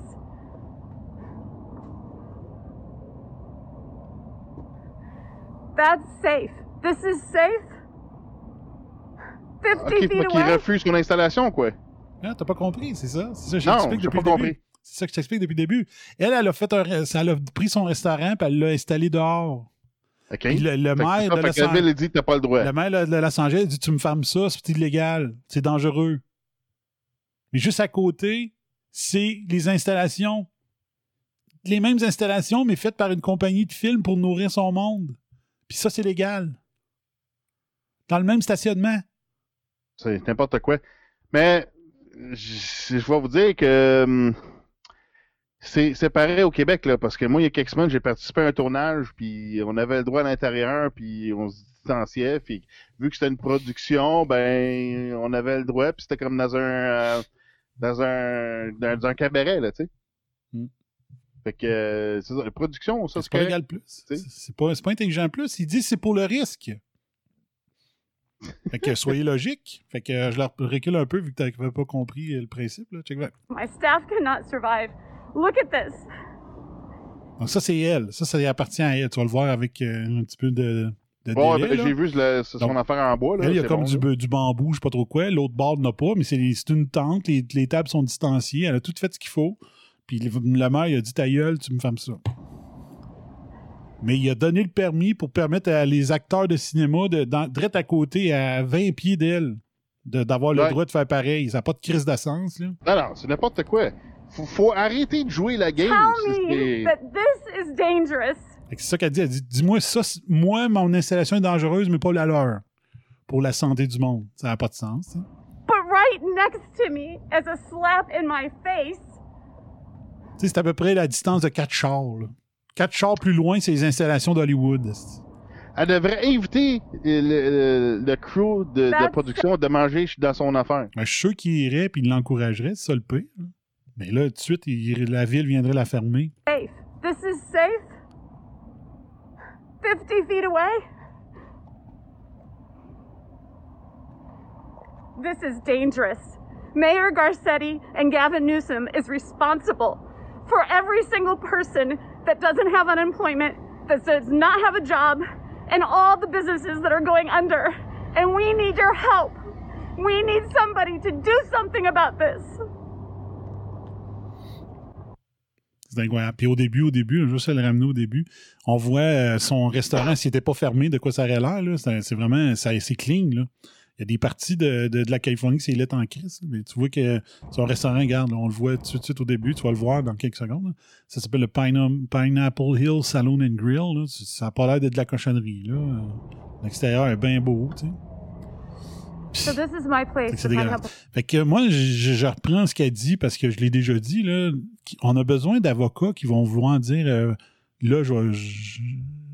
that's safe. This is safe? 50 Ok, feet faut qu'il away? refuse son installation, quoi. Ah, t'as pas compris, c'est ça? C'est ça que je Non, t'explique j'ai depuis pas le début. compris. C'est ça que je t'explique depuis le début. Elle, elle a fait un, elle a pris son restaurant puis elle l'a installé dehors. Puis le, maire de Los Angeles. dit que t'as pas le droit. Le maire de Los Angeles dit Tu me fermes ça, c'est illégal, c'est dangereux. Mais juste à côté, c'est les installations. Les mêmes installations, mais faites par une compagnie de films pour nourrir son monde. Puis ça, c'est légal. Dans le même stationnement. C'est n'importe quoi. Mais je je vais vous dire que hum, c'est c'est pareil au Québec, là, parce que moi, il y a quelques semaines, j'ai participé à un tournage, puis on avait le droit à l'intérieur, puis on se distanciait, puis vu que c'était une production, ben, on avait le droit, puis c'était comme dans un euh, dans un dans, un cabaret, là, tu sais. Mm. Fait que euh, c'est ça, la production, ça C'est pas légal plus. C'est pas, c'est pas intelligent plus. Il dit c'est pour le risque. Fait que soyez logique. Fait que euh, je leur recule un peu vu que tu n'avais pas compris euh, le principe. Là. Check back. My staff cannot survive. Look at this. Donc ça, c'est elle. Ça, ça appartient à elle. Tu vas le voir avec euh, un petit peu de, de Bon, délai, ben, j'ai vu le- son Donc, affaire en bois, là. Elle, il y a comme bon, du, là. du bambou, je sais pas trop quoi. L'autre bord n'a pas, mais c'est c'est une tente. Les, les tables sont distanciées. Elle a tout fait ce qu'il faut. Puis le, le maire, il a dit ta gueule, tu me fermes ça. Mais il a donné le permis pour permettre à les acteurs de cinéma de, direct à côté, à 20 pieds d'elle, de- d'avoir le Ouais. droit de faire pareil. Ça n'a pas de crise d'essence, là. Non, non, c'est n'importe quoi. Faut, faut arrêter de jouer la game. Tell C'est- me that this is dangerous. C'est ça qu'elle dit. Elle dit Dis-moi ça, moi, mon installation est dangereuse, mais pas la leur. Pour la santé du monde. Ça n'a pas de sens. But right next to me, as a slap in my face, c'est à peu près la distance de quatre chars. là. Quatre chars plus loin, c'est les installations d'Hollywood. Elle devrait inviter le, le- le crew de, production de manger dans son affaire. Ben, je suis sûr qu'il irait puis il l'encouragerait, c'est ça le pire. Mais là, tout de suite, il- la ville viendrait la fermer. safe. This is safe. 50 feet away. This is dangerous. Mayor Garcetti and Gavin Newsom is responsible for every single person that doesn't have unemployment, that does not have a job, and all the businesses that are going under. And we need your help. We need somebody to do something about this. C'est incroyable. Puis au début, au début, juste le ramener au début, on voit euh, son restaurant, s'il n'était pas fermé, de quoi ça aurait l'air. C'est vraiment, ça- c'est clean. Là. Il y a des parties de, de- de la Californie que c'est lettre en crise. Mais tu vois que son restaurant, regarde, là, on le voit tout de suite au début, tu vas le voir dans quelques secondes. là. Ça s'appelle le Pine- Pineapple Hill Saloon and Grill. là. Ça n'a pas l'air d'être de la cochonnerie. là. L'extérieur est bien beau. tu sais. So this is my place. Fait que Fait moi, je, je reprends ce qu'elle dit parce que je l'ai déjà dit. Là, on a besoin d'avocats qui vont vouloir dire euh, là, je, vais- je,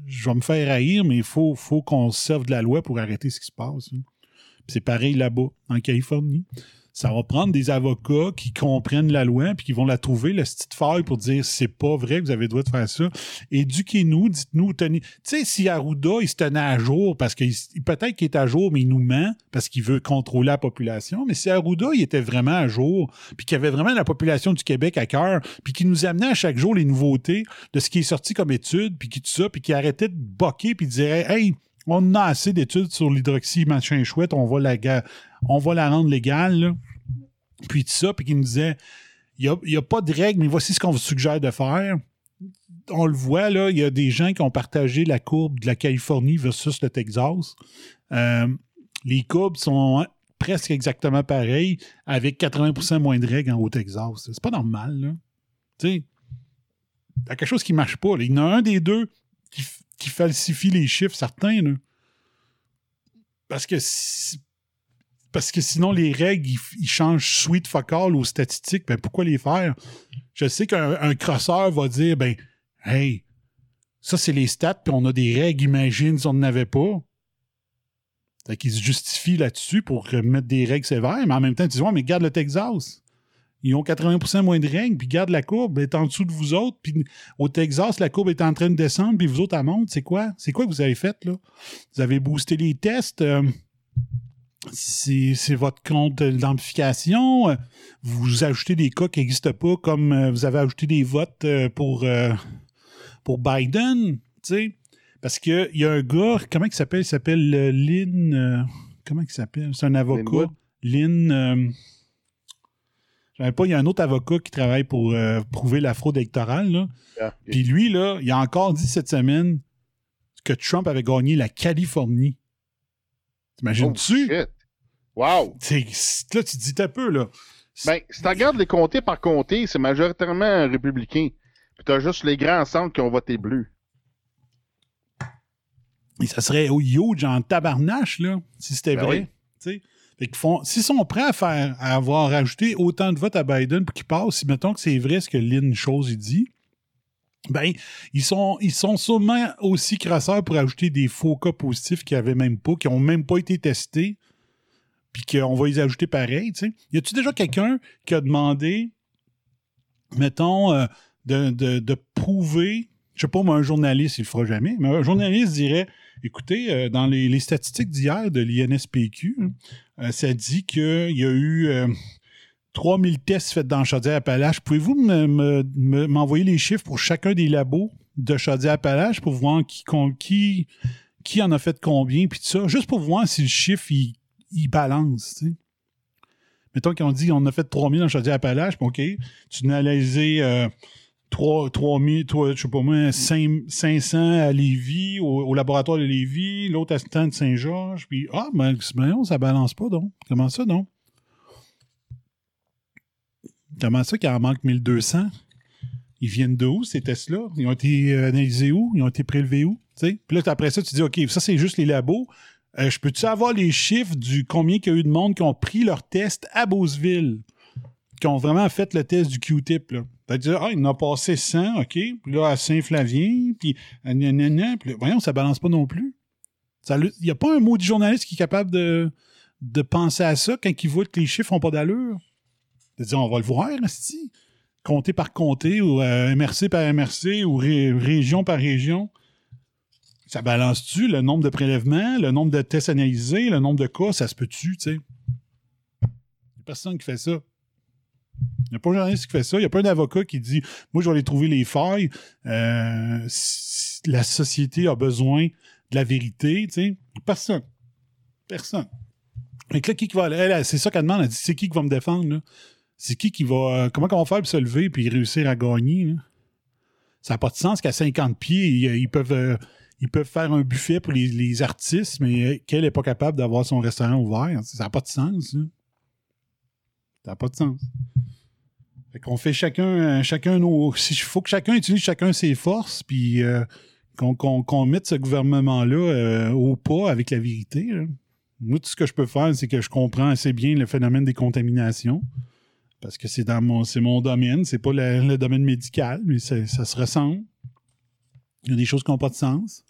je vais me faire haïr, mais il faut, faut qu'on se serve de la loi pour arrêter ce qui se passe. hein. C'est pareil là-bas, en Californie. Ça va prendre des avocats qui comprennent la loi puis qui vont la trouver, la petite faille pour dire c'est pas vrai vous avez le droit de faire ça. Éduquez-nous, dites-nous, tenez. Tu sais, si Arruda, il se tenait à jour parce que peut-être qu'il est à jour, mais il nous ment parce qu'il veut contrôler la population. Mais si Arruda, il était vraiment à jour, puis qu'il avait vraiment la population du Québec à cœur, puis qu'il nous amenait à chaque jour les nouveautés de ce qui est sorti comme études, puis qui tout ça, puis qu'il arrêtait de boquer, puis dirait Hey, on a assez d'études sur l'hydroxy, machin chouette, on va la, on rendre légale. Puis tout ça, puis qu'il nous disait il n'y a, pas de règles, mais voici ce qu'on vous suggère de faire. On le voit, là, il y a des gens qui ont partagé la courbe de la Californie versus le Texas. Euh, les courbes sont presque exactement pareilles, avec 80% moins de règles en au Texas. C'est pas normal, là. Il y a quelque chose qui marche pas. Il y en a un des deux qui, qui falsifie les chiffres, certains, là. Parce que parce que sinon, les règles, ils, changent fuck all aux statistiques. Ben, pourquoi les faire? Je sais qu'un un crosseur va dire, ben, hey, ça, c'est les stats, puis on a des règles, imagine si on n'en avait pas. Fait qu'ils se justifient là-dessus pour mettre des règles sévères, mais en même temps, tu dis, ouais, mais garde le Texas. Ils ont 80% moins de règles, puis garde la courbe, est en dessous de vous autres, puis au Texas, la courbe est en train de descendre, puis vous autres, elle monte. C'est quoi? C'est quoi que vous avez fait, là? Vous avez boosté les tests. euh, c'est votre compte d'amplification. euh, Vous ajoutez des cas qui n'existent pas, comme euh, vous avez ajouté des votes pour, euh, pour Biden, tu sais? Parce qu'il y a un gars, comment il s'appelle? Il s'appelle Lynn. euh, comment il s'appelle? C'est un avocat. Lynn. Je savais pas, il y a un autre avocat qui travaille pour euh, prouver la fraude électorale. Là. Ah. Puis lui, là, il a encore dit cette semaine que Trump avait gagné la Californie. Oh, T'imagines-tu? shit. Wow! Là, tu te dis un peu, là. Ben, si tu regardes les comtés par comté, c'est majoritairement républicain. Puis t'as juste les grands centres qui ont voté bleu. Et ça serait au huge en tabarnache, là, si c'était Ben vrai. oui. Fait qu'ils font, s'ils sont prêts à faire, à avoir ajouté autant de votes à Biden pour qu'il passe, si mettons que c'est vrai ce que Lynn Chose dit, ben, ils sont, ils sont sûrement aussi crasseurs pour ajouter des faux cas positifs qui avaient même pas, qui ont même pas été testés, puis qu'on va les ajouter pareil. Y a-tu déjà quelqu'un qui a demandé, mettons, euh, de, de, de prouver, je sais pas, moi, un journaliste, il le fera jamais, mais un journaliste dirait, écoutez, euh, dans les, les statistiques d'hier de l'INSPQ, hein, ça dit qu'il y a eu euh, 3000 tests faits dans Chaudière-Appalaches. Pouvez-vous me- me- me- m'envoyer les chiffres pour chacun des labos de Chaudière-Appalaches pour voir qui, qui, en a fait combien, puis tout ça, juste pour voir si le chiffre, il, il balance. Mettons qu'on dit on a fait 3000 dans Chaudière-Appalaches, OK, tu analysé euh, 3, 3000, toi, je sais pas moi, 5, 500 à Lévis, au, laboratoire de Lévis, l'autre à Stan de Saint-Georges, puis ah, ben, ben non, ça balance pas, donc. Comment ça, donc? Comment ça qu'il en manque 1200? Ils viennent de où, ces tests-là? Ils ont été euh, analysés où? Ils ont été prélevés où? Puis là, après ça, tu dis, OK, ça, c'est juste les labos. Euh, je peux-tu avoir les chiffres du combien qu'il y a eu de monde qui ont pris leur test à Beauceville? Qui ont vraiment fait le test du Q-tip, là? T'as dit, ah, il en a passé 100, OK. Puis là, à Saint-Flavien, puis à nanana, puis voyons, ça balance pas non plus. Il n'y a pas un mot du journaliste qui est capable de, de penser à ça quand il voit que les chiffres n'ont pas d'allure? De dire, on va le voir, si Comté par comté, ou euh, MRC par MRC, ou ré- région par région. Ça balance-tu le nombre de prélèvements, le nombre de tests analysés, le nombre de cas, ça se peut-tu, tu sais? Il n'y a personne qui fait ça. Il n'y a pas un journaliste qui fait ça. Il n'y a pas un avocat qui dit Moi, je vais aller trouver les failles. Euh, la société a besoin de la vérité. Tu. Personne. Personne. Et là, qui qui va aller? C'est ça qu'elle demande. Elle dit C'est qui qui va me défendre? C'est qui qui va. euh, comment on va faire pour se lever et réussir à gagner? Ça n'a pas de sens qu'à 50 pieds, ils, peuvent. euh, ils peuvent faire un buffet pour les, les artistes, mais qu'elle n'est pas capable d'avoir son restaurant ouvert. Ça n'a pas de sens. Ça n'a pas de sens. Fait qu'on fait chacun, euh, chacun nos. Il faut que chacun utilise chacun ses forces, puis euh, qu'on mette ce gouvernement-là euh, au pas avec la vérité. Moi, tout ce que je peux faire, c'est que je comprends assez bien le phénomène des contaminations. Parce que c'est dans mon, c'est mon domaine, c'est pas le, domaine médical, mais ça, se ressemble. Il y a des choses qui n'ont pas de sens.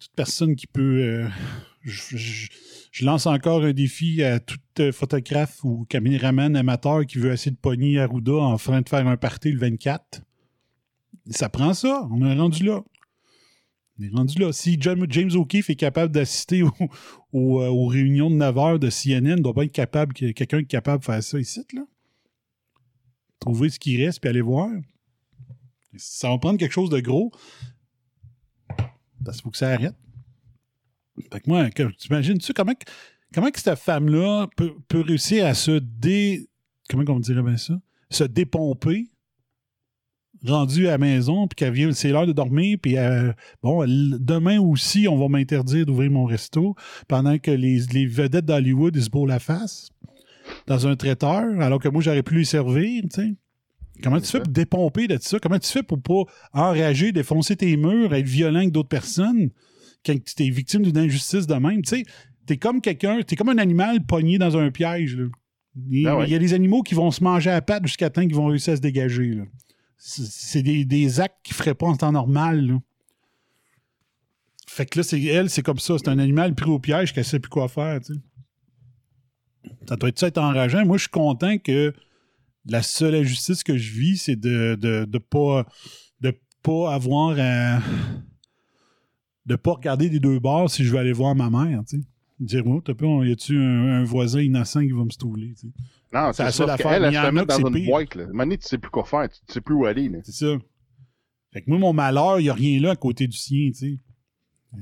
Toute personne qui peut. Je lance encore un défi à tout euh, photographe ou caméraman amateur qui veut essayer de pogner Arruda en train de faire un party le 24. Ça prend ça. On est rendu là. On est rendu là. Si James, O'Keefe est capable d'assister euh, aux réunions de 9 h de CNN, il doit pas être capable, que- quelqu'un est capable de faire ça ici, là. Trouver ce qui reste puis aller voir. Ça va prendre quelque chose de gros. Parce qu'il faut que ça arrête. Fait que moi, t'imagines-tu comment, que- comment que cette femme-là peut, peut réussir à se dé. Comment on dirait bien ça? Se dépomper, rendue à la maison, puis qu'elle vient, c'est l'heure de dormir, puis euh, bon, demain aussi, on va m'interdire d'ouvrir mon resto pendant que les, les vedettes d'Hollywood, ils se bourrent la face dans un traiteur, alors que moi, j'aurais pu lui servir, tu sais. Comment tu fais pour dépomper de ça? Comment tu fais pour pas enrager, défoncer tes murs, être violent avec d'autres personnes? Quand tu es victime d'une injustice de même? Tu sais, t'es comme quelqu'un, t'es comme un animal pogné dans un piège. là. Il, Ah ouais. il y a des animaux qui vont se manger à la patte jusqu'à temps qu'ils vont réussir à se dégager. là. C'est des, des actes qu'ils feraient pas en temps normal. là. Fait que là, c'est, elle, c'est comme ça. C'est un animal pris au piège qu'elle sait plus quoi faire, tu sais. Ça doit être ça être enrageant. Moi, je suis content que la seule injustice que je vis, c'est de de, de pas de pas avoir à de pas regarder des deux bords si je veux aller voir ma mère, tu sais. Dire, oh, t'as y a-tu un, un voisin innocent qui va me stouler, tu sais? Non, C'est la c'est seule affaire. elle y se c'est dans une pire. boîte, là. Donné, tu sais plus quoi faire, tu, tu sais plus où aller. C'est ça. Fait que moi, mon malheur, il n'y a rien là à côté du sien, tu sais.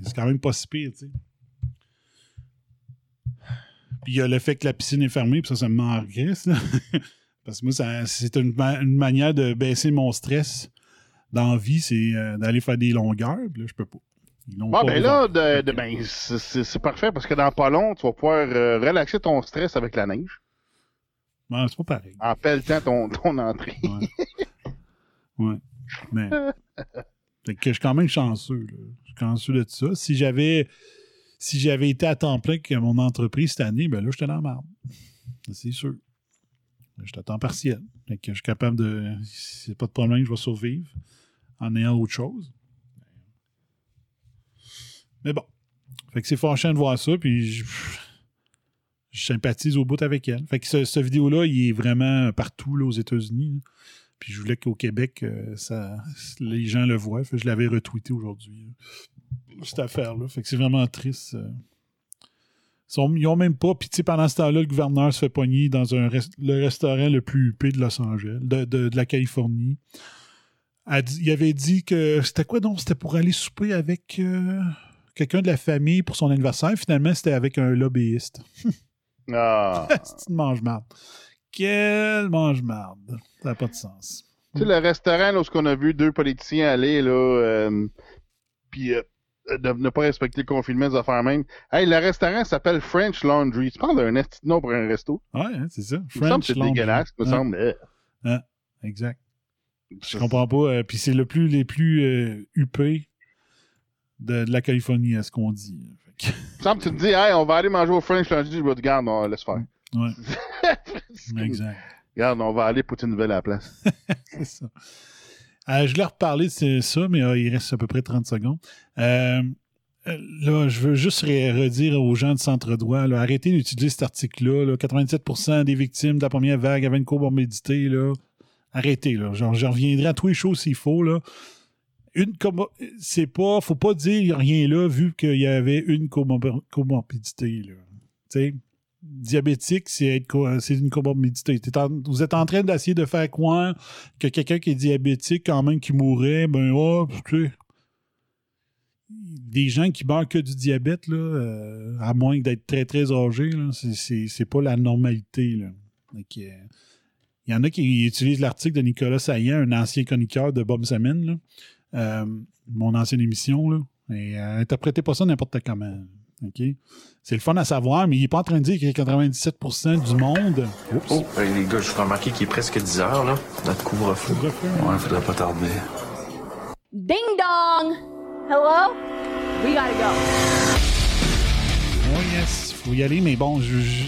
C'est quand même pas si pire, tu sais. Puis il y a le fait que la piscine est fermée, puis ça, ça me m'engraisse, là. Parce que moi, c'est une, ma- une manière de baisser mon stress dans la vie, c'est euh, d'aller faire des longueurs, puis là, je peux pas. Bon, ben là, de, de- ben, c'est- parfait parce que dans pas long, tu vas pouvoir euh, relaxer ton stress avec la neige Ouais, c'est pas pareil. en pelletant ton, ton entrée. Ouais. ouais. Mais. Fait que je suis quand même chanceux. Là. Je suis chanceux de ça. Si j'avais. Si j'avais été à temps plein que mon entreprise cette année, ben là, j'étais dans la merde. C'est sûr. J'étais à temps partiel. Fait que je suis capable de. Si c'est pas de problème, je vais survivre en ayant autre chose. Mais bon. Fait que c'est fâchant de voir ça, puis je, sympathise au bout avec elle. Fait que ce, vidéo-là, il est vraiment partout là, aux États-Unis. Puis je voulais qu'au Québec, euh, ça, les gens le voient. Fait je l'avais retweeté aujourd'hui. Cette affaire-là. Fait que c'est vraiment triste. euh. Ils, sont- ils ont même pas. Puis pendant ce temps-là, le gouverneur se fait pogner dans un le restaurant le plus huppé de Los Angeles, de, de- la Californie. Il avait dit que c'était quoi donc? C'était pour aller souper avec euh, quelqu'un de la famille pour son anniversaire. Finalement, c'était avec un lobbyiste. Ah. C'est une mange-marde. Quel mange-marde. Ça n'a pas de sens. Tu sais, le restaurant, là, où on a vu deux politiciens aller, là, euh, puis euh, de ne pas respecter le confinement des affaires même. Hey, le restaurant s'appelle French Laundry. Tu parles d'un esti nom pour un resto? Ouais, hein, c'est ça. Semble que c'est Laundry. dégueulasse, me semble. euh, Exact. Je comprends pas. euh, Puis c'est le plus, les plus euh, huppés de, de la Californie, à ce qu'on dit. Fait que- tu te dis, hey, on va aller manger au French Laundry. Je vais te garde, on laisse faire. Ouais, exact. Regarde, on va aller pour une nouvelle à la place. C'est ça. Euh, je voulais reparler de ça, mais euh, il reste à peu près 30 secondes. Euh, là, je veux juste re- redire aux gens de centre-droit, là, arrêtez d'utiliser cet article-là. là. 87% des victimes de la première vague avaient une comorbidité. Arrêtez, là. Genre, je reviendrai à tous les choses s'il faut, là. Une c'est pas, faut pas dire rien là, vu qu'il y avait une comor- comorbidité, là. Diabétique, c'est c'est une comorbidité. Vous êtes en train d'essayer de faire croire que quelqu'un qui est diabétique, quand même, qui mourrait, ben, oh, tu sais, des gens qui meurent que du diabète, là, euh, à moins d'être très, très âgés, c'est- c'est pas la normalité. Là. Que, euh, Il y en a qui utilisent l'article de Nicolas Saillant, un ancien chroniqueur de Bob là, euh, mon ancienne émission, là, et euh, interprétez pas ça n'importe comment. OK? C'est le fun à savoir, mais il n'est pas en train de dire qu'il y a 97% du monde. Oups. Oh, hey, les gars, je vous remarqué qu'il est presque 10 heures, là. Notre couvre-feu. Couvre-feu. Ouais, faudrait pas tarder. Ding dong! Hello? We gotta go. Oh yes, faut y aller, mais bon, je, je-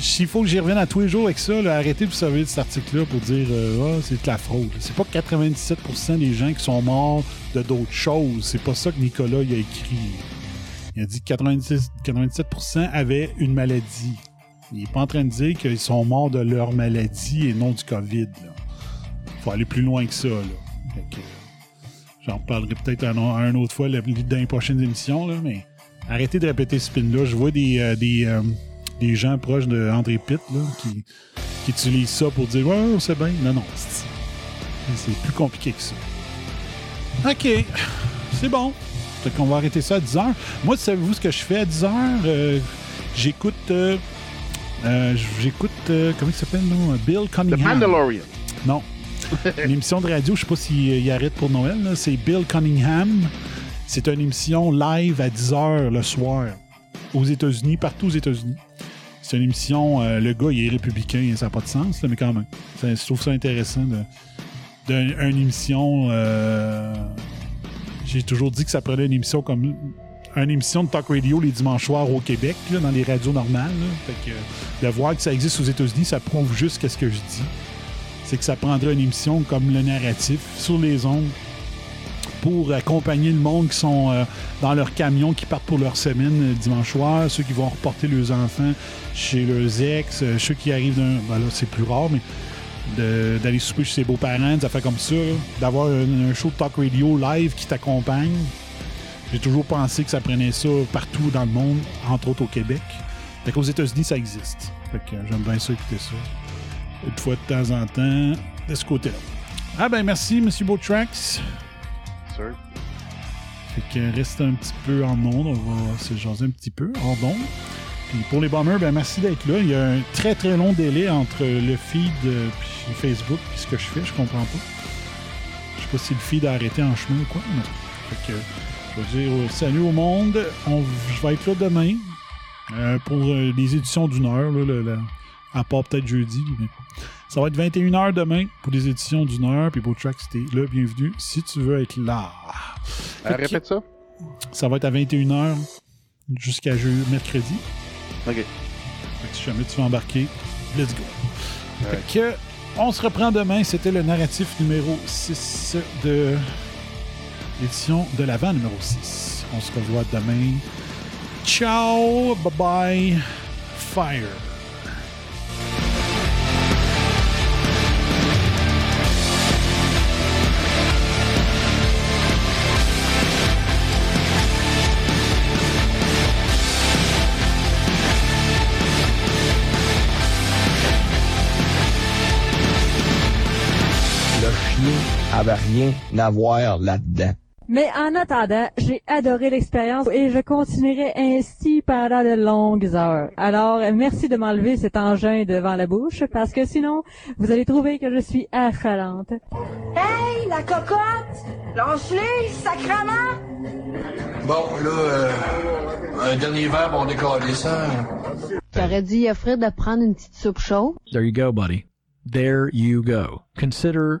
s'il faut que j'y revienne à tous les jours avec ça, arrêtez de vous servir de cet article-là pour dire euh, Ah, c'est de la fraude. C'est pas 97% des gens qui sont morts de d'autres choses. C'est pas ça que Nicolas il a écrit. Il a dit que 96 97% avaient une maladie. Il est pas en train de dire qu'ils sont morts de leur maladie et non du COVID. là. faut aller plus loin que ça. Que, J'en reparlerai peut-être un, autre fois dans les prochaines émissions, là, mais arrêtez de répéter ce spin-là. Je vois des, euh, des, euh, des gens proches de André Pitt là, qui, qui utilisent ça pour dire Ouais, c'est bien. Non, non. C'est plus compliqué que ça. OK. C'est bon. Fait qu'on va arrêter ça à 10 heures. Moi, savez-vous ce que je fais à 10 heures? Euh, j'écoute. euh, euh, j'écoute. euh, comment il s'appelle, non? Bill The Cunningham. Mandalorian. Non. Une émission de radio, je sais pas s'il arrête pour Noël. C'est Bill Cunningham. C'est une émission live à 10h le soir aux États-Unis, partout aux États-Unis. C'est une émission, euh, le gars, il est républicain, ça n'a pas de sens, mais quand même. Je trouve ça intéressant de, de- une émission. euh, J'ai toujours dit que ça prenait une émission comme une émission de talk radio les dimanches soirs au Québec, dans les radios normales. Fait que, euh, de voir que ça existe aux États-Unis, ça prouve juste qu'est-ce que je dis c'est que ça prendrait une émission comme le narratif sur les ondes pour accompagner le monde qui sont euh, dans leur camion, qui partent pour leur semaine euh, dimanche soir, ceux qui vont reporter leurs enfants chez leurs ex, euh, ceux qui arrivent d'un. Ben là, c'est plus rare, mais d'aller souper chez ses beaux-parents, des affaires comme ça, d'avoir un, un show de talk radio live qui t'accompagne. J'ai toujours pensé que ça prenait ça partout dans le monde, entre autres au Québec. Fait qu'aux États-Unis, ça existe. Fait que j'aime bien ça écouter ça. Une fois de temps en temps, de ce côté-là. Ah ben merci, Monsieur Beautrax. Fait que reste un petit peu en onde. On va se jaser un petit peu en onde. Puis pour les bombers, ben merci d'être là. Il y a un très très long délai entre le feed euh, puis Facebook puis ce que je fais, je comprends pas. Je sais pas si le feed a arrêté en chemin ou quoi. mais- Fait que je veux dire salut au monde. On, je vais être là demain euh, pour euh, les éditions d'une heure. Là, à part peut-être jeudi. Ça va être 21h demain pour les éditions d'une heure. Puis Beautrack, c'était là, bienvenue. Si tu veux être là. Euh, répète ça. Ça va être à 21h jusqu'à jeu mercredi. OK. Fait que si jamais tu veux embarquer, let's go. Fait que, on se reprend demain. C'était le narratif numéro 6 de l'édition de l'avant numéro 6. On se revoit demain. Ciao, bye bye, fire. Avait rien à voir là-dedans. Mais en attendant, j'ai adoré l'expérience et je continuerai ainsi pendant de longues heures. Alors, merci de m'enlever cet engin devant la bouche parce que sinon, vous allez trouver que je suis affalante. Hey, la cocotte! Lâche-les, sacrement! Bon, là, euh, un dernier verre, on décolle ça. T'aurais dit à Fred de prendre une petite soupe chaude. There you go, buddy. There you go. Consider